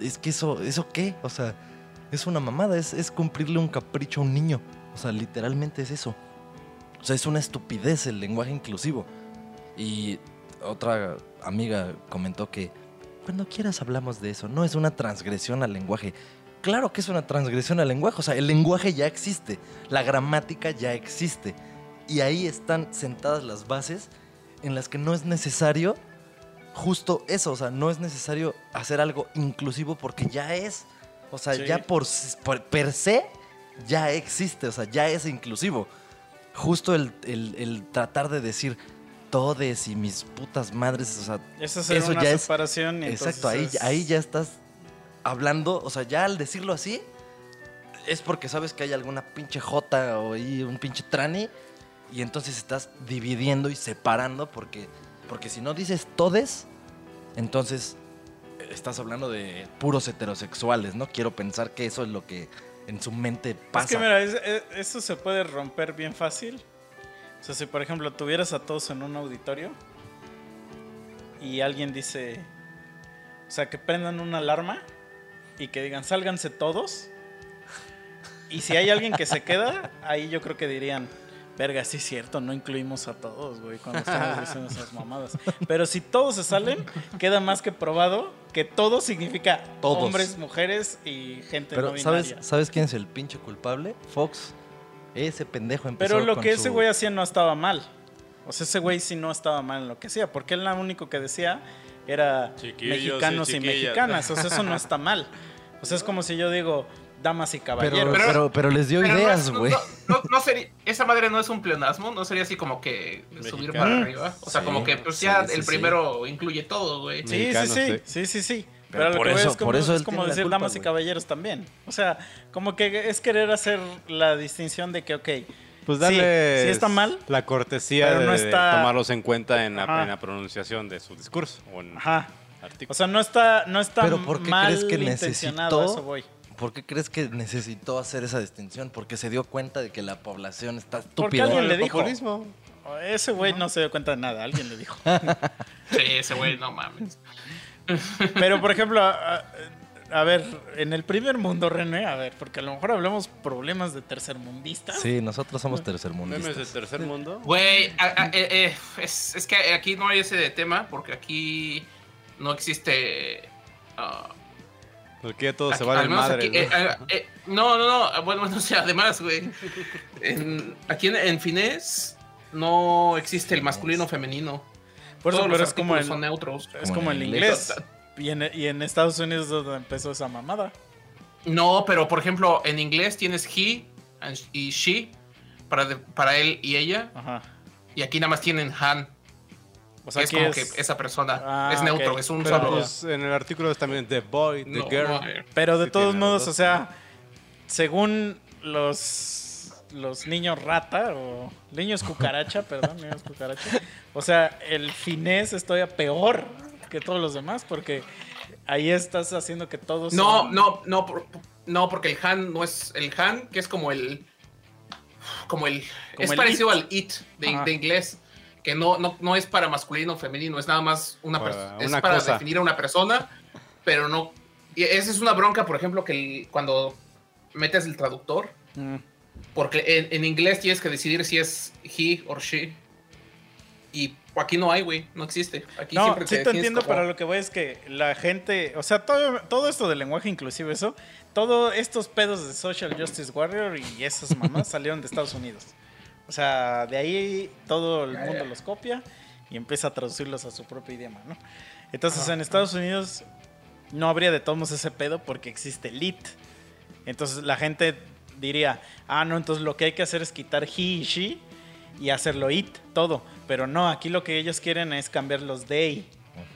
es que eso, ¿eso qué? O sea, es una mamada, es, es cumplirle un capricho a un niño. O sea, literalmente es eso. O sea, es una estupidez el lenguaje inclusivo. Y otra amiga comentó que cuando quieras hablamos de eso, no es una transgresión al lenguaje. Claro que es una transgresión al lenguaje, o sea, el lenguaje ya existe, la gramática ya existe. Y ahí están sentadas las bases en las que no es necesario justo eso, o sea, no es necesario hacer algo inclusivo porque ya es. O sea, Sí. ya por, por per se ya existe, o sea, ya es inclusivo. Justo el, el- el tratar de decir todes y mis putas madres, o sea, Eso es Eso una ya es- separación. y exacto, ahí, es- ahí ya estás hablando, o sea, ya al decirlo así, es porque sabes que hay alguna pinche jota o ahí un pinche trani, y entonces estás dividiendo y separando, porque, porque si no dices todes, entonces eh, estás hablando de puros heterosexuales, ¿no? Quiero pensar que eso es lo que en su mente pasa. Es que mira, es- es- eso se puede romper bien fácil. O sea, si por ejemplo tuvieras a todos en un auditorio y alguien dice, o sea, que prendan una alarma y que digan, sálganse todos. Y si hay alguien que se queda, ahí yo creo que dirían, verga, sí es cierto, no incluimos a todos, güey, cuando estamos diciendo esas mamadas. Pero si todos se salen, queda más que probado que todo significa Todos. hombres, mujeres y gente Pero no ¿sabes, binaria. ¿sabes quién es el pinche culpable? Fox. Ese pendejo empezó Pero lo con que su- ese güey hacía no estaba mal. O sea, ese güey sí no estaba mal en lo que hacía, porque él lo único que decía era Chiquillos mexicanos y, mexicanas. O sea, eso no está mal. O sea, es como si yo digo damas y caballeros. pero, Pero- pero, les dio Pero ideas, güey. No, no- no sería, esa madre no es un pleonasmo, no sería así como que subir para arriba. O sea, Sí, como que pues ya sí, el sí. primero incluye todo, güey. Sí, sí, sí, sí. sí, sí, sí. Pero Pero, lo por que voy eso- es como, por eso es él como tiene la decir culpa, damas y caballeros también. O sea, como que es querer hacer la distinción de que, ok, Pues Sí, darle sí está mal, la cortesía pero de, no de está- tomarlos en cuenta en la, Ajá. en la pronunciación de su discurso o en ajá. artículo. O sea, no está, no está Pero ¿por qué mal crees que necesitó? eso voy. ¿Por qué crees que necesitó hacer esa distinción? Porque se dio cuenta de que la población está Porque estúpida. alguien el le dijo. populismo. Ese güey no se dio cuenta de nada, alguien le dijo. Sí, ese güey, no mames. Pero, por ejemplo, a, a ver, en el primer mundo, René, a ver, porque a lo mejor hablamos problemas de tercermundistas. Sí, nosotros somos Memes del tercermundistas. tercer mundo. Güey, eh, eh, es, es que aquí no hay ese tema porque aquí no existe. ah, Porque ya todo se va de madre. aquí, ¿no? eh, ah, eh, no, no, no. Bueno, bueno, o sea, además, güey. en- aquí en, en finés no existe el masculino femenino. Por eso, Todos pero los es como en, son neutros. es Como en inglés. Y en, y en Estados Unidos es donde empezó esa mamada. No, pero por ejemplo, en inglés tienes he and- y she para, de- para él y ella. Ajá. Y aquí nada más tienen han. O sea, que es como es- que esa persona Ah, es neutro, ok. es un Pero, solo. Pues en el artículo es también the boy, the No, girl. no. Pero de Sí todos modos, o sea, según los, los niños rata o niños cucaracha, perdón, niños cucaracha, o sea, el finés es todavía peor que todos los demás porque ahí estás haciendo que todos... No, son- no, no, por- no, porque el han no es el han, que es como el. Como el. Como es el parecido it. al it de inglés. Que no, no, no es para masculino o femenino, es nada más una Para una Es para cosa. definir a una persona, pero no. Y esa es una bronca, por ejemplo, que el- cuando metes el traductor, Mm. porque en, en inglés tienes que decidir si es he o she. Y aquí no hay, güey. No existe. Aquí No, siempre sí te entiendo, como- pero lo que voy es que la gente, o sea, todo, todo esto del lenguaje inclusive eso, todos estos pedos de Social Justice Warrior y esas mamás salieron de Estados Unidos. O sea, de ahí todo el mundo los copia y empieza a traducirlos a su propio idioma, ¿no? Entonces en Estados Unidos no habría de todos ese pedo porque existe el it. Entonces la gente diría, ah, no, entonces lo que hay que hacer es quitar he y she y hacerlo it, todo. Pero no, aquí lo que ellos quieren es cambiar los they.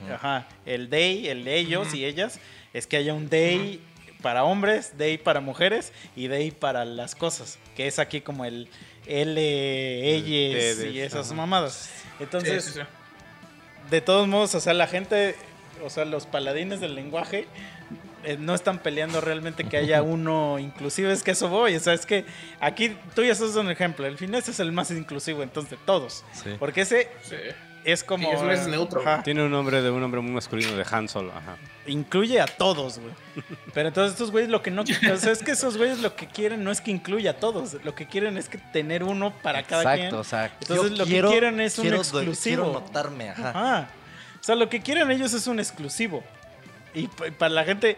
Ajá, el they, el de ellos y ellas, es que haya un they para hombres, they para mujeres y they para las cosas, que es aquí como el L, ellas y esas ajá. mamadas. Entonces, Sí, sí, sí. de todos modos, o sea, la gente, o sea, los paladines del lenguaje eh, no están peleando realmente que haya uno inclusivo, es que eso voy, o sea, es que aquí tú ya dando un ejemplo, el finés es el más inclusivo entonces de todos, Sí. porque ese Sí. Es como... Sí, eso es neutro. Ajá, Tiene un nombre de un hombre muy masculino de Han Solo. Ajá. incluye a todos, güey. Pero entonces estos güeyes lo que no... O sea, es que esos güeyes lo que quieren no es que incluya a todos, lo que quieren es que tener uno para cada Exacto, quien. o sea, Entonces, yo lo que quieren es un exclusivo. Quiero notarme, ajá. Ajá. O sea, lo que quieren ellos es un exclusivo. Y para la gente,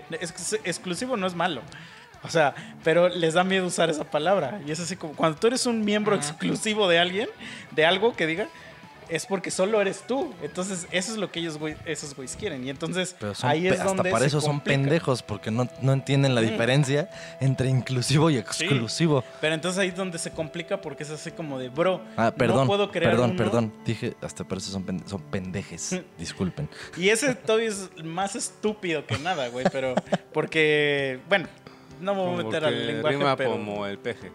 exclusivo no es malo. O sea, pero les da miedo usar esa palabra. Y es así como cuando tú eres un miembro exclusivo de alguien, de algo que diga, es porque solo eres tú. Entonces, eso es lo que ellos, güey- esos güeyes quieren. Y entonces, Pero son ahí es hasta donde para eso son pendejos, porque no, no entienden la diferencia entre inclusivo y exclusivo. Pero entonces ahí es donde se complica porque es así como de, bro, Ah, perdón, no puedo crear perdón, uno". perdón. Dije, hasta para eso son, son pendejes. Disculpen. Y ese todavía es más estúpido que nada, güey, pero porque, bueno, no me voy a meter al lenguaje, rima pero, como el peje.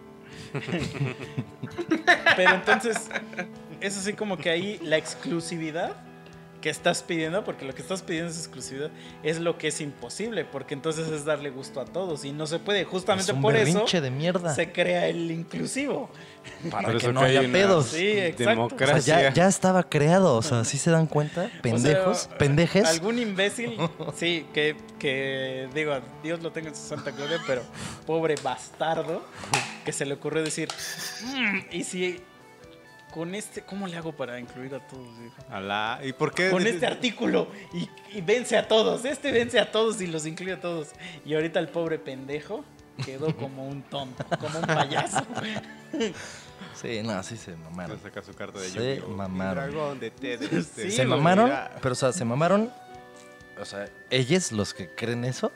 pero entonces es así como que ahí la exclusividad que estás pidiendo, porque lo que estás pidiendo es exclusividad, es lo que es imposible, porque entonces es darle gusto a todos y no se puede. Justamente es un por eso de mierda. se crea el inclusivo. Para que no que hay haya pedos. Sí, exacto. O sea, Democracia. ya, ya estaba creado, o sea, ¿sí se dan cuenta? Pendejos, O sea, pendejes. Algún imbécil, sí, que, que digo, Dios lo tenga en su santa gloria, pero pobre bastardo, que se le ocurrió decir, "Mm, y si con este, ¿cómo le hago para incluir a todos? Alá. ¿Y por qué? Con este artículo y, y vence a todos, este vence a todos y los incluye a todos. Y ahorita el pobre pendejo quedó como un tonto, como un payaso. Sí, no, sí se mamaron. Va a sacar su carta de Se Yu-Gi-Oh! mamaron. Mi dragón de té de este. Sí, se güey, mamaron, mira. pero o sea, se mamaron. O sea, ellos los que creen eso,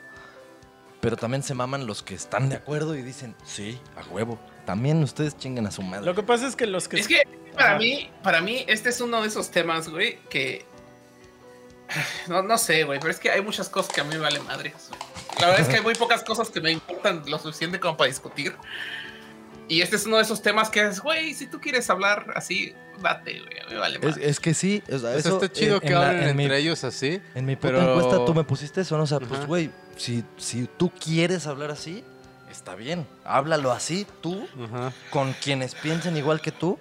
pero también se maman los que están de acuerdo y dicen, sí, a huevo. También ustedes chingan a su madre. Lo que pasa es que los que... Es que para Ajá. mí, para mí, este es uno de esos temas, güey, que. No, no sé, güey, pero es que hay muchas cosas que a mí me valen madres. güey. La verdad es que hay muy pocas cosas que me importan lo suficiente como para discutir. Y este es uno de esos temas que es, güey, si tú quieres hablar así, date, güey, a mí me vale es, madre. es que sí, o sea, O sea, eso, está chido en- que en la- hablen en mi- entre ellos así. En mi puta pero- encuesta tú me pusiste eso, ¿no? O sea, pues, Ajá. güey, si, si tú quieres hablar así, está bien. Háblalo así, tú, Ajá. con quienes piensen igual que tú,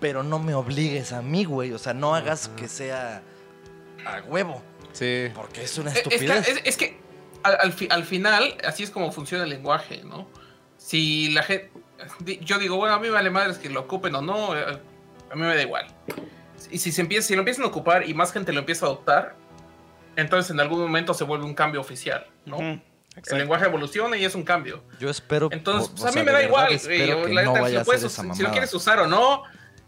pero no me obligues a mí, güey. O sea, no hagas que sea a huevo, Sí. porque es una Eh, Es que, estupidez. es, es que al, al fi- al final, así es como funciona el lenguaje, ¿no? Si la gente. Yo digo, bueno, a mí me vale madres que lo ocupen o no, eh, a mí me da igual. Y si, se empieza, si lo empiezan a ocupar y más gente lo empieza a adoptar, entonces en algún momento se vuelve un cambio oficial, ¿no? Exacto. lenguaje evoluciona y es un cambio. Yo espero. Entonces, o- pues, o a sea, mí me da igual. la no neta, si, lo a puedes si quieres usar o no,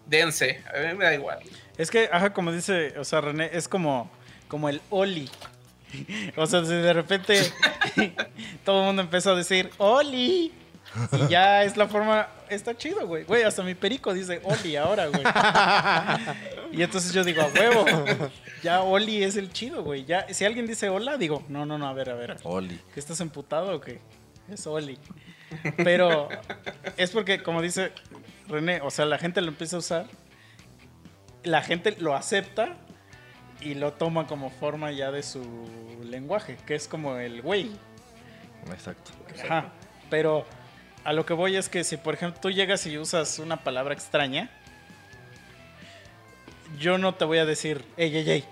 dense. A mí me da igual. Es que, ajá, como dice, o sea, René, es como, como el Oli. O sea, si de repente todo el mundo empezó a decir Oli. Y ya es la forma, está chido, güey. Güey, hasta mi perico dice Oli ahora, güey. Y entonces yo digo, a huevo. Ya Oli es el chido, güey. Ya, si alguien dice hola, digo, no, no, no, a ver, a ver. Oli. ¿Que estás emputado o qué? Es Oli. Pero es porque, como dice René, o sea, la gente lo empieza a usar, la gente lo acepta y lo toma como forma ya de su lenguaje, que es como el güey. Exacto. Ajá. Pero a lo que voy es que si, por ejemplo, tú llegas y usas una palabra extraña, yo no te voy a decir, ey, ey, ey.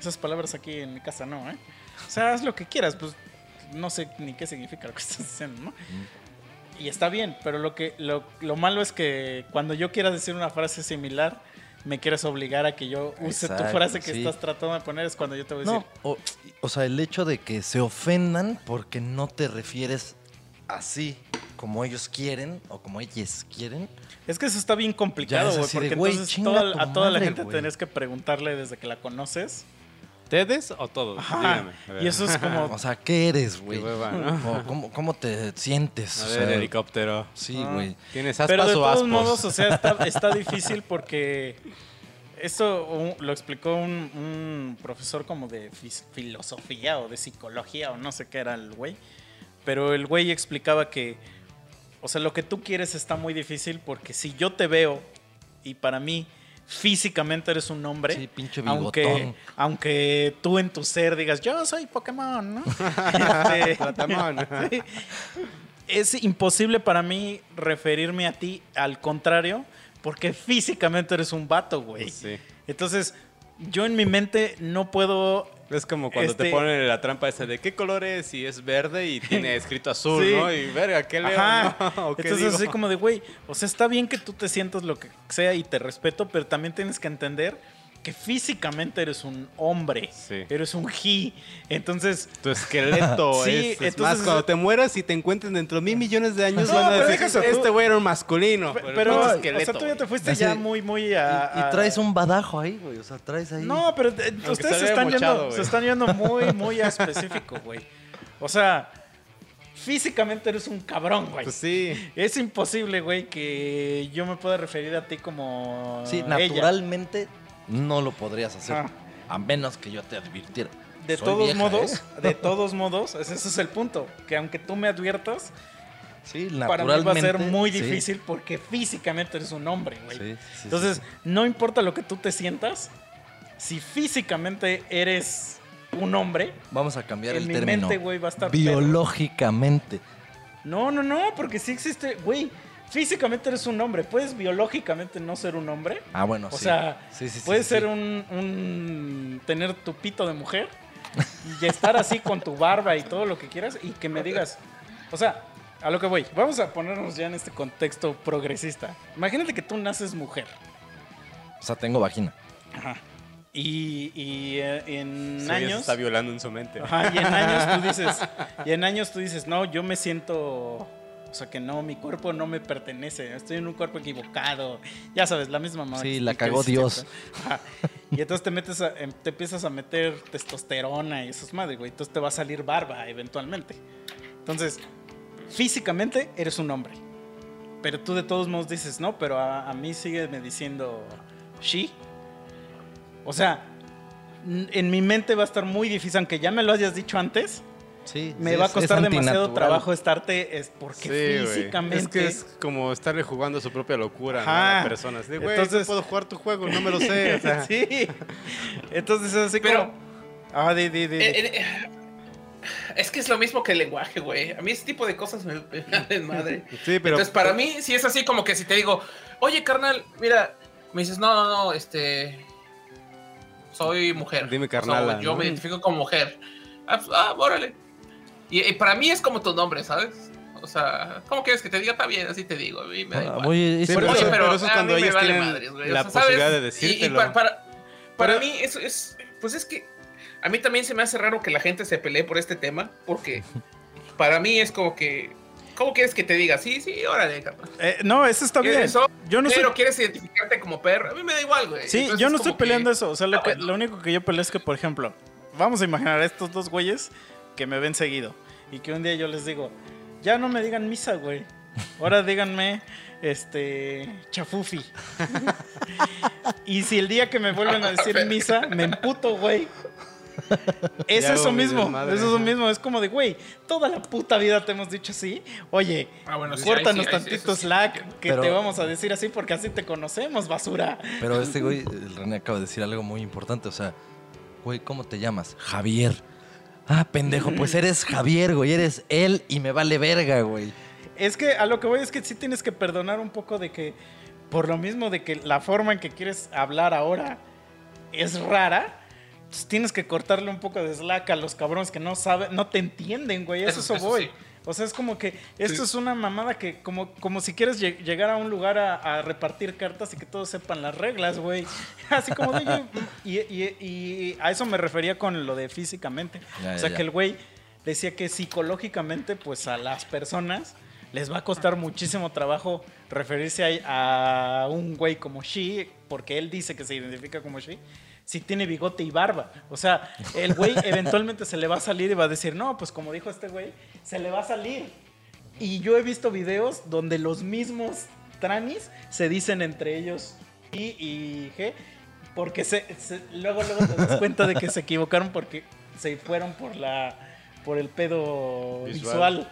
Esas palabras aquí en mi casa no, ¿eh? O sea, haz lo que quieras, pues no sé ni qué significa lo que estás diciendo, ¿no? Y está bien, pero lo que lo, lo malo es que cuando yo quiera decir una frase similar, me quieres obligar a que yo use tu frase que sí. estás tratando de poner, es cuando yo te voy a No, decir. o, o sea, el hecho de que se ofendan porque no te refieres así como ellos quieren o como ellas quieren. Es que eso está bien complicado, güey, de, porque entonces toda- tu a toda la gente güey. tenés que preguntarle desde que la conoces. ¿Ustedes o todos? Ajá. Dígame. Y eso es como... O sea, ¿qué eres, güey? ¿no? O ¿cómo, cómo te sientes? A O ver, sea, helicóptero. Sí, Ah. güey. ¿Tienes aspas Pero de o todos aspos? modos, o sea, está, está difícil porque esto lo explicó un, un profesor como de filosofía o de psicología o no sé qué era el güey. Pero el güey explicaba que, o sea, lo que tú quieres está muy difícil porque si yo te veo y para mí físicamente eres un hombre, Sí, pinche aunque, aunque tú en tu ser digas, yo soy Pokémon, ¿no? Este. Sí. Es imposible para mí referirme a ti al contrario, porque físicamente eres un vato, güey. Sí. Entonces, yo en mi mente no puedo. Es como cuando Este- te ponen la trampa esa de qué color es y es verde y tiene escrito azul, Sí. ¿no? Y verga, ¿qué leo? Ajá. no? ¿O qué Entonces, digo? así como de, güey, o sea, está bien que tú te sientas lo que sea y te respeto, pero también tienes que entender que físicamente eres un hombre. Sí. Eres un he. Entonces, Tu esqueleto Sí, es, es entonces- más, cuando te mueras y te encuentren dentro de mil millones de años, No, van a pero decir, tú- este güey era un masculino. pero, pinche o sea, tú ya te fuiste ya muy, muy a. Y, traes un badajo ahí, güey. O sea, traes ahí. No, pero eh, ustedes se están, mochado, yendo, se están yendo muy, muy a específico, güey. O sea, físicamente eres un cabrón, güey. Pues sí. Es imposible, güey, que yo me pueda referir a ti como. Sí, ella. No lo podrías hacer. Ajá. A menos que yo te advirtiera. De Soy todos vieja, modos, ¿eh? de todos modos, ese es el punto. Que aunque tú me adviertas, Sí, para mí va a ser muy sí. difícil porque físicamente eres un hombre, güey. Sí, Entonces, no importa lo que tú te sientas, si físicamente eres un hombre, vamos a cambiar en el mi término. mente, güey, va a estar biológicamente. No, no, no, porque sí existe, güey. Físicamente eres un hombre. ¿Puedes biológicamente no ser un hombre? Ah, bueno, O sí. sea, Sí, puedes sí, ser sí. Un, un- tener tu pito de mujer y estar así con tu barba y todo lo que quieras y que me digas, o sea, a lo que voy, vamos a ponernos ya en este contexto progresista. Imagínate que tú naces mujer. O sea, tengo vagina. Ajá. Y, y, eh, en Sí, eso años... está violando en su mente. Ajá, y en años tú dices, y en años tú dices, no, yo me siento, o sea que no, mi cuerpo no me pertenece, estoy en un cuerpo equivocado, ya sabes, la misma madre. Sí, la cagó Dios. Y entonces te metes, a- em- te empiezas a meter testosterona y esas madres, güey, entonces te va a salir barba eventualmente. Entonces, físicamente eres un hombre, pero tú de todos modos dices, no, pero a, a mí sigue me diciendo she. O sea, en mi mente va a estar muy difícil, aunque ya me lo hayas dicho antes, Sí. me sí, va a costar demasiado trabajo estarte, es porque Sí, físicamente... Es que es como estarle jugando su propia locura a la persona. Así de, güey, Entonces- no puedo jugar tu juego, no me lo sé. O sea, sí. Entonces es así Pero- como... Ah, di, di, di, di. Eh, eh, es que es lo mismo que el lenguaje, güey. A mí ese tipo de cosas me valen madre. Sí, pero. Entonces, para mí, sí es así como que si te digo, oye, carnal, mira, me dices, no, no, no, este. Soy mujer. Dime, O sea, carnala, yo ¿no? me identifico como mujer. Ah, pues, ah, órale. Y, y para mí es como tu nombre, ¿sabes? O sea, ¿cómo quieres que te diga? Está bien, así te digo. A mí me da Ah, igual. sí, pero, Oye, eso, pero pero eso es cuando ellos vale tienen madres, güey, o la ¿sabes? posibilidad de Y- y decírtelo. pa- para, para Pero- mí, eso es. Pues es que. A mí también se me hace raro que la gente se pelee por este tema, porque para mí es como que. ¿Cómo quieres que te diga? Sí, sí, órale, carnal. Eh, no, eso está bien. Eso, Yo no pero quieres identificarte como perro. A mí me da igual, güey. Sí, Entonces yo es no estoy que- peleando eso. O sea, lo, Ah, que- bueno. lo único que yo peleo es que, por ejemplo, vamos a imaginar a estos dos güeyes que me ven seguido. Y que un día yo les digo, ya no me digan misa, güey. Ahora díganme, este, chafufi. y si el día que me vuelven a decir misa, me emputo, güey. Es Ya eso mismo, es eso mismo, es como de, güey, toda la puta vida te hemos dicho así. Oye, Ah, bueno, sí, córtanos sí, tantito sí. slack que Pero- te vamos a decir así porque así te conocemos, basura. Pero este güey, el René acaba de decir algo muy importante. O sea, güey, ¿cómo te llamas? Javier. Ah, pendejo, pues eres Javier, güey. Eres él y me vale verga, güey. Es que a lo que voy es que sí tienes que perdonar un poco de que, por lo mismo de que la forma en que quieres hablar ahora es rara, pues tienes que cortarle un poco de slack a los cabrones que no saben, no te entienden, güey. Eso, Eso- voy. sí. O sea, es como que esto es una mamada que, como, como si quieres lle- llegar a un lugar a, a repartir cartas y que todos sepan las reglas, güey. Así como de, oye, y, y- y a eso me refería con lo de físicamente. Ya, o ya, sea, ya. que el güey decía que psicológicamente, pues a las personas les va a costar muchísimo trabajo referirse a, a un güey como She, porque él dice que se identifica como She, si tiene bigote y barba. O sea, el güey eventualmente se le va a salir y va a decir, no, pues como dijo este güey, se le va a salir. Y yo he visto videos donde los mismos tranis se dicen entre ellos I y G, porque se, se- luego, luego te das cuenta de que se equivocaron porque se fueron por la por el pedo Visual. visual.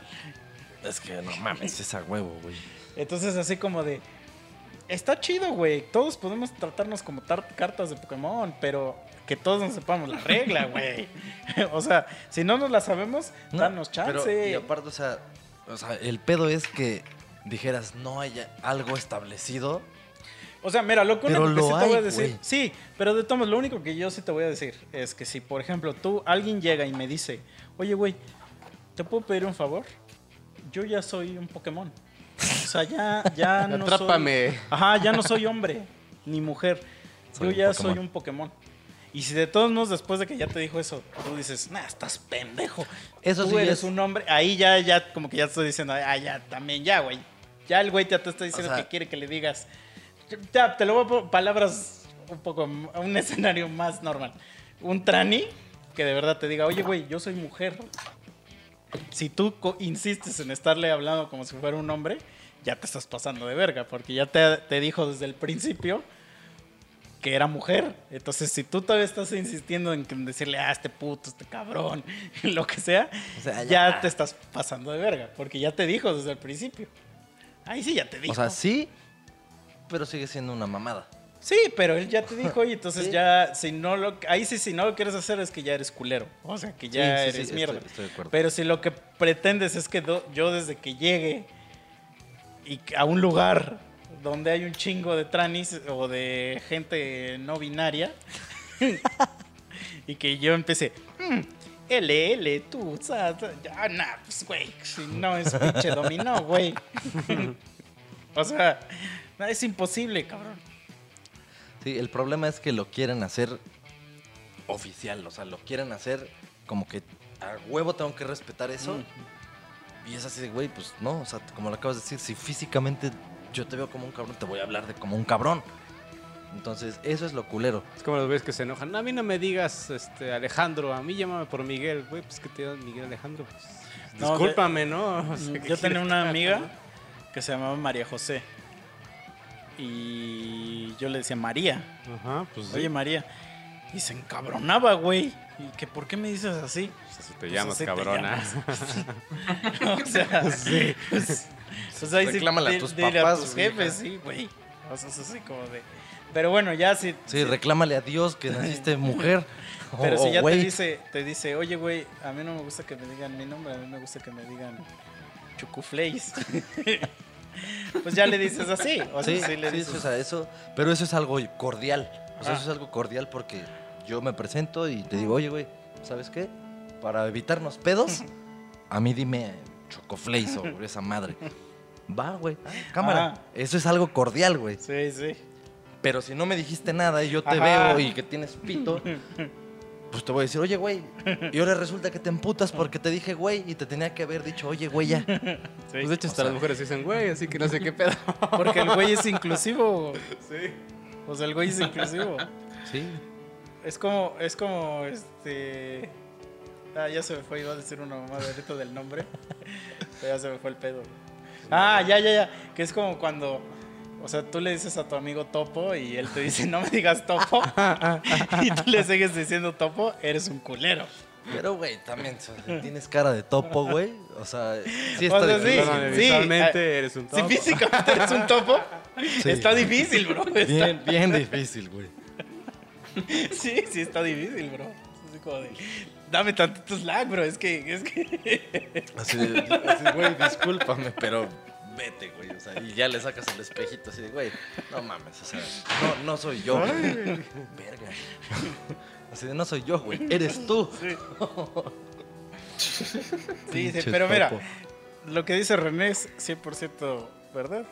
Es que no mames, es a huevo, güey. Entonces, así como de. Está chido, güey. Todos podemos tratarnos como cartas de Pokémon, pero que todos nos sepamos la regla, güey. o sea, si no nos la sabemos, No, danos chance. Pero, y aparte, o sea, o sea, el pedo es que dijeras, no haya algo establecido. O sea, mira, lo que Pero lo sí te voy a hay, decir. Sí, pero de todos lo único que yo sí te voy a decir es que si, por ejemplo, tú, alguien llega y me dice, oye, güey, ¿te puedo pedir un favor? Yo ya soy un Pokémon. O sea, ya, ya no soy. Atrápame. Ajá, ya no soy hombre ni mujer. Soy Yo ya Pokémon. soy un Pokémon. Y si de todos modos, después de que ya te dijo eso, tú dices, nah, estás pendejo. Eso tú sí eres es- un hombre. Ahí ya, ya, como que ya estoy diciendo, ah, ya, también, ya, güey. Ya el güey ya te está diciendo sea- que quiere que le digas. Ya, te lo voy a poner palabras un poco, a un escenario más normal. Un trani que de verdad te diga, oye, güey, yo soy mujer. Si tú insistes en estarle hablando como si fuera un hombre, ya te estás pasando de verga, porque ya te, te dijo desde el principio que era mujer. Entonces, si tú todavía estás insistiendo en decirle, ah, este puto, este cabrón, lo que sea, O sea, ya. ya. te estás pasando de verga, porque ya te dijo desde el principio. Ahí sí ya te dijo. O sea, sí, pero sigue siendo una mamada. Sí, pero él ya te dijo y entonces Sí. ya, si no lo, ahí sí, si no lo quieres hacer es que ya eres culero. O sea, que ya Sí, sí, sí, eres mierda. estoy de acuerdo. Pero si lo que pretendes es que do- yo desde que llegue y a un lugar donde hay un chingo de tranis o de gente no binaria y que yo empecé, "Mm, LL, tú, sa, sa", ya, nah, pues güey, si no es pinche dominó, güey. o sea, es imposible, cabrón. Sí, el problema es que lo quieren hacer oficial, o sea, lo quieren hacer como que a huevo tengo que respetar eso. Mm. Y es así de, güey, pues no, o sea, como lo acabas de decir, si físicamente yo te veo como un cabrón, te voy a hablar de como un cabrón. Entonces, eso es lo culero. Es como los ves que se enojan. A mí no me digas este, Alejandro, a mí llámame por Miguel. Güey, pues que te llamas Miguel Alejandro. Pues, No, discúlpame, ¿no? O sea, ¿qué Yo tenía una amiga que se llamaba María José. Y yo le decía María. Ajá, pues sí. Oye, María. Y se encabronaba, güey. ¿Y que por qué me dices así? Pues así te Pues llamas, así te cabrona. llamas. o sea, sí. Pues, pues ahí sí, Reclámale a tus papás, a tus jefes, sí, güey. O sea, es así como de. Pero bueno, ya sí. Sí, reclámale a Dios que naciste mujer. Pero si ya te dice, te dice, oye, güey, a mí no me gusta que me digan mi nombre, a mí me gusta que me digan Chucufleis. pues ya le dices así. O sea, Sí, sí, le sí, dices. o sea, eso, pero eso es algo cordial. O sea, Ah. eso es algo cordial porque yo me presento y te digo, oye, güey, ¿sabes qué? Para evitarnos pedos, a mí dime chocoflays o esa madre. Va, güey, ah, cámara. Ah. Eso es algo cordial, güey. Sí, sí. Pero si no me dijiste nada y yo te Ajá. veo y que tienes pito, pues te voy a decir, oye, güey. Y ahora resulta que te emputas porque te dije, güey, y te tenía que haber dicho, oye, güey, ya. sí. Pues de hecho, O hasta sea- las mujeres dicen, güey, así que no sé qué pedo. Porque el güey es inclusivo. sí. O sea, el güey es inclusivo. Sí. Es como, es como, este... Ah, ya se me fue, iba a decir una ahorita del nombre. Pero ya se me fue el pedo. Ah, ya, ya, ya. Que es como cuando... O sea, tú le dices a tu amigo Topo y él te dice, no me digas Topo. y tú le sigues diciendo Topo, eres un culero. Pero, güey, también tienes cara de topo, güey. O sea, sí O está sea, difícil. sí. Sí, visualmente ah, eres un Si topo. físicamente eres un Topo, Sí. está difícil, bro. Está- Bien, bien difícil, güey. Sí, sí, está difícil, bro. Es así como de, dame tantito slack, bro. Es que, es que... Así de, así, güey, discúlpame, pero vete, güey. O sea, y ya le sacas el espejito así de, güey, no mames, o sea, no, no soy yo. güey. Verga. Así de, no soy yo, güey, eres tú. Sí, sí, sí, Pinche pero mira, lo que dice René es 100% verdad.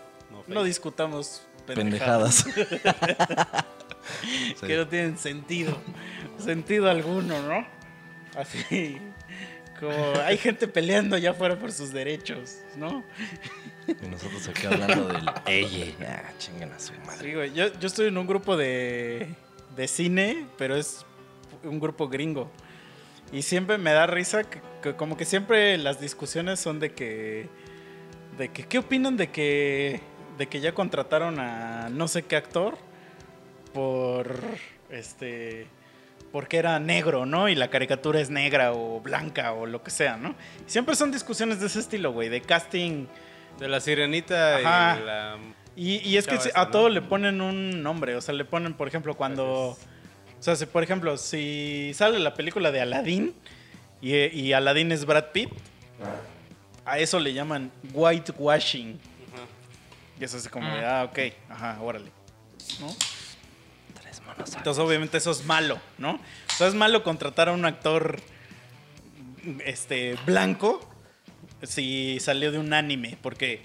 No, discutamos pendejadas, Pendejadas. Sí. que no tienen sentido. Sentido alguno, ¿no? Así. Como hay gente peleando allá afuera por sus derechos, ¿no? Y nosotros aquí hablando del ella. Ah, chingan a su madre. Yo, estoy en un grupo de, de cine, pero es un grupo gringo. Y siempre me da risa que, como que siempre las discusiones son de que... De que ¿Qué opinan de que, de que ya contrataron a no sé qué actor por... Este... Porque era negro, ¿no? Y la caricatura es negra o blanca o lo que sea, ¿no? Siempre son discusiones de ese estilo, güey. De casting De la sirenita Ajá. y la. y, y es que a ¿no? todo le ponen un nombre. O sea, le ponen, por ejemplo, cuando. O sea, si, por ejemplo, si sale la película de Aladdin y, y Aladdin es Brad Pitt, a eso le llaman whitewashing. Y eso es como de, ah, ok, ajá, órale. ¿No? Tres monos. Entonces, obviamente, eso es malo, ¿no? O sea, es malo contratar a un actor este, blanco si salió de un anime, porque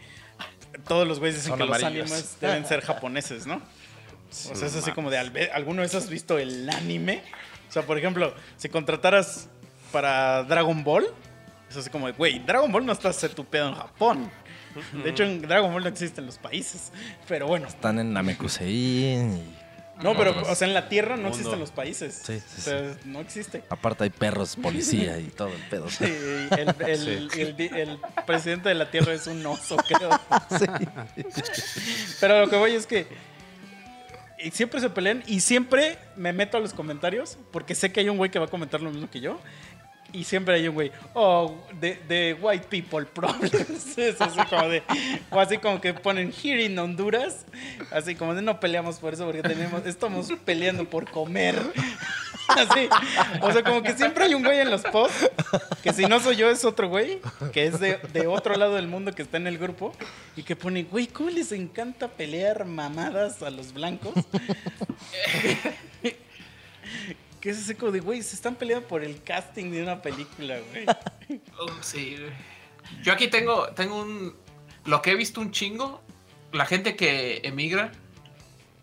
todos los güeyes dicen Son que los animes deben ser japoneses, ¿no? O sea, es así como de, ¿alguno de esos has visto el anime? O sea, por ejemplo, si contrataras para Dragon Ball, es así como de, güey, Dragon Ball no está tupeado en Japón. De hecho, en Dragon Ball no existen los países. Pero bueno, Están en Namekusein y no, pero, o sea, en la Tierra no Mundo. existen los países. Sí, sí, o sea, no existe. aparte hay perros, policía y todo el pedo. Sí, el, el- el di- el presidente de la Tierra es un oso, creo. Pero lo que voy es que y siempre se pelean y siempre me meto a los comentarios porque sé que hay un güey que va a comentar lo mismo que yo. Y siempre hay un güey, oh, de white people problems. Así como de, o así como que ponen here in Honduras. Así como de no peleamos por eso porque tenemos, estamos peleando por comer. Así. O sea, como que siempre hay un güey en los posts que si no soy yo es otro güey que es de, de otro lado del mundo que está en el grupo y que pone, güey, ¿cómo les encanta pelear mamadas a los blancos? que es ese como de, güey, se están peleando por el casting de una película, güey. Oh, sí, güey. Yo aquí tengo, tengo un. Lo que he visto un chingo. La gente que emigra.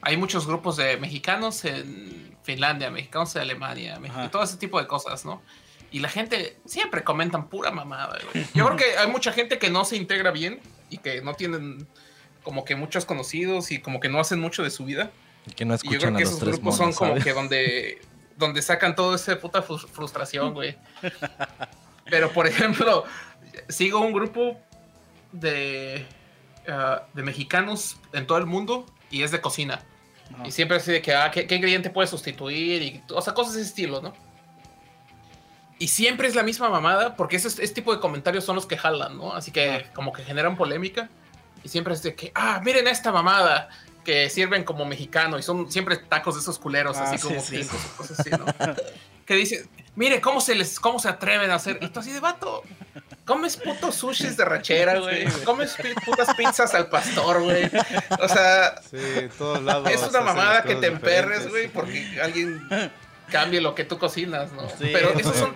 Hay muchos grupos de mexicanos en Finlandia, mexicanos en Alemania, Ajá. todo ese tipo de cosas, ¿no? Y la gente siempre comentan pura mamada, güey. Yo creo que hay mucha gente que no se integra bien y que no tienen como que muchos conocidos y como que no hacen mucho de su vida. Y que no Y yo creo escuchan a que los esos tres grupos monos, son como ¿sabes? que donde, donde sacan todo ese puta frus- frustración, güey. Pero, por ejemplo, sigo un grupo de, ah, de mexicanos en todo el mundo y es de cocina. Y siempre así de que, ah, ¿qué, qué ingrediente puedes sustituir? Y, o sea, cosas de ese estilo, ¿no? Y siempre es la misma mamada, porque ese, ese tipo de comentarios son los que jalan, ¿no? Así que como que generan polémica. Y siempre es de que, ah, miren esta mamada que sirven como mexicano y son siempre tacos de esos culeros, Ah, así sí, como sí. o cosas así, ¿no? que dice, mire, ¿cómo se les, cómo se atreven a hacer? Y tú así de vato, comes putos sushis de rachera, güey. Sí, comes putas pizzas al pastor, güey. O sea, Sí, en todos lados. es una mamada que te emperres, güey, porque alguien cambie lo que tú cocinas, ¿no? Sí. Pero esos son.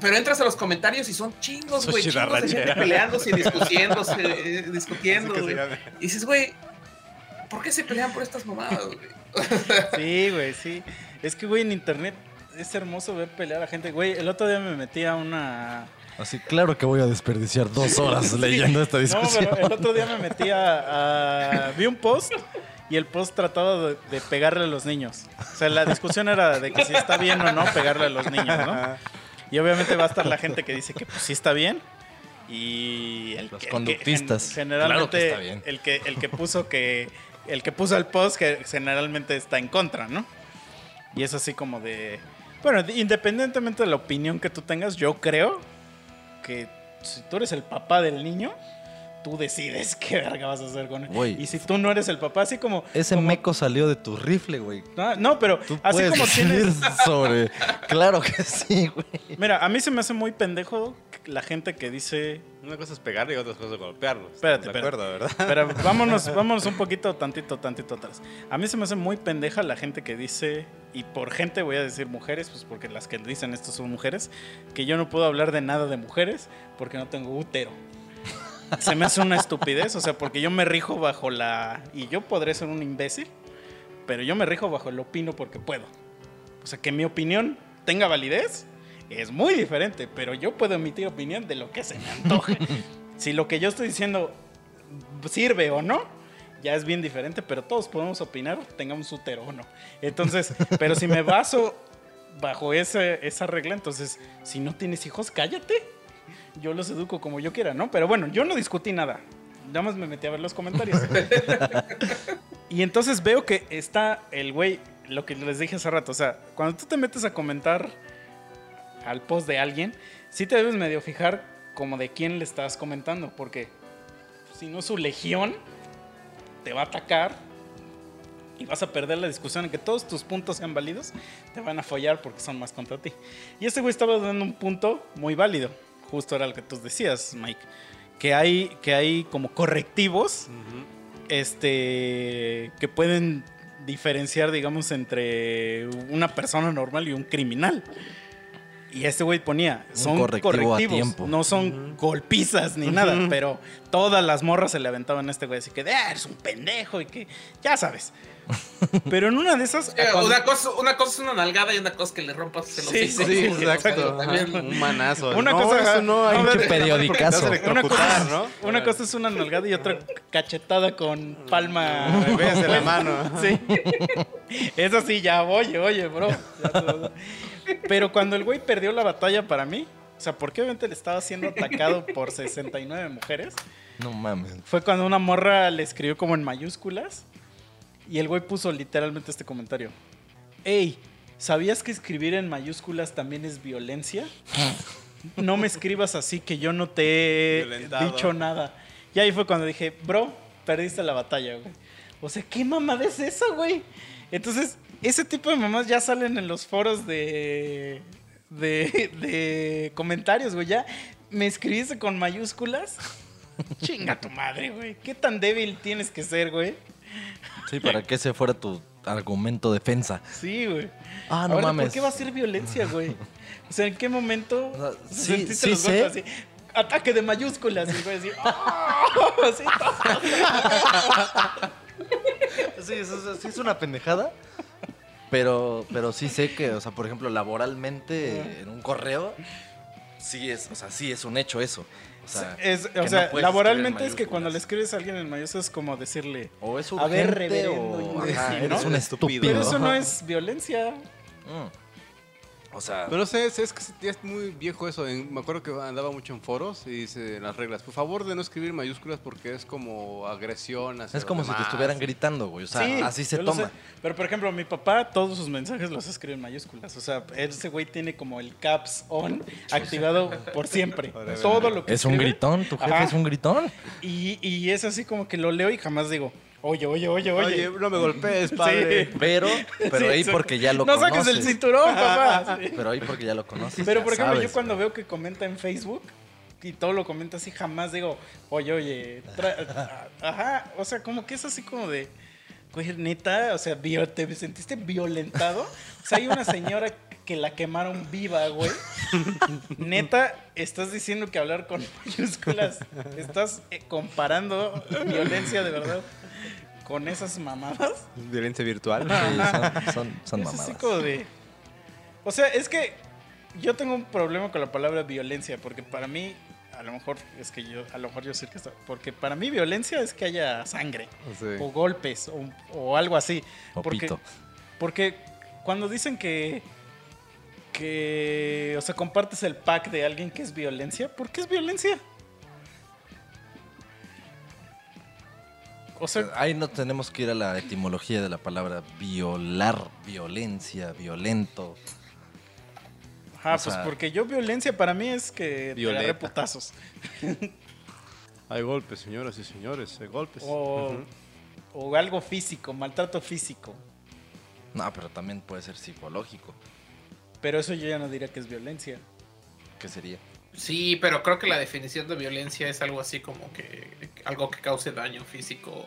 Pero entras a los comentarios y son chingos, güey. Chingos de gente peleándose y discutiéndose, eh, discutiendo, güey. Y dices, güey, ¿por qué se pelean por estas mamadas, güey? Sí, güey, sí. Es que, güey, en internet es hermoso ver pelear a gente. Güey, el otro día me metí a una... Así, claro que voy a desperdiciar dos horas leyendo esta discusión. No, pero el otro día me metí a, a- Vi un post y el post trataba de, de pegarle a los niños. O sea, la discusión era de que si está bien o no pegarle a los niños, ¿no? Y obviamente va a estar la gente que dice que pues sí está bien. Y el Los que- conductistas. gen- generalmente Claro que está bien. el que el que puso que el que puso el post que generalmente está en contra, ¿no? Y es así como de bueno, de- independientemente de la opinión que tú tengas, yo creo que si tú eres el papá del niño, tú decides qué verga vas a hacer con él. Y si tú no eres el papá, así como Ese como- meco salió de tu rifle, güey. no, no, pero Tú así puedes como tienes sobre... Claro que sí, güey. Mira, a mí se me hace muy pendejo la gente que dice Una cosa es pegarle y otra cosa es golpearlo. Espérate, ¿De acuerdo, verdad? Pero vámonos, vámonos un poquito, tantito, tantito atrás. A mí se me hace muy pendeja la gente que dice, y por gente voy a decir mujeres, pues porque las que dicen esto son mujeres, que yo no puedo hablar de nada de mujeres porque no tengo útero. Se me hace una estupidez, o sea, porque yo me rijo bajo la... Y yo podré ser un imbécil, pero yo me rijo bajo el opino porque puedo. O sea, que mi opinión tenga validez es muy diferente, pero yo puedo emitir opinión de lo que se me antoje. si lo que yo estoy diciendo sirve o no, ya es bien diferente, pero todos podemos opinar, tengamos útero o no. Entonces, pero si me baso bajo ese, esa regla, entonces, si no tienes hijos, cállate. Yo los educo como yo quiera, ¿no? Pero bueno, yo no discutí nada. Nada más me metí a ver los comentarios. y entonces veo que está el güey, lo que les dije hace rato, o sea, cuando tú te metes a comentar al post de alguien, sí te debes medio fijar como de quién le estás comentando, porque si no su legión te va a atacar y vas a perder la discusión en que todos tus puntos sean válidos, te van a follar porque son más contra ti. Y este güey estaba dando un punto muy válido, justo era lo que tú decías, Mike, que hay, que hay como correctivos este, que pueden diferenciar, digamos, entre una persona normal y un criminal. Y este güey ponía, son correctivos, no son golpizas ni nada, pero todas las morras se le aventaban a este güey, así que, ah, eres un pendejo y que, ya sabes. Pero en una de esas... una, cosa, una cosa es una nalgada y una cosa es que le rompas el sí, sí, sí, exacto. un manazo. Una cosa, no, hay un periodicazo. Una cosa, ¿no? una cosa es una nalgada y otra cachetada con palma de la mano. Sí. Eso sí, ya, oye, oye, bro. Pero cuando el güey perdió la batalla para mí, o sea, porque obviamente le estaba siendo atacado por 69 mujeres. No mames. Fue cuando una morra le escribió como en mayúsculas y el güey puso literalmente este comentario. Ey, ¿sabías que escribir en mayúsculas también es violencia? No me escribas así que yo no te he dicho nada. Y ahí fue cuando dije, bro, perdiste la batalla, güey. O sea, ¿qué mamada es eso, güey? Entonces, ese tipo de mamás ya salen en los foros de, de, comentarios, güey. Ya me escribiste con mayúsculas. Chinga tu madre, güey. ¿Qué tan débil tienes que ser, güey? Sí, para que ese fuera tu argumento defensa. Sí, güey. Ah, no mames. ¿Por qué va a ser violencia, güey? O sea, ¿en qué momento sí, sí sé. Así? Ataque de mayúsculas. Y güey así, ¡oh! sí, eso, sí es una pendejada. Pero, pero sí sé que, o sea, por ejemplo, laboralmente en un correo, sí es, o sea, sí es un hecho eso. O sea, es, o sea laboralmente es que cuando le escribes a alguien en mayúsculas es como decirle, o es urgente, a ver, o eres un estúpido. Pero eso no es violencia. Mm. O sea. Pero sé, es que ya es muy viejo eso. me acuerdo que andaba mucho en foros y dice las reglas. Por favor de no escribir mayúsculas porque es como agresión. Hacia es como si te estuvieran gritando, güey. O sea, así se toma. Pero por ejemplo, mi papá todos sus mensajes los escribe en mayúsculas. O sea, ese güey tiene como el caps on activado por siempre. Todo lo que Es un gritón, tu jefe es un gritón. Y, y es así como que lo leo y jamás digo. Oye, oye, oye, oye. no me golpees, padre. Pero, pero ahí porque ya lo no conoces. No saques el cinturón, papá. Pero ahí porque ya lo conoces. Pero, por ejemplo, yo cuando veo que comenta en Facebook y todo lo comenta así, jamás digo, oye, oye. Ajá, o sea, como que es así como de. Güey, neta, o sea, ¿te sentiste violentado? O sea, hay una señora que la quemaron viva, güey. Neta, estás diciendo que hablar con mayúsculas, estás eh, comparando violencia de verdad con esas mamadas. Violencia virtual. son, son, mamadas. Como de... O sea, es que yo tengo un problema con la palabra violencia, porque para mí, a lo mejor es que yo, a lo mejor yo sé que está, porque para mí violencia es que haya sangre, o golpes, o, algo así. O porque, porque cuando dicen que, que, o sea, compartes el pack de alguien que es violencia, ¿por qué es violencia? O sea, ahí no tenemos que ir a la etimología de la palabra violar, violencia, violento. Ah, pues porque yo violencia para mí es que te agarré putazos. hay golpes, señoras y señores, hay golpes. O, o algo físico, maltrato físico. No, pero también puede ser psicológico. Pero eso yo ya no diría que es violencia. ¿Qué sería? Sí, pero creo que la definición de violencia es algo así como que algo que cause daño físico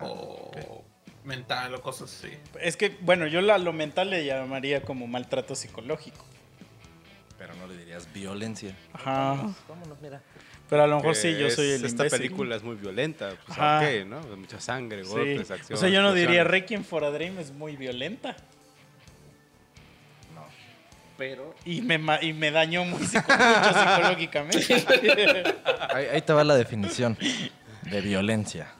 o ah, mental o cosas así. Es que, bueno, yo la, lo mental le llamaría como maltrato psicológico. Pero no le diría ya es violencia. Ajá. Vámonos, mira. Pero a lo mejor Que sí, yo soy el Esta imbécil. película es muy violenta. Pues, Ajá. ok, ¿no? Mucha sangre, Sí. golpes, acción. O sea, yo no diría. Requiem for a Dream es muy violenta. No. Pero. Y me, ma- y me dañó muy psico- mucho psicológicamente. Ahí, ahí te va la definición de violencia.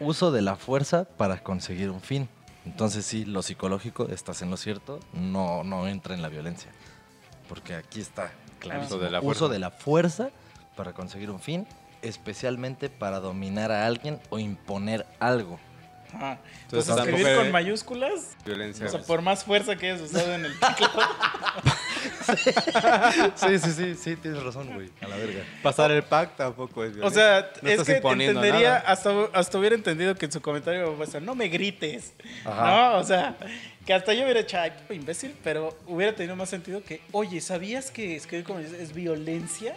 Uso de la fuerza para conseguir un fin. Entonces sí, lo psicológico, estás en lo cierto, no, no entra en la violencia. Porque aquí está clarísimo. Uso de la Uso de la fuerza para conseguir un fin, especialmente para dominar a alguien o imponer algo. Ajá. Entonces, Entonces, escribir con mayúsculas, Violencia. o sea, por más fuerza que hayas usado en el teclado. Sí, sí, sí, sí, tienes razón, güey. A la verga. Pasar el pack tampoco es O violencia. sea, No es que entendería, hasta, hasta hubiera entendido que en su comentario, o sea, no me grites. Ajá. ¿No? O sea, que hasta yo hubiera hecho, ay, puto imbécil, pero hubiera tenido más sentido que, oye, ¿sabías que escribir es, es violencia?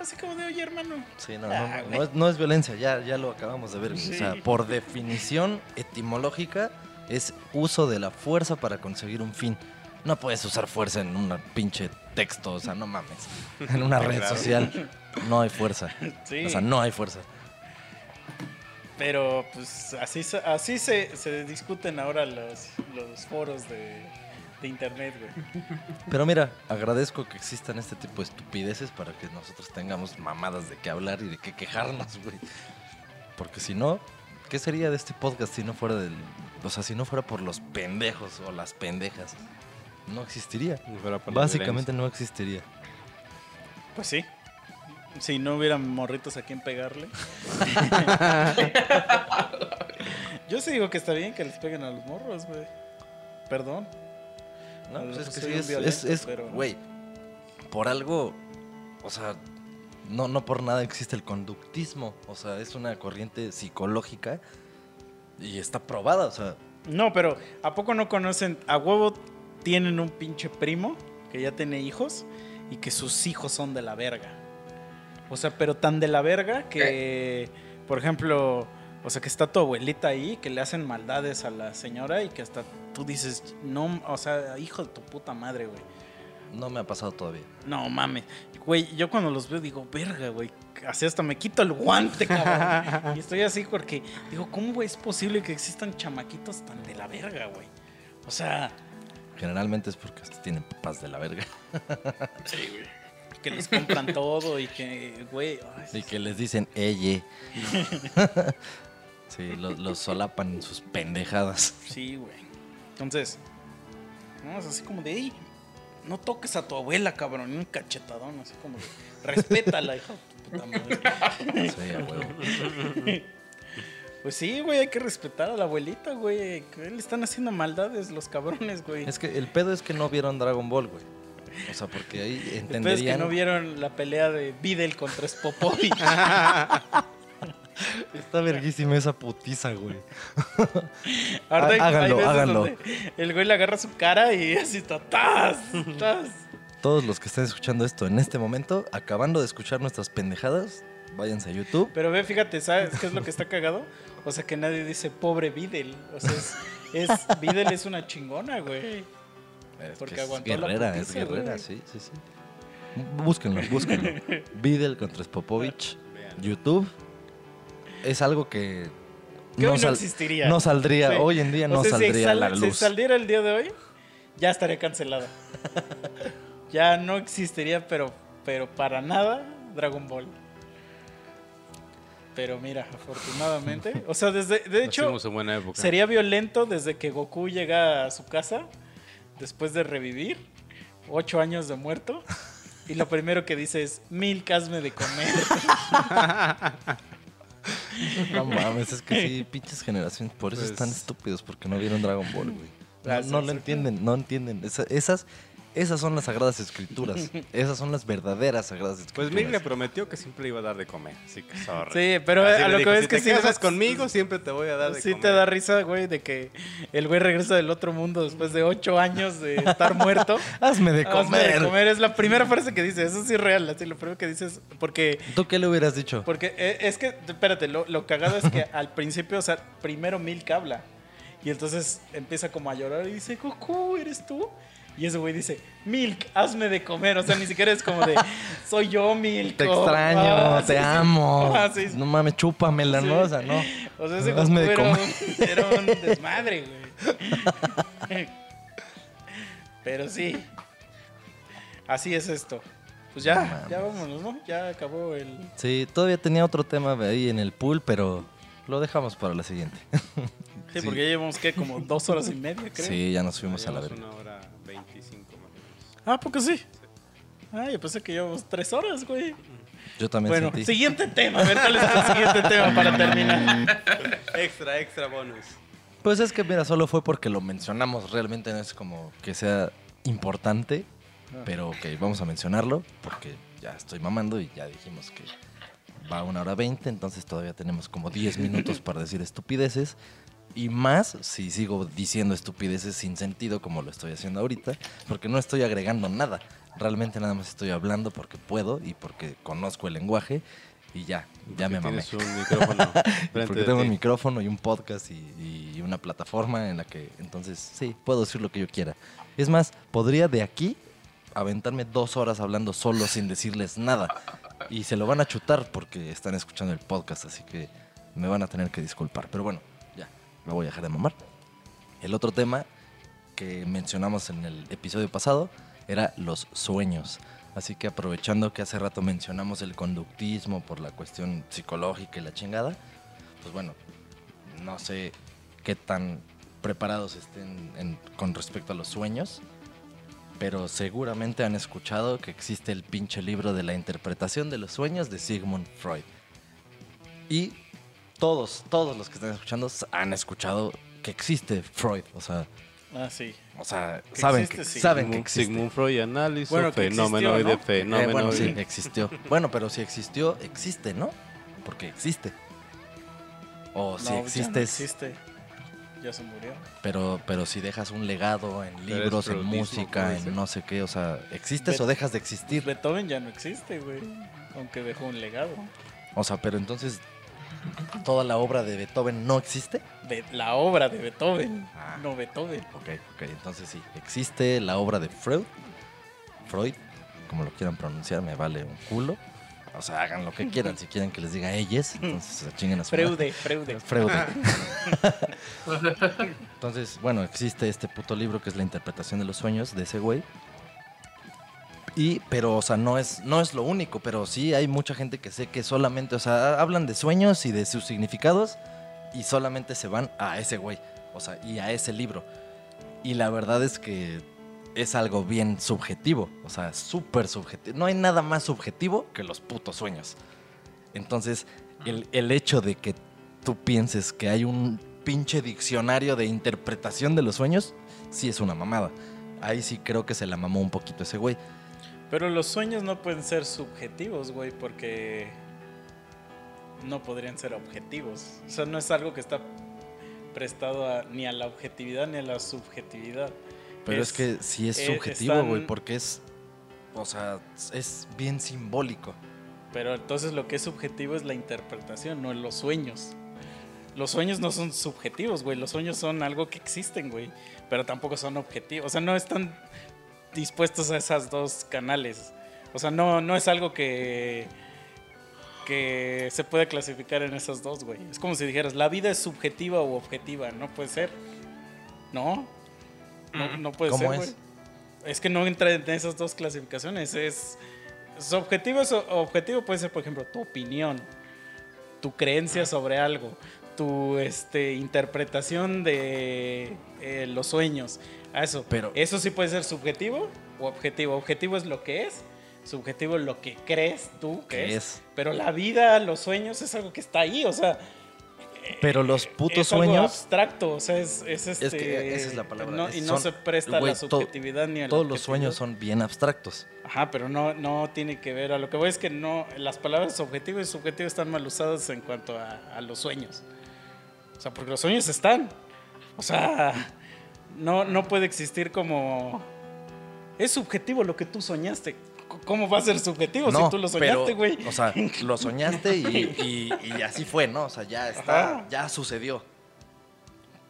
Así como de, oye, hermano. Sí, no, no, Ah, no, es, no es violencia, ya, ya lo acabamos de ver. O sea, por definición etimológica es uso de la fuerza para conseguir un fin. No puedes usar fuerza en un pinche texto, o sea, no mames. En una red Claro. social no hay fuerza. Sí. O sea, no hay fuerza. Pero pues así, se- así se, se discuten ahora los, los foros de, de internet, güey. Pero mira, agradezco que existan este tipo de estupideces para que nosotros tengamos mamadas de qué hablar y de qué quejarnos, güey. Porque si no, ¿qué sería de este podcast si no fuera del. O sea, si no fuera por los pendejos o las pendejas? No existiría. Si fuera por la Básicamente no existiría. Pues sí. Si no hubiera morritos a quien pegarle. Yo sí digo que está bien que les peguen a los morros, güey. Perdón. No, lo pues es que soy sí, es, es, violento, es- güey, por algo, o sea, no, no por nada existe el conductismo, o sea, es una corriente psicológica y está probada, o sea, No, pero ¿a poco no conocen? A huevo tienen un pinche primo que ya tiene hijos y que sus hijos son de la verga. O sea, pero tan de la verga que, por ejemplo, o sea, que está tu abuelita ahí, que le hacen maldades a la señora y que hasta tú dices, no, o sea, hijo de tu puta madre, güey. no me ha pasado todavía. No mames. Güey, yo cuando los veo digo, verga, güey. Así hasta me quito el guante, cabrón. y estoy así porque digo, ¿cómo güey, es posible que existan chamaquitos tan de la verga, güey? O sea, Generalmente es porque tienen papás de la verga que les compran todo y que, güey. ay, y que les dicen, ella. sí, lo- los solapan en sus pendejadas. Sí, güey. Entonces, no, es así como de, "Ey, no toques a tu abuela, cabrón. Un cachetadón, así como de, respétala, hijo de puta madre. Sí, huevo. Pues sí, güey, hay que respetar a la abuelita, güey. Que le están haciendo maldades los cabrones, güey. Es que el pedo es que no vieron Dragon Ball, güey. O sea, porque ahí El pedo es que entenderían... no vieron la pelea de Videl contra Spopovich. Está verguísima esa putiza, güey. Ahora hay- hay háganlo, veces háganlo. donde El güey le agarra su cara y así está. ¡Tas! ¡Tas! Todos los que estén escuchando esto en este momento, acabando de escuchar nuestras pendejadas, váyanse a YouTube. Pero ve, fíjate, ¿sabes qué es lo que está cagado? O sea, que nadie dice pobre Videl. O sea, es, es Videl es una chingona, güey. Es Porque que es aguantó la guerrera, es putiza, guerrera, güey. sí, sí, sí. Búsquenlo, búsquenlo. Videl contra Spopovich, YouTube. Es algo que Que hoy no sal- existiría. no saldría, Sí. hoy en día O no sea, si saldría a la luz. Si saliera el día de hoy, ya estaría cancelada. ya no existiría, pero, pero para nada, Dragon Ball. Pero mira, afortunadamente. O sea, desde. De hecho, Nacimos en buena época. sería violento desde que Goku llega a su casa, después de revivir, ocho años de muerto. Y lo primero que dice es: Milk, hazme de comer. No mames, es que sí, pinches generaciones, por eso Pues- están estúpidos, porque no vieron Dragon Ball, güey. No, Gracias, no lo entienden, no entienden. Esa- esas, esas son las sagradas escrituras. Esas son las verdaderas sagradas Pues escrituras. Mick le prometió que siempre le iba a dar de comer, así que sorry. Sí, pero Así a le lo dijo, que ves si que te sí. casas conmigo, siempre te voy a dar de Sí comer. te da risa, güey, de que el güey regresa del otro mundo después de ocho años de estar muerto. Hazme de Hazme comer. de comer es la primera frase que dice. Eso sí es real. Así lo primero que dices. Porque, ¿Tú qué le hubieras dicho? porque eh, es que, espérate, lo, lo cagado es que al principio, o sea, primero Milk habla. Y entonces empieza como a llorar y dice, Goku, ¿eres tú? Y ese güey dice, Milk, hazme de comer. O sea, ni siquiera es como de, soy yo, Milk. Te extraño, "Ah, te sí, sí". amo. Ah, sí, sí. No mames, chúpamela, Sí. ¿no? O sea, no. O sea, ese Hazme de era comer. un, era un desmadre, güey. Pero sí. Así es esto. Pues ya, mames. ya vámonos, ¿no? Ya acabó el... Sí, todavía tenía otro tema ahí en el pool, pero lo dejamos para la siguiente. Sí, Sí. porque ya llevamos, ¿qué? Como dos horas y media, creo. Sí, ya nos fuimos a la verga. una hora Ah, ¿por qué sí? Ah, yo pensé que llevamos tres horas, güey. Yo también Bueno, sentí. siguiente tema. A ver, ¿cuál es el siguiente tema para terminar? Extra, extra bonus. Pues es que, mira, solo fue porque lo mencionamos. Realmente no es como que sea importante, Ah. pero ok, vamos a mencionarlo porque ya estoy mamando y ya dijimos que va a una hora veinte, entonces todavía tenemos como 10 minutos para decir estupideces. Y más si sigo diciendo estupideces sin sentido como lo estoy haciendo ahorita, porque no estoy agregando nada. Realmente nada más estoy hablando porque puedo y porque conozco el lenguaje y ya, ya me mamé. Un micrófono Porque tengo un micrófono y un podcast y, y una plataforma en la que entonces sí, puedo decir lo que yo quiera. Es más, podría de aquí aventarme dos horas hablando solo sin decirles nada. Y se lo van a chutar porque están escuchando el podcast, así que me van a tener que disculpar. Pero bueno, me voy a dejar de mamar. El otro tema que mencionamos en el episodio pasado era los sueños. Así que aprovechando que hace rato mencionamos el conductismo por la cuestión psicológica y la chingada, pues bueno, no sé qué tan preparados estén en- con respecto a los sueños, pero seguramente han escuchado que existe el pinche libro de la interpretación de los sueños de Sigmund Freud. Y todos, todos los que están escuchando han escuchado que existe Freud, o sea, Ah, sí. o sea, Que saben existe, que sí. saben que existe. Sigmund Freud analizo Bueno, que fenómeno existió, de ¿no? Eh, fenómeno. bueno, sí, de- existió. Bueno, pero si existió, existe, ¿no? Porque existe. O si No, ya no existes, existe. Ya se murió. pero pero si dejas un legado en libros, en música, en no sé qué, o sea, ¿existes Bet- o dejas de existir? Beethoven ya no existe, güey. Aunque dejó un legado. O sea, pero entonces toda la obra de Beethoven no existe? Be- la obra de Beethoven. Ah. No Beethoven. Ok, ok, entonces sí, existe la obra de Freud, Freud, como lo quieran pronunciar, me vale un culo. O sea, hagan lo que quieran, si quieren que les diga ellos, entonces se chinguen a su madre. Freude, Freude. Freud. Entonces, bueno, existe este puto libro que es la interpretación de los sueños de ese güey. Y, pero, o sea, no es, no es lo único, pero sí hay mucha gente que sé que solamente, o sea, hablan de sueños y de sus significados y solamente se van a ese güey, o sea, y a ese libro. Y la verdad es que es algo bien subjetivo, o sea, súper subjetivo. No hay nada más subjetivo que los putos sueños. Entonces, el, el hecho de que tú pienses que hay un pinche diccionario de interpretación de los sueños, sí es una mamada. Ahí sí creo que se la mamó un poquito ese güey. Pero los sueños no pueden ser subjetivos, güey, porque no podrían ser objetivos. O sea, no es algo que está prestado a- ni a la objetividad ni a la subjetividad. Pero es, Es- que sí es eh, subjetivo, güey, porque es, o sea, es bien simbólico. Pero entonces lo que es subjetivo es la interpretación, no los sueños. Los sueños no son subjetivos, güey. Los sueños son algo que existen, güey. Pero tampoco son objetivos. O sea, no están dispuestos a esas dos canales. O sea, no, no es algo que, que se puede clasificar en esos dos, güey. Es como si dijeras, la vida es subjetiva o objetiva. No puede ser. No. No, no puede ¿Cómo ser, es? güey. Es que no entra en esas dos clasificaciones. Es, es objetivo, es objetivo puede ser, por ejemplo, tu opinión, tu creencia sobre algo, tu este, interpretación de eh, los sueños. A eso. Pero- eso sí puede ser subjetivo o objetivo. Objetivo es lo que es, subjetivo es lo que crees tú que ¿Qué es. es? Pero la vida, los sueños es algo que está ahí, o sea, Pero los putos es algo sueños, abstracto, o sea, es, es este. que esa es la palabra, no- es- y no son- se presta a güey, la to- subjetividad ni a todos los sueños son bien abstractos. Ajá, pero no, no tiene que ver. A lo que voy es que no. Las palabras objetivo y subjetivo están mal usadas en cuanto a, a los sueños. O sea, porque los sueños están. O sea, no, no puede existir como. Es subjetivo lo que tú soñaste. ¿Cómo va a ser subjetivo si tú lo soñaste, güey? O sea, lo soñaste y, y- y así fue, ¿no? O sea, ya está, Ajá. ya sucedió.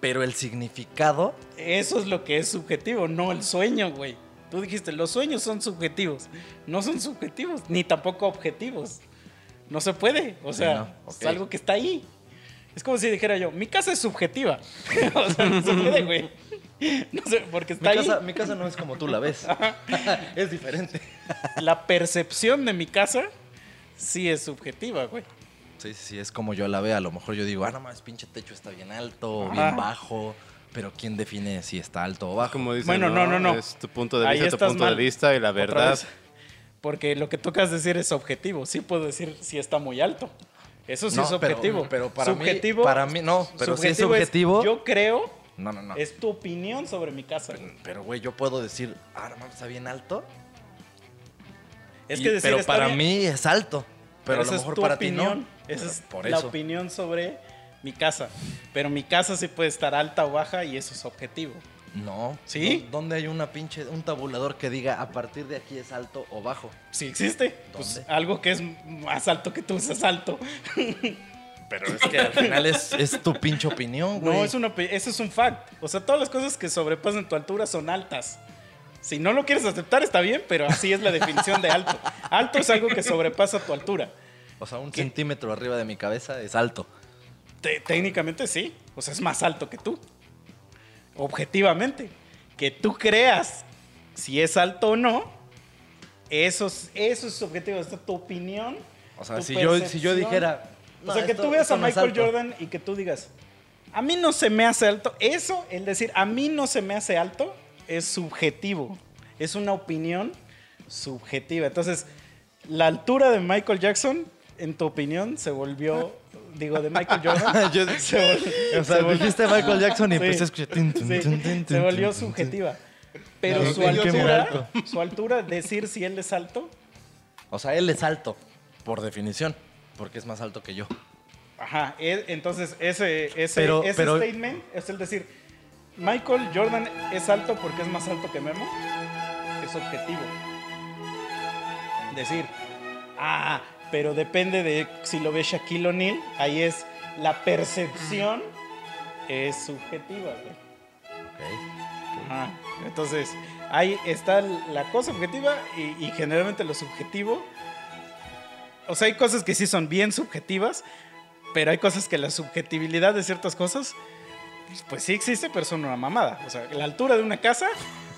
Pero el significado, Eso es lo que es subjetivo, no el sueño, güey. Tú dijiste, los sueños son subjetivos. No son subjetivos, ni tampoco objetivos. No se puede. O sea, no, es algo que está ahí. Es como si dijera yo, mi casa es subjetiva. o sea, no se puede, güey. No sé, porque mi está ahí. casa, mi casa no es como tú la ves. es diferente. La percepción de mi casa sí es subjetiva, güey. Sí, sí, sí, es como yo la veo. A lo mejor yo digo, ah, no más, pinche techo está bien alto o bien Ajá. bajo. Pero ¿quién define si está alto o bajo? Como dicen, Bueno, no, no, no. Es tu punto de Ahí vista, tu punto mal. de vista y la verdad. Porque lo que tocas decir es objetivo. Sí puedo decir si está muy alto. Eso sí No, es objetivo. pero para mí- para mí no, pero si es subjetivo subjetivo- yo creo, No, no, no. es tu opinión sobre mi casa. Pero, güey, yo puedo decir, ah, no mames, está bien alto. Es Y- que decir pero para bien, mí es alto. Pero, a lo es mejor tu para opinión. ti no. Esa es Por la eso. opinión sobre mi casa. Pero mi casa sí puede estar alta o baja y eso es objetivo. No. ¿Sí? ¿Dó- ¿Dónde hay una pinche, un tabulador que diga a partir de aquí es alto o bajo? Si existe, pues ¿Dónde? algo que es más alto que tú es alto. Pero es que al final es, es tu pinche opinión, güey. No, es una, eso es un fact. O sea, todas las cosas que sobrepasan tu altura son altas. Si no lo quieres aceptar, está bien, pero así es la definición de alto. Alto es algo que sobrepasa tu altura. O sea, un ¿Qué? centímetro arriba de mi cabeza es alto. Te- técnicamente sí. O sea, es más alto que tú. Objetivamente. Que tú creas si es alto o no, eso es, eso es subjetivo. Esta es tu opinión. O sea, tu si yo, si yo percepción. O "No, sea, que esto- tú veas a Michael alto". Jordan y que tú digas, a mí no se me hace alto. Eso, el decir, a mí no se me hace alto, es subjetivo. Es una opinión subjetiva. Entonces, la altura de Michael Jackson, en tu opinión, se volvió, digo, de Michael Jordan, Yo- se, vol- o sea, se vol- dijiste Michael Jackson y Sí. empecé a escuchar. tin, tin, Sí, tin, tin, se volvió subjetiva. Pero No, su altura, su altura, decir si él es alto, O sea, él es alto, por definición, porque es más alto que yo. Ajá, entonces ese, ese, Pero- ese pero- statement es el decir, Michael Jordan es alto porque es más alto que Memo, es objetivo. Decir, ah, pero depende de si lo ve Shaquille O'Neal, ahí es la percepción es subjetiva, güey. Ok. Ajá. Entonces, ahí está la cosa objetiva y, y generalmente lo subjetivo. O sea, hay cosas que sí son bien subjetivas, pero hay cosas que la subjetibilidad de ciertas cosas, pues sí existe, pero son una mamada. O sea, la altura de una casa,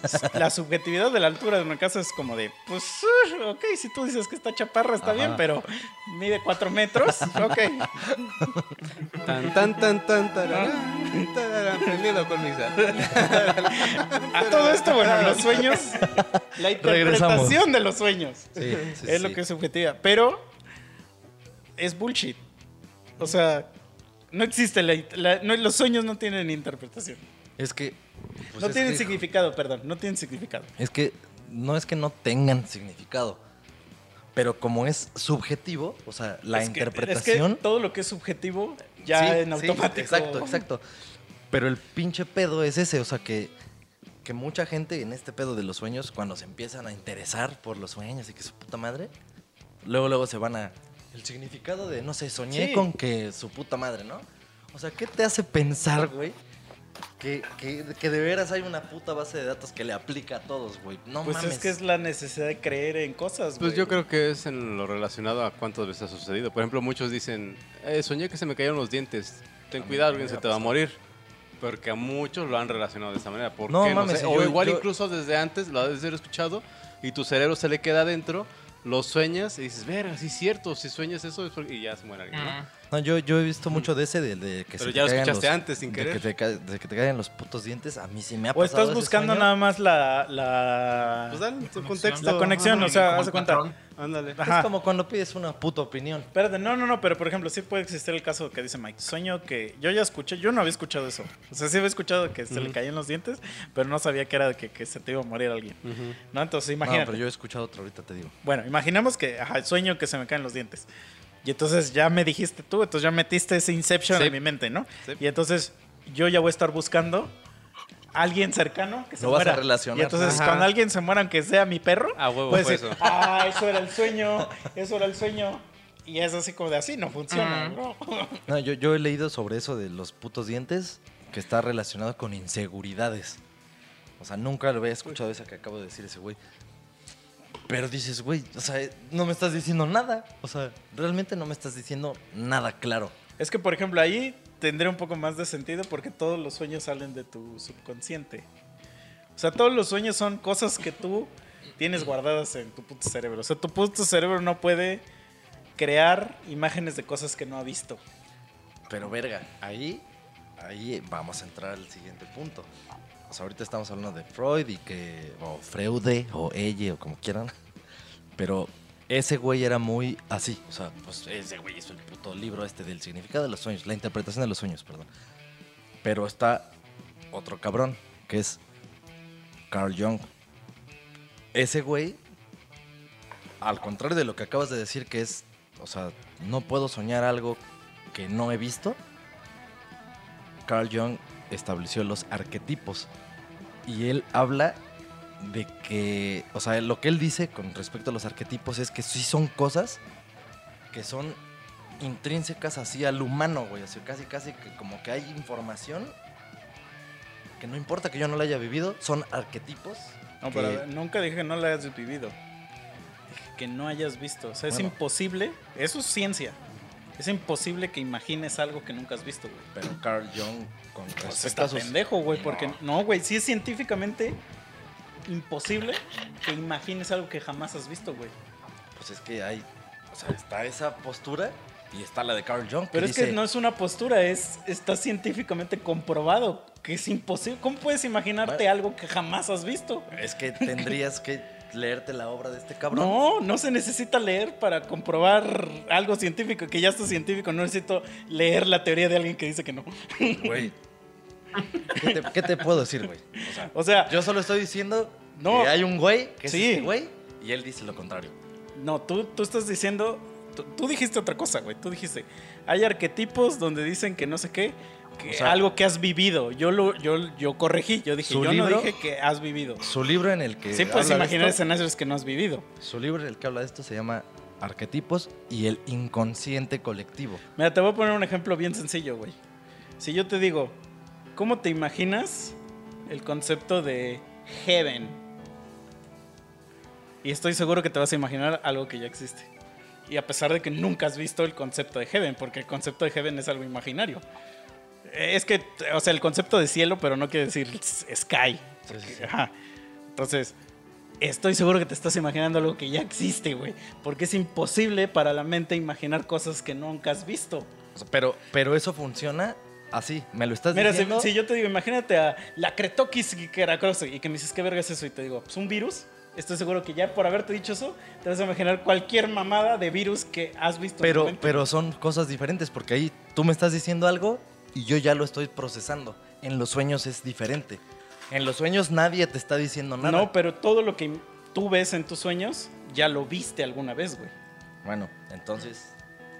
la subjetividad de la altura de una casa es como de, pues, uh, ok, si tú dices que está chaparra, está Ajá. bien, pero mide cuatro metros, ok. Tan, tan, tan, tan, tararán, tararán, prendiendo con misa. A todo esto, bueno, los sueños, la Regresamos. interpretación de los sueños. Sí, sí, es lo sí. que es subjetiva. Pero es bullshit. O sea, no existe la, la- no, los sueños no tienen interpretación. Es que. pues no es tienen que- significado, perdón, no tienen significado. Es que no es que no tengan significado, pero como es subjetivo, o sea, la Es que- interpretación. es que todo lo que es subjetivo ya Sí, en sí, automático. exacto, exacto. Pero el pinche pedo es ese, o sea, que, que mucha gente en este pedo de los sueños, cuando se empiezan a interesar por los sueños y que su puta madre, luego, luego se van a. El significado de, no sé, soñé Sí. con que su puta madre, ¿no? O sea, ¿qué te hace pensar, güey? Que, que, que de veras hay una puta base de datos que le aplica a todos, güey. No Pues mames. es que es la necesidad de creer en cosas. Pues güey. yo creo que es en lo relacionado a cuántas veces ha sucedido. Por ejemplo, muchos dicen, eh, soñé que se me cayeron los dientes. Ten A cuidado, alguien se te va a morir. Porque a muchos lo han relacionado de esa manera. ¿Por No qué? mames, sé. y O yo- igual yo- incluso desde antes lo has de haber escuchado y tu cerebro se le queda adentro, lo sueñas y dices, verga, sí es cierto, si sueñas eso es porque... y ya se muere alguien, ¿no? No, yo, yo he visto mucho de ese, de, de que Pero se ya lo te caigan escuchaste los- antes, sin de querer. Que te, de que te caigan los putos dientes. A mí sí me ha O pasado estás ese buscando sueño. nada más la. la... Pues dale, tu conexión. contexto. La conexión, Ajá. o sea, haz de cuenta. Ándale. Es como cuando pides una puta opinión. Espérate, no, no, no, pero por ejemplo, sí puede existir el caso que dice Mike. Sueño que yo ya escuché, yo no había escuchado eso. O sea, sí había escuchado que se le Ujú. caían los dientes, pero no sabía que era de que, que se te iba a morir alguien. ¿No? Entonces, No, imagínate. pero yo he escuchado otro ahorita, te digo. Bueno, imaginemos que, ajá, sueño que se me caen los dientes. Y entonces ya me dijiste tú, entonces ya metiste ese Inception Sí. en mi mente, ¿no? Sí. Y entonces yo ya voy a estar buscando a alguien cercano que se Lo vas a muera. relacionar. Y entonces Ajá. cuando alguien se muera, aunque sea mi perro, A huevo decir, eso. ah, eso era el sueño, eso era el sueño. Y es así como de así, no funciona. ¿no? No, yo, yo he leído sobre eso de los putos dientes. que está relacionado con inseguridades. O sea, nunca lo había escuchado esa que acabo de decir ese güey. Pero dices, güey, o sea, no me estás diciendo nada. O sea, realmente no me estás diciendo nada claro. Es que, por ejemplo, ahí tendría un poco más de sentido porque todos los sueños salen de tu subconsciente. O sea, todos los sueños son cosas que tú tienes guardadas en tu puto cerebro. O sea, tu puto cerebro no puede crear imágenes de cosas que no ha visto. Pero verga, ahí, ahí vamos a entrar al siguiente punto. Sea, ahorita estamos hablando de Freud y que, o Freude, o Elle, o como quieran. Pero ese güey era muy así. O sea, pues ese güey hizo el puto libro este del significado de los sueños, la interpretación de los sueños, perdón. Pero está otro cabrón, que es Carl Jung. Ese güey, al contrario de lo que acabas de decir, que es, o sea, no puedo soñar algo que no he visto. Carl Jung estableció los arquetipos. Y él habla de que, o sea, lo que él dice con respecto a los arquetipos es que sí son cosas que son intrínsecas así al humano, güey. O sea, casi, casi que como que hay información que no importa que yo no la haya vivido, son arquetipos. No, que- pero nunca dije que no la hayas vivido. Dije que no hayas visto. O sea, es Bueno. imposible. Eso es ciencia. Es imposible que imagines algo que nunca has visto, güey. Pero Carl Jung, con Pues respecto está a sus... pendejo, güey, porque no, güey, sí es científicamente imposible que imagines algo que jamás has visto, güey. Pues es que hay, o sea, está esa postura y está la de Carl Jung. Pero es dice, que no es una postura, es está científicamente comprobado que es imposible. ¿Cómo puedes imaginarte Bueno. algo que jamás has visto? Es que tendrías que leerte la obra de este cabrón. No, no se necesita leer para comprobar algo científico, que ya está científico. No necesito leer la teoría de alguien que dice que no. Güey. ¿Qué te, qué te puedo decir, güey? O sea, O sea, yo solo estoy diciendo No. que hay un güey que es Sí. este güey y él dice lo contrario. No, tú, tú estás diciendo. Tú, tú dijiste otra cosa, güey. Tú dijiste. Hay arquetipos donde dicen que no sé qué. Que O sea- algo que has vivido. Yo lo, yo, yo corregí. Yo dije, ¿Su yo libro? no dije que has vivido. Su libro en el que Sí puedes imaginar escenarios que no has vivido. Su libro en el que habla de esto se llama Arquetipos y el inconsciente colectivo. Mira, te voy a poner un ejemplo bien sencillo, güey. Si yo te digo, ¿cómo te imaginas el concepto de heaven? Y estoy seguro que te vas a imaginar algo que ya existe. Y a pesar de que nunca has visto el concepto de heaven, porque el concepto de heaven es algo imaginario. Eh, Es que, o sea, el concepto de cielo, pero no quiere decir sky. Ajá. Entonces, estoy seguro que te estás imaginando algo que ya existe, güey. Porque es imposible para la mente imaginar cosas que nunca has visto. Pero, pero eso funciona así. Me lo estás Mira, si, diciendo. si yo te digo, imagínate a la Cretoquis y que me dices, ¿qué verga es eso? Y te digo, pues un virus. Estoy seguro que ya por haberte dicho eso, te vas a imaginar cualquier mamada de virus que has visto. Pero, pero son cosas diferentes porque ahí tú me estás diciendo algo y yo ya lo estoy procesando. En los sueños es diferente. En los sueños nadie te está diciendo nada. No, pero todo lo que tú ves en tus sueños, ya lo viste alguna vez, güey. Bueno, entonces.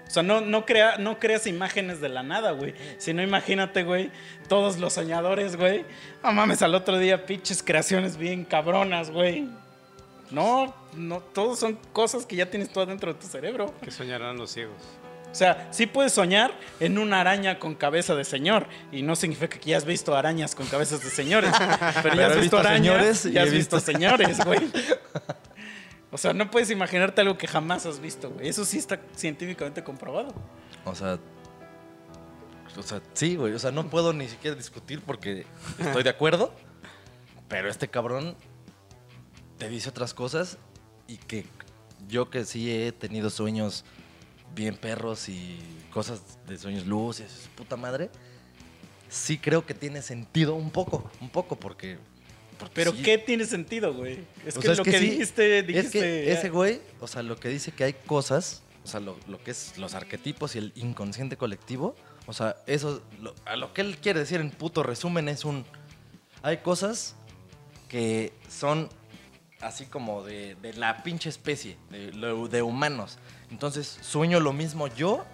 O sea, no, no, crea, no creas imágenes de la nada, güey. Si no, imagínate, güey, todos los soñadores, güey. No mames, al otro día, pinches creaciones bien cabronas, güey. No, no, todos son cosas que ya tienes tú adentro de tu cerebro. ¿Qué soñarán los ciegos? O sea, sí puedes soñar en una araña con cabeza de señor. Y no significa que ya has visto arañas con cabezas de señores. Pero, ya has visto visto arañas y has visto- señores, güey. O sea, no puedes imaginarte algo que jamás has visto, güey. Eso sí está científicamente comprobado. O sea. O sea, sí, güey. O sea, no puedo ni siquiera discutir porque estoy de acuerdo. Pero este cabrón te dice otras cosas y que yo que sí he tenido sueños bien perros y cosas de sueños luces, puta madre, sí creo que tiene sentido un poco, un poco porque... porque Pero sí. ¿qué tiene sentido, güey? Es O que sea, es lo que que, sí, dijiste, Es dijiste... que ese güey, o sea, lo que dice que hay cosas, o sea, lo, lo que es los arquetipos y el inconsciente colectivo, o sea, eso, lo- a lo que él quiere decir en puto resumen es un... Hay cosas que son así como de, de la pinche especie, de, de humanos. Entonces, sueño lo mismo yo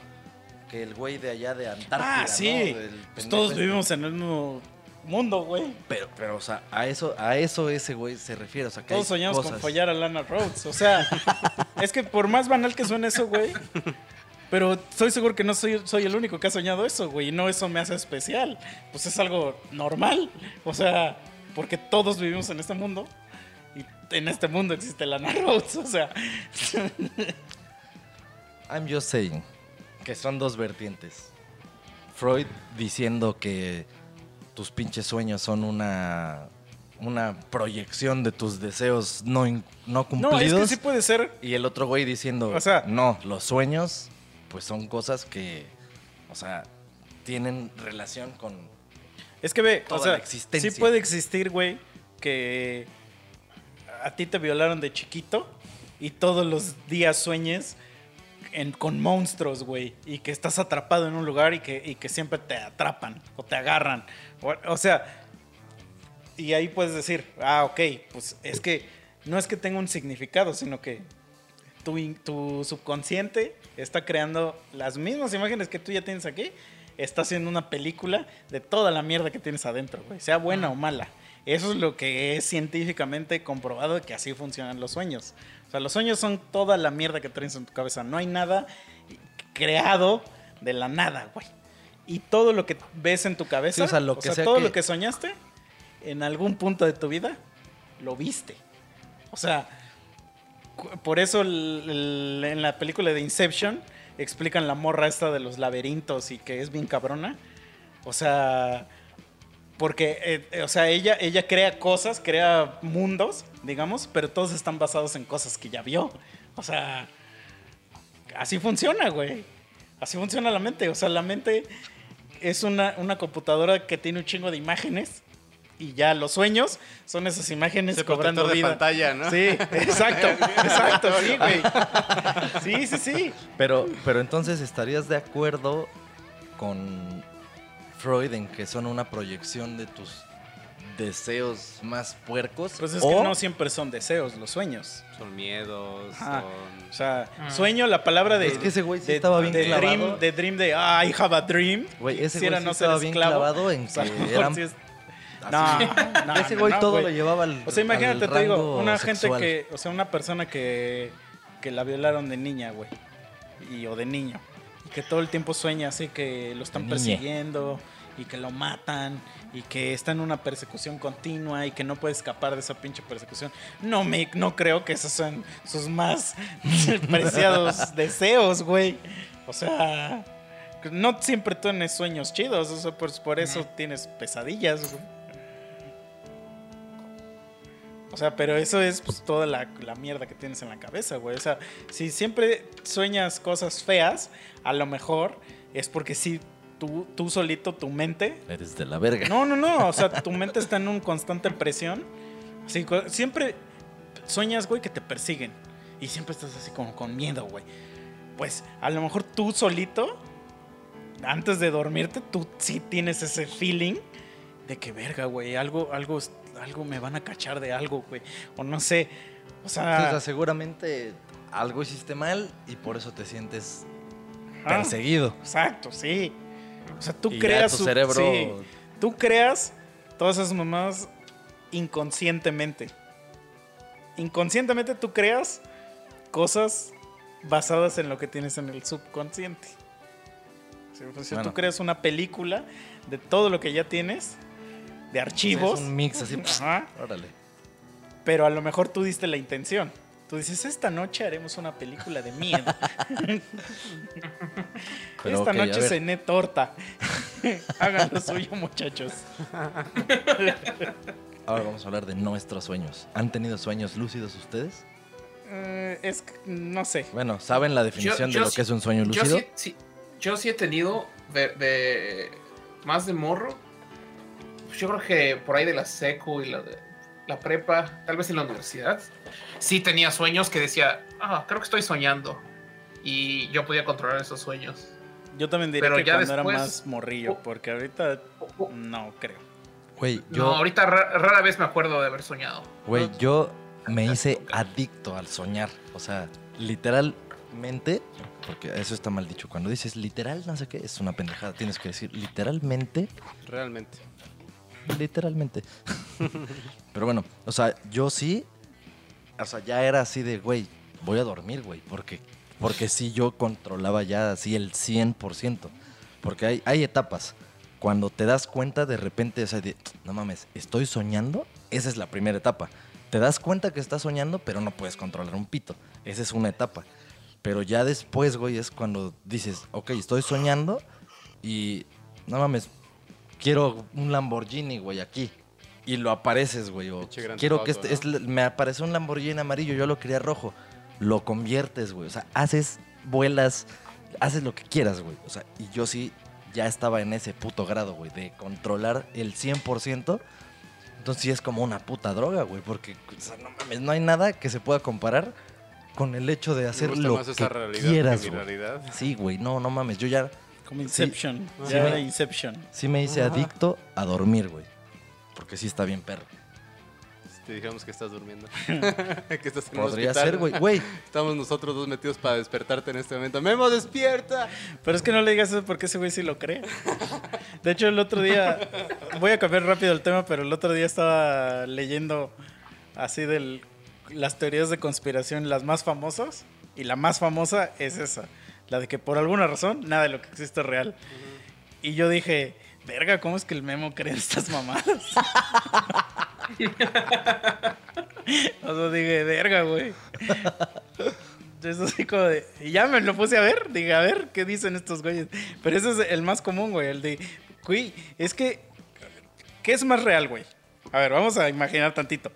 que el güey de allá de Antártida. Ah, sí. Pues todos este. vivimos en el mismo mundo, güey. Pero, pero, o sea, a eso, a eso ese güey se refiere. O sea, que Todos soñamos con cosas. follar a Lana Rhodes. O sea, es que por más banal que suene eso, güey, Pero estoy seguro que no soy, soy el único que ha soñado eso, güey. Y no eso me hace especial. Pues es algo normal. O sea, porque todos vivimos en este mundo. Y en este mundo existe Lana Rhodes. O sea, I'm just saying que son dos vertientes. Freud diciendo que tus pinches sueños son una una proyección de tus deseos no, no no, cumplidos. es que sí puede ser. Y el otro güey diciendo, O sea- no, los sueños, pues son cosas que, o sea, tienen relación con... Es que ve, Toda o sea, la existencia. sí puede existir, güey, que a ti te violaron de chiquito y todos los días sueñes en- con monstruos, güey, y que estás atrapado en un lugar y que, y que siempre te atrapan o te agarran. O, o sea, y ahí puedes decir, ah, ok, pues es que no es que tenga un significado, sino que tu, tu subconsciente está creando las mismas imágenes que tú ya tienes aquí. Está haciendo una película de toda la mierda que tienes adentro, güey. Sea buena o mala. Eso es lo que es científicamente comprobado que así funcionan los sueños. O sea, los sueños son toda la mierda que traes en tu cabeza. No hay nada creado de la nada, güey. Y todo lo que ves en tu cabeza, Sí, o sea, lo que sea todo que- lo que soñaste, en algún punto de tu vida, lo viste. O sea, por eso el- el- en la película de Inception explican la morra esta de los laberintos y que es bien cabrona. O sea, porque, eh, o sea, ella, ella crea cosas, crea mundos, digamos, pero todos están basados en cosas que ya vio. O sea, así funciona, güey. Así funciona la mente. O sea, la mente es una, una computadora que tiene un chingo de imágenes. Y ya los sueños son esas imágenes Ese cobrando protector de vida. pantalla, ¿no? Sí, exacto, exacto, sí, güey. Sí, sí, sí. Pero, pero entonces estarías de acuerdo con Freud en que son una proyección de tus deseos más puercos. Pues es o que no siempre son deseos los sueños. Son miedos, Ajá. son... O sea, sueño, la palabra de. Es que ese güey sí de- estaba bien de clavado. dream, de dream de ah, I have a dream. Güey, ese güey sí no estaba bien esclavo. clavado en O sea, eran es-. No, no, ese güey no, todo lo llevaba al O sea, imagínate, te digo, una sexual. gente que, o sea, una persona que, que la violaron de niña, güey, y, o de niño, y que todo el tiempo sueña así que lo están persiguiendo y que lo matan y que está en una persecución continua y que no puede escapar de esa pinche persecución. No me, no creo que esos sean sus más preciados deseos, güey. O sea, no siempre tienes sueños chidos, o sea, pues por eso tienes pesadillas, güey. O sea, pero eso es pues, toda la, la mierda que tienes en la cabeza, güey. O sea, si siempre sueñas cosas feas, a lo mejor es porque sí, tú, tú solito, tu mente... Eres de la verga. No, no, no. O sea, tu mente está en una constante presión. Así, siempre sueñas, güey, que te persiguen. Y siempre estás así como con miedo, güey. Pues a lo mejor tú solito, antes de dormirte, tú sí tienes ese feeling de que verga, güey, algo, algo, algo me van a cachar de algo, güey. O no sé. O O sea, sea, seguramente algo hiciste mal y por eso te sientes ah, perseguido. exacto, sí. O sea, tú Y ya creas tu cerebro sí. Tú creas todas esas mamadas inconscientemente. Inconscientemente tú creas cosas basadas en lo que tienes en el subconsciente. O sea, Bueno. Tú creas una película de todo lo que ya tienes, de archivos, Es un mix así. Ajá. Órale. pero a lo mejor tú diste la intención. Tú dices, esta noche haremos una película de miedo. Pero, esta ok, a noche cené torta. Hagan lo suyo, muchachos. Ahora vamos a hablar de nuestros sueños. ¿Han tenido sueños lúcidos ustedes? Eh, es que, no sé. Bueno, ¿saben la definición yo de lo sí- que es un sueño Yo lúcido? sí, sí- yo sí he tenido de, de- más de morro. Yo creo que por ahí de la secu y la, de, la prepa, tal vez en la universidad, sí tenía sueños que decía, ah, creo que estoy soñando. Y yo podía controlar esos sueños. Yo también diría Pero que ya cuando era más morrillo, porque ahorita no creo. Güey, No, yo, ahorita ra- rara vez me acuerdo de haber soñado. güey, yo me hice adicto al soñar. O sea, literalmente, porque eso está mal dicho. Cuando dices literal, no sé qué, es una pendejada. Tienes que decir literalmente, Realmente. literalmente. Pero bueno, o sea, yo sí, o sea, ya era así de, güey, voy a dormir, güey, porque Porque sí, yo controlaba ya así el 100%. Porque hay, hay etapas. Cuando te das cuenta de repente, o sea, de, no mames, estoy soñando. Esa es la primera etapa. Te das cuenta que estás soñando, pero no puedes controlar un pito. Esa es una etapa. Pero ya después, güey, es cuando dices, ok, estoy soñando y no mames, quiero un Lamborghini, güey, aquí. Y lo apareces, güey. O quiero que este, es- me apareció un Lamborghini amarillo, yo lo quería rojo. Lo conviertes, güey. O sea, haces, vuelas, haces lo que quieras, güey. O sea, y yo sí ya estaba en ese puto grado, güey, de controlar el 100%. Entonces sí es como una puta droga, güey, porque o sea, no mames, no hay nada que se pueda comparar con el hecho de hacer lo que quieras, que güey. Sí, güey, no, no mames, yo ya Como Inception. Sí ya me- Inception. sí me hice adicto a dormir, güey. Porque sí está bien perro. Si te dijéramos que estás durmiendo. que estás en Podría ser, güey. Güey, Estamos nosotros dos metidos para despertarte en este momento. ¡Memo, despierta! Pero es que no le digas eso porque ese güey sí lo cree. De hecho, el otro día, voy a cambiar rápido el tema, pero el otro día estaba leyendo así de las teorías de conspiración, las más famosas. Y la más famosa es esa, la de que por alguna razón nada de lo que existe es real. Y yo dije, verga, ¿cómo es que el memo cree en estas mamadas? o sea, dije, verga, güey. Eso así como de. Y ya me lo puse a ver. Dije, a ver qué dicen estos güeyes. Pero ese es el más común, güey. El de. Güey, es que. ¿Qué es más real, güey? A ver, vamos a imaginar tantito.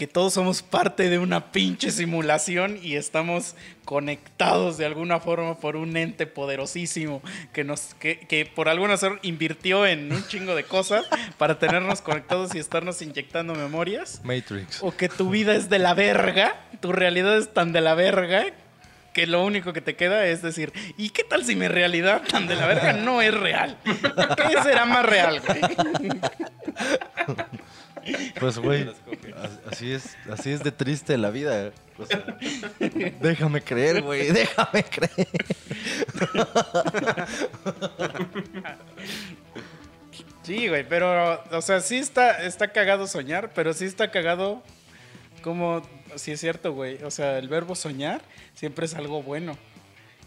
Que todos somos parte de una pinche simulación y estamos conectados de alguna forma por un ente poderosísimo que nos que, que por alguna razón invirtió en un chingo de cosas para tenernos conectados y estarnos inyectando memorias. Matrix. O que tu vida es de la verga, tu realidad es tan de la verga que lo único que te queda es decir, ¿y qué tal si mi realidad tan de la verga no es real? ¿Qué será más real, güey? Pues, güey, as- así es, así es de triste la vida. O sea, déjame creer, güey, déjame creer. Sí, güey, pero, o sea, sí está, está cagado soñar, pero sí está cagado como, sí es cierto, güey. O sea, el verbo soñar siempre es algo bueno.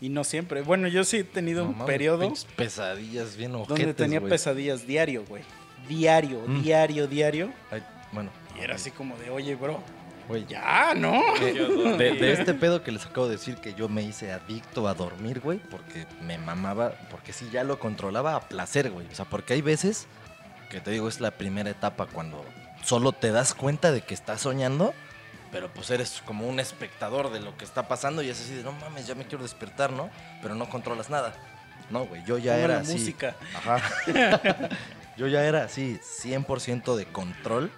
Y no siempre. Bueno, yo sí he tenido No un mames, periodo pesadillas bien ojetes, donde tenía pesadillas diario, güey. Diario, Mm. diario, diario. Ay, bueno, Y era así como de, oye, bro, güey, ya, ¿no? De, de- de este pedo que les acabo de decir que yo me hice adicto a dormir, güey, porque me mamaba, porque sí ya lo controlaba a placer, güey. O sea, porque hay veces que te digo, es la primera etapa cuando solo te das cuenta de que estás soñando, pero pues eres como un espectador de lo que está pasando y es así de, no mames, ya me quiero despertar, ¿no? Pero no controlas nada. No, güey, yo ya era la así. música. Ajá. yo ya era así, 100% de control.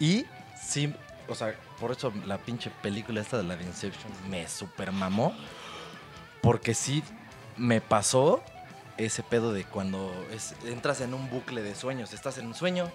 Y sí, o sea, por eso la pinche película esta de la de Inception me super mamó. Porque sí me pasó ese pedo de cuando es- entras en un bucle de sueños. Estás en un sueño,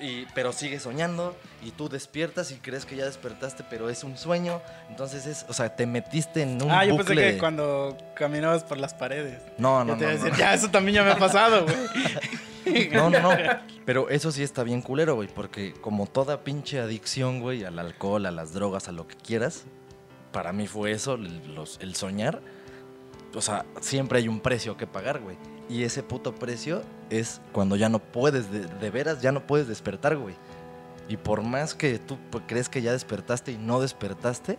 y, pero sigues soñando y tú despiertas y crees que ya despertaste, pero es un sueño. Entonces es, o sea, te metiste en un Ah, yo bucle pensé que de- cuando caminabas por las paredes. No, Yo no, te no, a decir, no. ya, eso también ya me ha pasado, güey. No, no, no. Pero eso sí está bien culero, güey. Porque como toda pinche adicción, güey, al alcohol, a las drogas, a lo que quieras, para mí fue eso, el, los- el soñar. O sea, siempre hay un precio que pagar, güey. Y ese puto precio es cuando ya no puedes, de, de veras, ya no puedes despertar, güey. Y por más que tú crees que ya despertaste y no despertaste,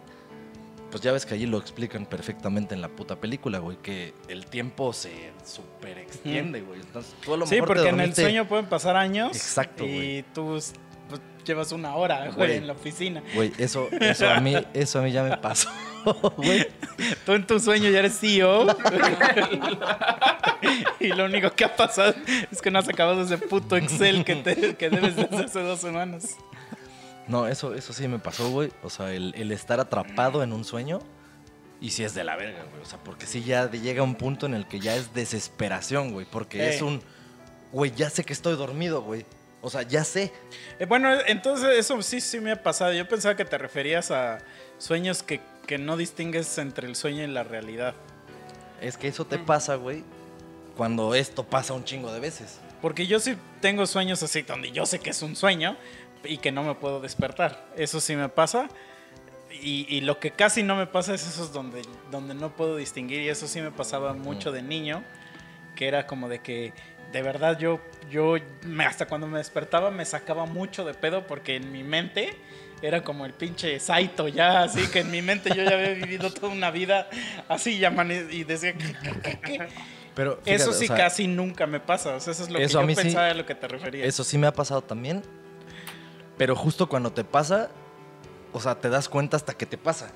pues ya ves que allí lo explican perfectamente en la puta película, güey, que el tiempo se super extiende, güey. Entonces, tú a lo Sí, mejor te porque en el sueño pueden pasar años. Exacto, Y tú pues, llevas una hora, güey, en la oficina. Güey, eso, eso a mí, eso a mí ya me pasó, güey. Tú en tu sueño ya eres CEO. y lo único que ha pasado es que no has acabado ese puto Excel que, te- que debes de hacer hace dos semanas. No, eso, eso sí me pasó, güey. O sea, el, el estar atrapado en un sueño. Y sí es de la verga, güey. O sea, porque sí ya llega un punto en el que ya es desesperación, güey. Porque Eh. es un, güey, ya sé que estoy dormido, güey. O sea, ya sé. Eh, bueno, entonces eso sí, sí me ha pasado. Yo pensaba que te referías a sueños que, que no distingues entre el sueño y la realidad. Es que eso te pasa, güey, cuando esto pasa un chingo de veces. Porque yo sí tengo sueños así donde yo sé que es un sueño y que no me puedo despertar. Eso sí me pasa. y, y lo que casi no me pasa es esos donde, donde no puedo distinguir. Y eso sí me pasaba mucho de niño. Que era como de que de verdad yo, yo hasta cuando me despertaba me sacaba mucho de pedo porque en mi mente era como el pinche Saito ya, así que en mi mente yo ya había vivido toda una vida así y, y decía Pero fíjate, eso o sí sea, casi nunca me pasa, o sea, eso es lo que yo sí- pensaba a lo que te referías. Eso sí me ha pasado también. Pero justo cuando te pasa, o sea, te das cuenta hasta que te pasa.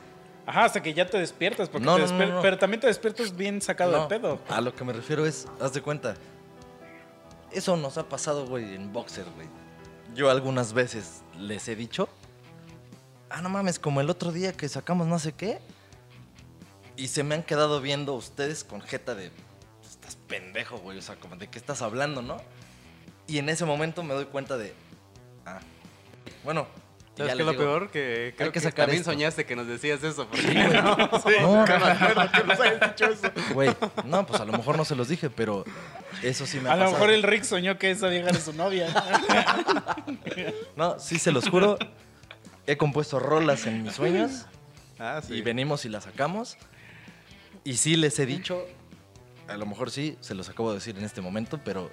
Ajá, hasta que ya te despiertas, porque No, te no, pero también te despiertas bien sacado de pedo. A lo que me refiero es, haz de cuenta. Eso nos ha pasado, güey, en Boxer, güey. Yo algunas veces les he dicho, ah, no mames, como el otro día que sacamos no sé qué. Y se me han quedado viendo ustedes con jeta de, estás pendejo, güey, o sea, como de qué estás hablando, ¿no? Y en ese momento me doy cuenta de, ah, bueno. ¿Sabes ya qué es lo digo, peor? Que creo que que, sacar también esto. soñaste que nos decías eso. Porque No, Güey, no, pues a lo mejor no se los dije, pero eso sí me ha A lo pasado. mejor el Rick soñó que esa vieja era su novia. No, sí se los juro. He compuesto rolas en mis sueños Ah, sí. y venimos y las sacamos. Y sí les he dicho, a lo mejor sí, se los acabo de decir en este momento, pero,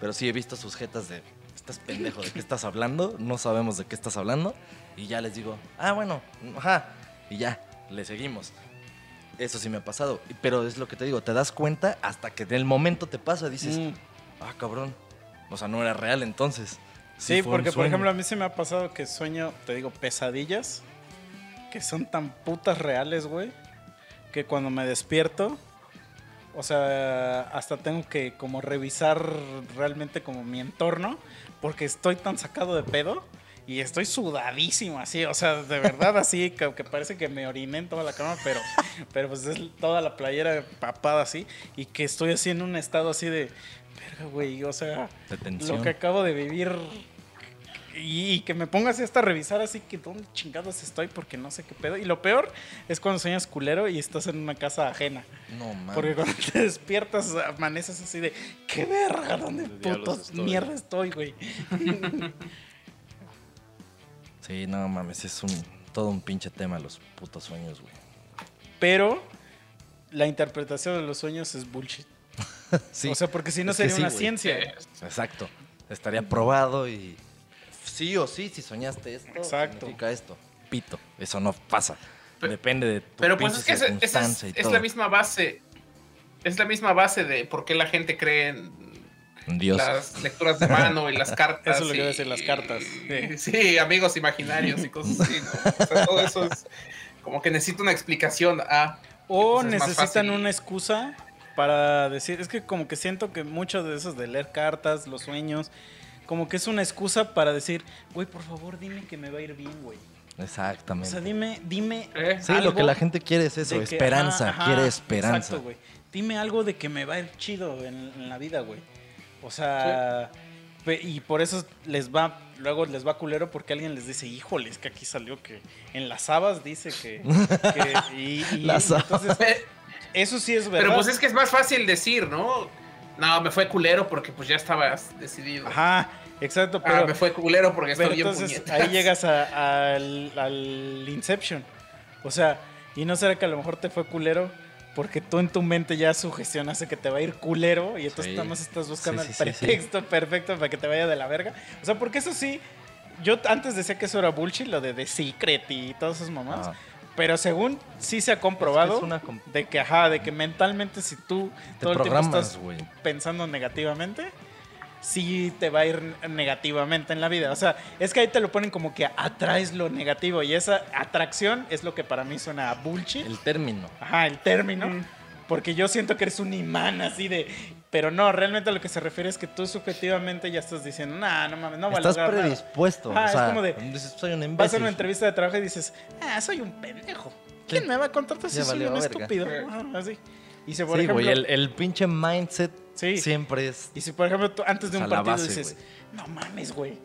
pero sí he visto sus jetas de, estás pendejo, ¿de qué estás hablando? No sabemos de qué estás hablando. Y ya les digo, ah, bueno, ajá. Y ya, le seguimos. Eso sí me ha pasado. Pero es lo que te digo, te das cuenta hasta que en el momento te pasa, dices, Mm. ah, cabrón. O sea, no era real entonces. Sí, un porque por ejemplo a mí se me ha pasado que sueño, te digo, pesadillas que son tan putas reales, güey, que cuando me despierto, o sea, hasta tengo que como revisar realmente como mi entorno, porque estoy tan sacado de pedo y estoy sudadísimo así, o sea, de verdad así, que, que parece que me oriné en toda la cama, pero, pero pues es toda la playera empapada así, y que estoy así en un estado así de, verga, güey, o sea lo que acabo de vivir y, y que me ponga así hasta a revisar así que dónde chingados estoy porque no sé qué pedo. Y lo peor es cuando sueñas culero y estás en una casa ajena. No, mames. Porque cuando te despiertas amaneces así de qué verga, ¿dónde ¿Dónde diablos putos estoy? mierda estoy, güey? Sí, no mames, es un todo un pinche tema los putos sueños, güey. Pero la interpretación de los sueños es bullshit. Sí, O sea, porque si no es sería sí, una ciencia. exacto. Estaría probado y sí o sí, si soñaste esto, Exacto. significa esto. Pito, eso no pasa. Pe- Depende de tu Pero pues es que esa, esa es, circunstancia y es todo. la misma base. Es la misma base de por qué la gente cree en Dios. las lecturas de mano y las cartas. Eso es lo que y- iba a decir, las cartas. sí, amigos imaginarios y cosas así. ¿no? O sea, todo eso es como que necesita una explicación a. O pues es más necesitan una excusa para decir, es que como que siento que muchos de esos de leer cartas, los sueños, como que es una excusa para decir, güey, por favor dime que me va a ir bien, güey. O Exactamente. sea, dime, dime. Eh, sí, lo que la gente quiere es eso, que- esperanza, ajá, quiere esperanza. Exacto, güey. Dime algo de que me va a ir chido en, en la vida, güey. O sea, y por eso les va, luego les va culero porque alguien les dice, híjole, es que aquí salió que en las habas dice que... que- y, y Las habas. entonces, eso sí es verdad. pero pues es que es más fácil decir, ¿no? No, me fue culero porque pues ya estabas decidido. Ajá, exacto, Ah, pero, me fue culero porque estoy bien entonces puñetas. ahí llegas a- al, al Inception. O sea, y no será que a lo mejor te fue culero porque tú en tu mente ya sugestionaste que te va a ir culero y entonces Sí. nada más estás buscando Sí, el sí, sí, sí. pretexto perfecto para que te vaya de la verga. O sea, porque eso sí, yo antes decía que eso era bullshit, lo de The Secret y todas esas mamás. Ah. Pero según sí se ha comprobado Es una com- de que, ajá, de que mentalmente si tú Te todo el tiempo estás pensando negativamente, sí te va a ir negativamente en la vida. O sea, es que ahí te lo ponen como que atraes lo negativo y esa atracción es lo que para mí suena a bullshit. El término. Ajá, el término. Porque yo siento que eres un imán así de... Pero no, realmente a lo que se refiere es que tú subjetivamente ya estás diciendo, nah, no mames, no va a Estás lograr nada". predispuesto. Ah, o es como de, dices, soy un imbécil. Vas a una entrevista de trabajo y dices, ah, soy un pendejo. ¿Quién Sí. me va a contratar si Ya soy un verga. estúpido? Ajá, así. Y si por Sí, ejemplo... güey, el, el pinche mindset Sí. siempre es... Y si, por ejemplo, tú antes de un partido base, dices, no mames, güey.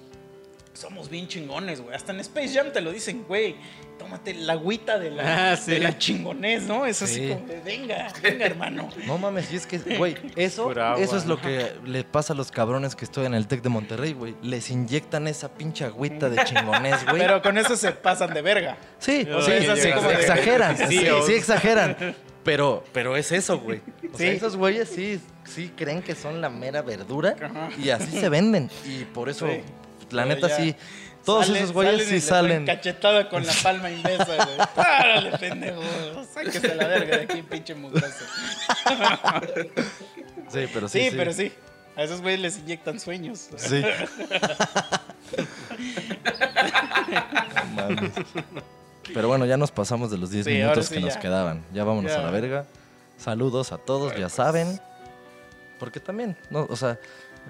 Somos bien chingones, güey. Hasta en Space Jam te lo dicen, güey. Tómate la agüita de la, Ah, sí. de la chingonés, ¿no? Es así Sí. como de, venga, venga, hermano. No mames, y es que, güey, eso, eso es lo que le pasa a los cabrones que estudian en el TEC de Monterrey, güey. Les inyectan esa pinche agüita de chingonés, güey. Pero con eso se pasan de verga. Sí, O sí, sea, es así sí, como de- exageran, sí, Sí, sí, exageran. Pero, pero es eso, güey. O sea, esos güeyes sí, sí creen que son la mera verdura Ajá. y así se venden. Y por eso, Sí. La neta ya sí, todos esos güeyes sí salen. Cachetada con la palma inversa, güey. Párale, pendejo. Sáquese la verga de aquí, pinche mugroso. Sí, pero sí. Sí, sí. pero sí. A esos güeyes les inyectan sueños. Sí. No mames. Pero bueno, ya nos pasamos de los 10 Sí, ahora minutos sí que nos quedaban. Ya vámonos Ya. a la verga. Saludos a todos, ya saben. Porque también, no, o sea,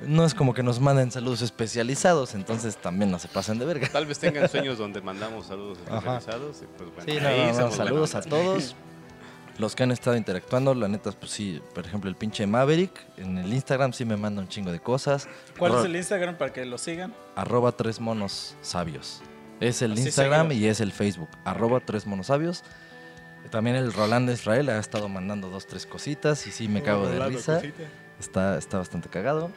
no es como que nos manden saludos especializados, entonces también no se pasen de verga. Tal vez tengan sueños donde mandamos saludos especializados. Y pues bueno, Sí, no, ahí no, saludos a todos. Los que han estado interactuando, la neta, pues sí, por ejemplo, el pinche Maverick en el Instagram sí me manda un chingo de cosas. ¿Cuál Ro- es el Instagram para que lo sigan? arroba tres monos sabios. Es el Así Instagram seguido. y es el Facebook, arroba tres monos sabios. También el Rolando Israel ha estado mandando dos, tres cositas y sí me cago de risa. Está, está bastante cagado.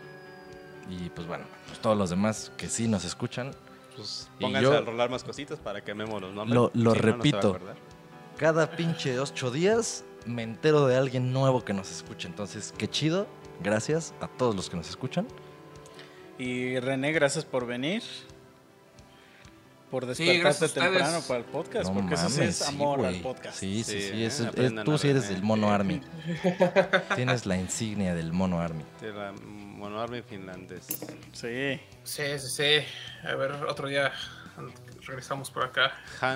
Y pues bueno, pues todos los demás que sí nos escuchan, Pues pónganse yo- a rolar más cositas para que Memo los nombres. Lo- lo Si no, no se va a repito. cada pinche ocho días me entero de alguien nuevo que nos escucha. Entonces, qué chido. Gracias a todos los que nos escuchan. Y René, gracias por venir. Por Sí, despertarte ustedes. temprano para el podcast. No porque eso sí mames, es sí, amor güey. al podcast. Sí, sí, Sí, sí. eh, es- es- aprendan tú sí eres del Mono Army. Tienes la insignia del Mono Army. De la Mono Army finlandés. Sí. Sí, sí, sí. A ver, otro día regresamos por acá.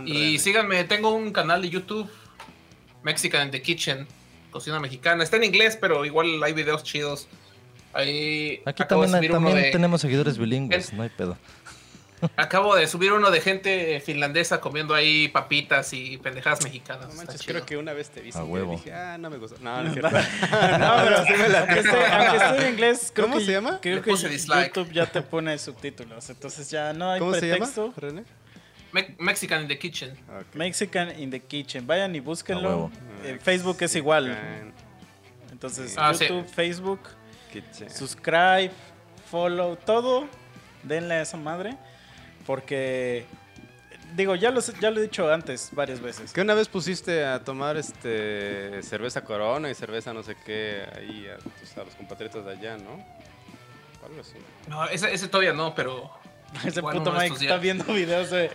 Y síganme, tengo un canal de YouTube, Mexican in the Kitchen, cocina mexicana. Está en inglés, pero igual hay videos chidos. Ahí Aquí también, también de- tenemos seguidores bilingües, no hay pedo. Acabo de subir uno de gente finlandesa comiendo ahí papitas y pendejadas mexicanas. No manches, creo que una vez te vi huevo. dije, ah, no me gustó. No, no es cierto. No, pero sí me la aunque, esté, aunque esté en inglés, creo ¿Cómo que, se llama? Creo que. YouTube ya te pone subtítulos. Entonces ya no hay ¿Cómo se llama, pretexto. René? Me- Mexican in the Kitchen. Mexican in the Kitchen. Vayan y búsquenlo. huevo. Eh, Facebook es igual. Entonces, Ah, sí. YouTube, Facebook, Kitchen. subscribe, follow, todo. Denle a esa madre. Porque, digo, ya lo, ya lo he dicho antes varias veces. Que una vez pusiste a tomar este cerveza Corona y cerveza no sé qué ahí a, tus- a los compatriotas de allá, ¿no? Algo así. No, ese, ese todavía no, pero. Ese puto Mike está viendo videos de,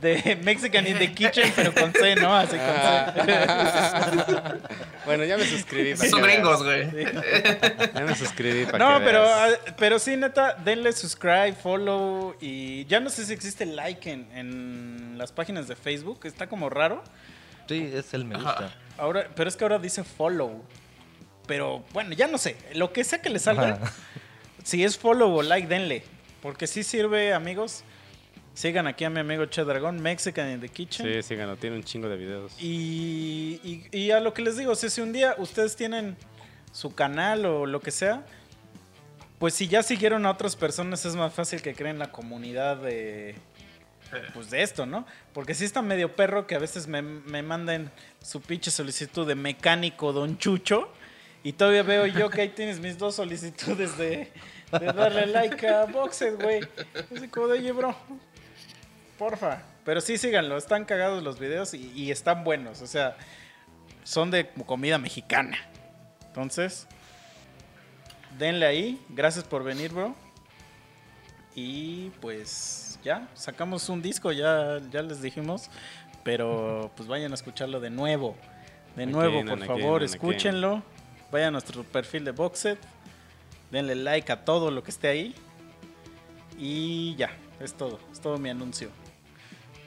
de Mexican in the Kitchen, pero con C, ¿no? Así con C. Ah. bueno, ya me suscribí. para Son gringos, güey. Ya me suscribí para No, que pero, veas. ah, pero sí, neta, denle subscribe, follow y ya no sé si existe like en, en las páginas de Facebook, está como raro. Sí, es el me Ajá. gusta. Ahora, pero es que ahora dice follow. Pero bueno, ya no sé, lo que sea que le salga, Ajá. si es follow o like, denle. Porque sí sirve, amigos. Sigan aquí a mi amigo Che Dragón, Mexican in the Kitchen. Sí, síganlo, tiene un chingo de videos. Y, y- y a lo que les digo, o sea, si un día ustedes tienen su canal o lo que sea, pues si ya siguieron a otras personas es más fácil que creen la comunidad de, pues de esto, ¿no? Porque sí está medio perro que a veces me, me manden su pinche solicitud de mecánico Don Chucho y todavía veo yo que ahí tienes mis dos solicitudes de, de darle like a Boxed, güey. Así como de, oye, bro, porfa. Pero sí, síganlo, están cagados los videos y, y están buenos, o sea, son de comida mexicana. Entonces, denle ahí, gracias por venir, bro. Y pues ya, sacamos un disco, ya, ya les dijimos, pero pues vayan a escucharlo de nuevo. De nuevo, por favor, again. escúchenlo. Vayan a nuestro perfil de Boxet. Denle like a todo lo que esté ahí. Y ya, es todo. Es todo mi anuncio.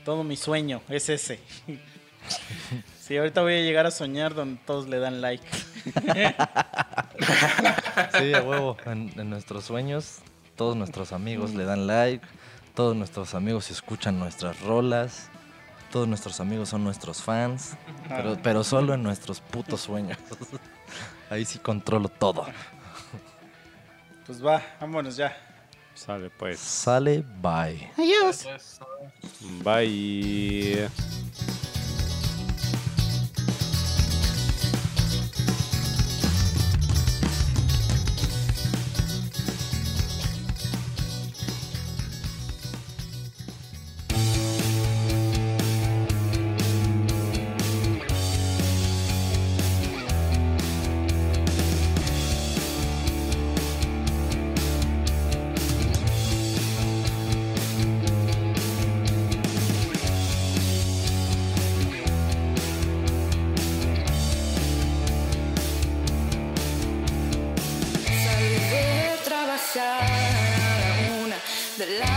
Todo mi sueño es ese. Sí, ahorita voy a llegar a soñar donde todos le dan like. Sí, a huevo. En, en nuestros sueños, todos nuestros amigos le dan like, todos nuestros amigos escuchan nuestras rolas, todos nuestros amigos son nuestros fans, pero, Ah. pero solo en nuestros putos sueños. Ahí sí controlo todo. Pues va, vámonos ya. Sale pues. Sale, bye. Adiós. Bye. the light.